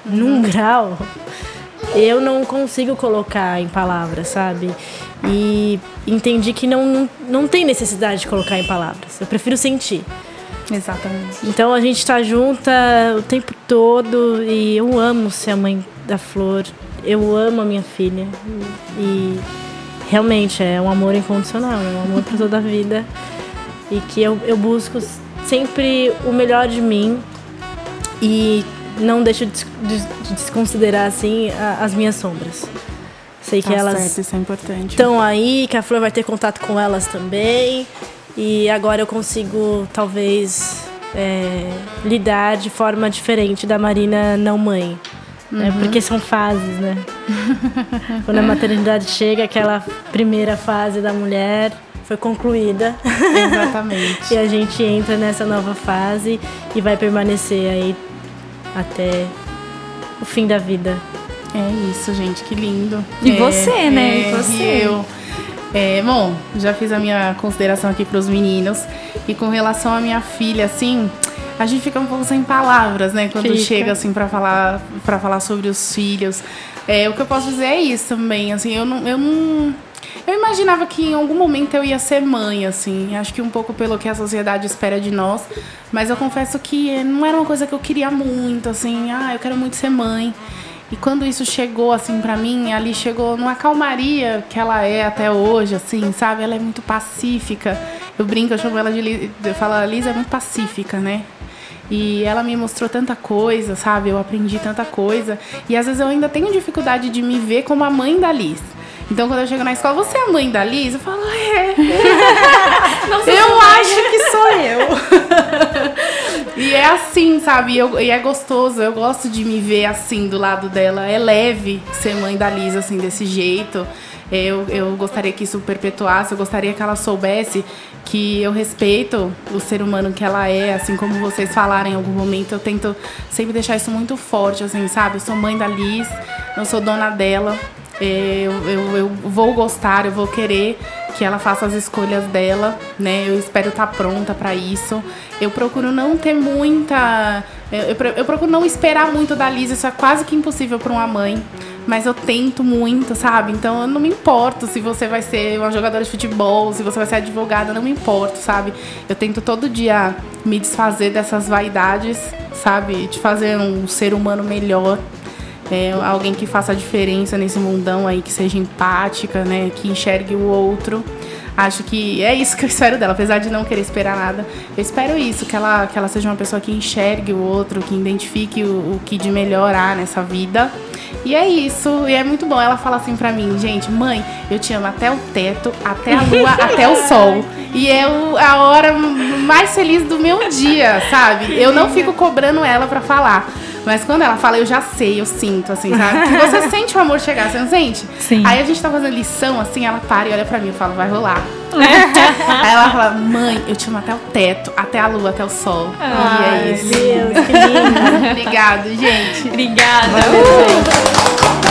num grau eu não consigo colocar em palavras, sabe? E entendi que não, não, não tem necessidade de colocar em palavras. Eu prefiro sentir. Exatamente. Então a gente está junta o tempo todo e eu amo ser a mãe da Flor. Eu amo a minha filha. E realmente é um amor incondicional, é um amor para toda a vida. E que eu, eu busco sempre o melhor de mim. E não deixo de, de, de desconsiderar assim a, as minhas sombras. Sei que Tá elas certo, isso é importante. estão aí, que a Flor vai ter contato com elas também. E agora eu consigo, talvez, é, lidar de forma diferente da Marina não mãe. né? Porque são fases, né? Quando a maternidade chega, aquela primeira fase da mulher foi concluída. Exatamente. E a gente entra nessa nova fase e vai permanecer aí até o fim da vida. É isso, gente, que lindo. E É, você, né? é, E você? Eu. É, bom, já fiz a minha consideração aqui para os meninos. E com relação à minha filha, assim, a gente fica um pouco sem palavras, né? Quando Fica. chega, assim, para falar, pra falar sobre os filhos. É, o que eu posso dizer é isso também, assim, eu não. Eu não eu imaginava que em algum momento eu ia ser mãe, assim. Acho que um pouco pelo que a sociedade espera de nós. Mas eu confesso que não era uma coisa que eu queria muito, assim. Ah, eu quero muito ser mãe. E quando isso chegou, assim, pra mim, ali chegou numa calmaria que ela é até hoje, assim, sabe? Ela é muito pacífica. Eu brinco, eu chamo ela de eu falo, a Liz é muito pacífica, né? E ela me mostrou tanta coisa, sabe? Eu aprendi tanta coisa. E às vezes eu ainda tenho dificuldade de me ver como a mãe da Liz. Então quando eu chego na escola, você é a mãe da Liz? Eu falo, é. eu acho que sou eu. e é assim, sabe? Eu- e é gostoso. Eu gosto de me ver assim do lado dela. É leve ser mãe da Liz assim desse jeito. Eu, eu gostaria que isso perpetuasse, eu gostaria que ela soubesse que eu respeito o ser humano que ela é, assim como vocês falaram em algum momento. Eu tento sempre deixar isso muito forte, assim, sabe? Eu sou mãe da Liz, não sou dona dela. Eu, eu, eu vou gostar, eu vou querer que ela faça as escolhas dela, né? Eu espero estar pronta para isso. Eu procuro não ter muita. Eu, eu pro- eu procuro não esperar muito da Liz, isso é quase que impossível para uma mãe. Mas eu tento muito, sabe? Então eu não me importo se você vai ser uma jogadora de futebol, se você vai ser advogada, não me importo, sabe? Eu tento todo dia me desfazer dessas vaidades, sabe? De fazer um ser humano melhor. É, alguém que faça a diferença nesse mundão aí, que seja empática, né? Que enxergue o outro. Acho que é isso que eu espero dela, apesar de não querer esperar nada. Eu espero isso, que ela, que ela seja uma pessoa que enxergue o outro, que identifique o, o que de melhor há nessa vida. E é isso, e é muito bom. Ela fala assim pra mim, gente, mãe, eu te amo até o teto, até a lua, até o sol. E é o- a hora mais feliz do meu dia, sabe? Eu não fico cobrando ela pra falar. Mas quando ela fala, eu já sei, eu sinto, assim, sabe? Que você sente o amor chegar, você não sente? Sim. Aí a gente tá fazendo lição, assim, ela para e olha pra mim e fala, vai rolar. Aí ela fala, mãe, eu te amo até o teto, até a lua, até o sol. e é isso. Deus, que lindo. Obrigado, gente. Obrigada. Que bonito.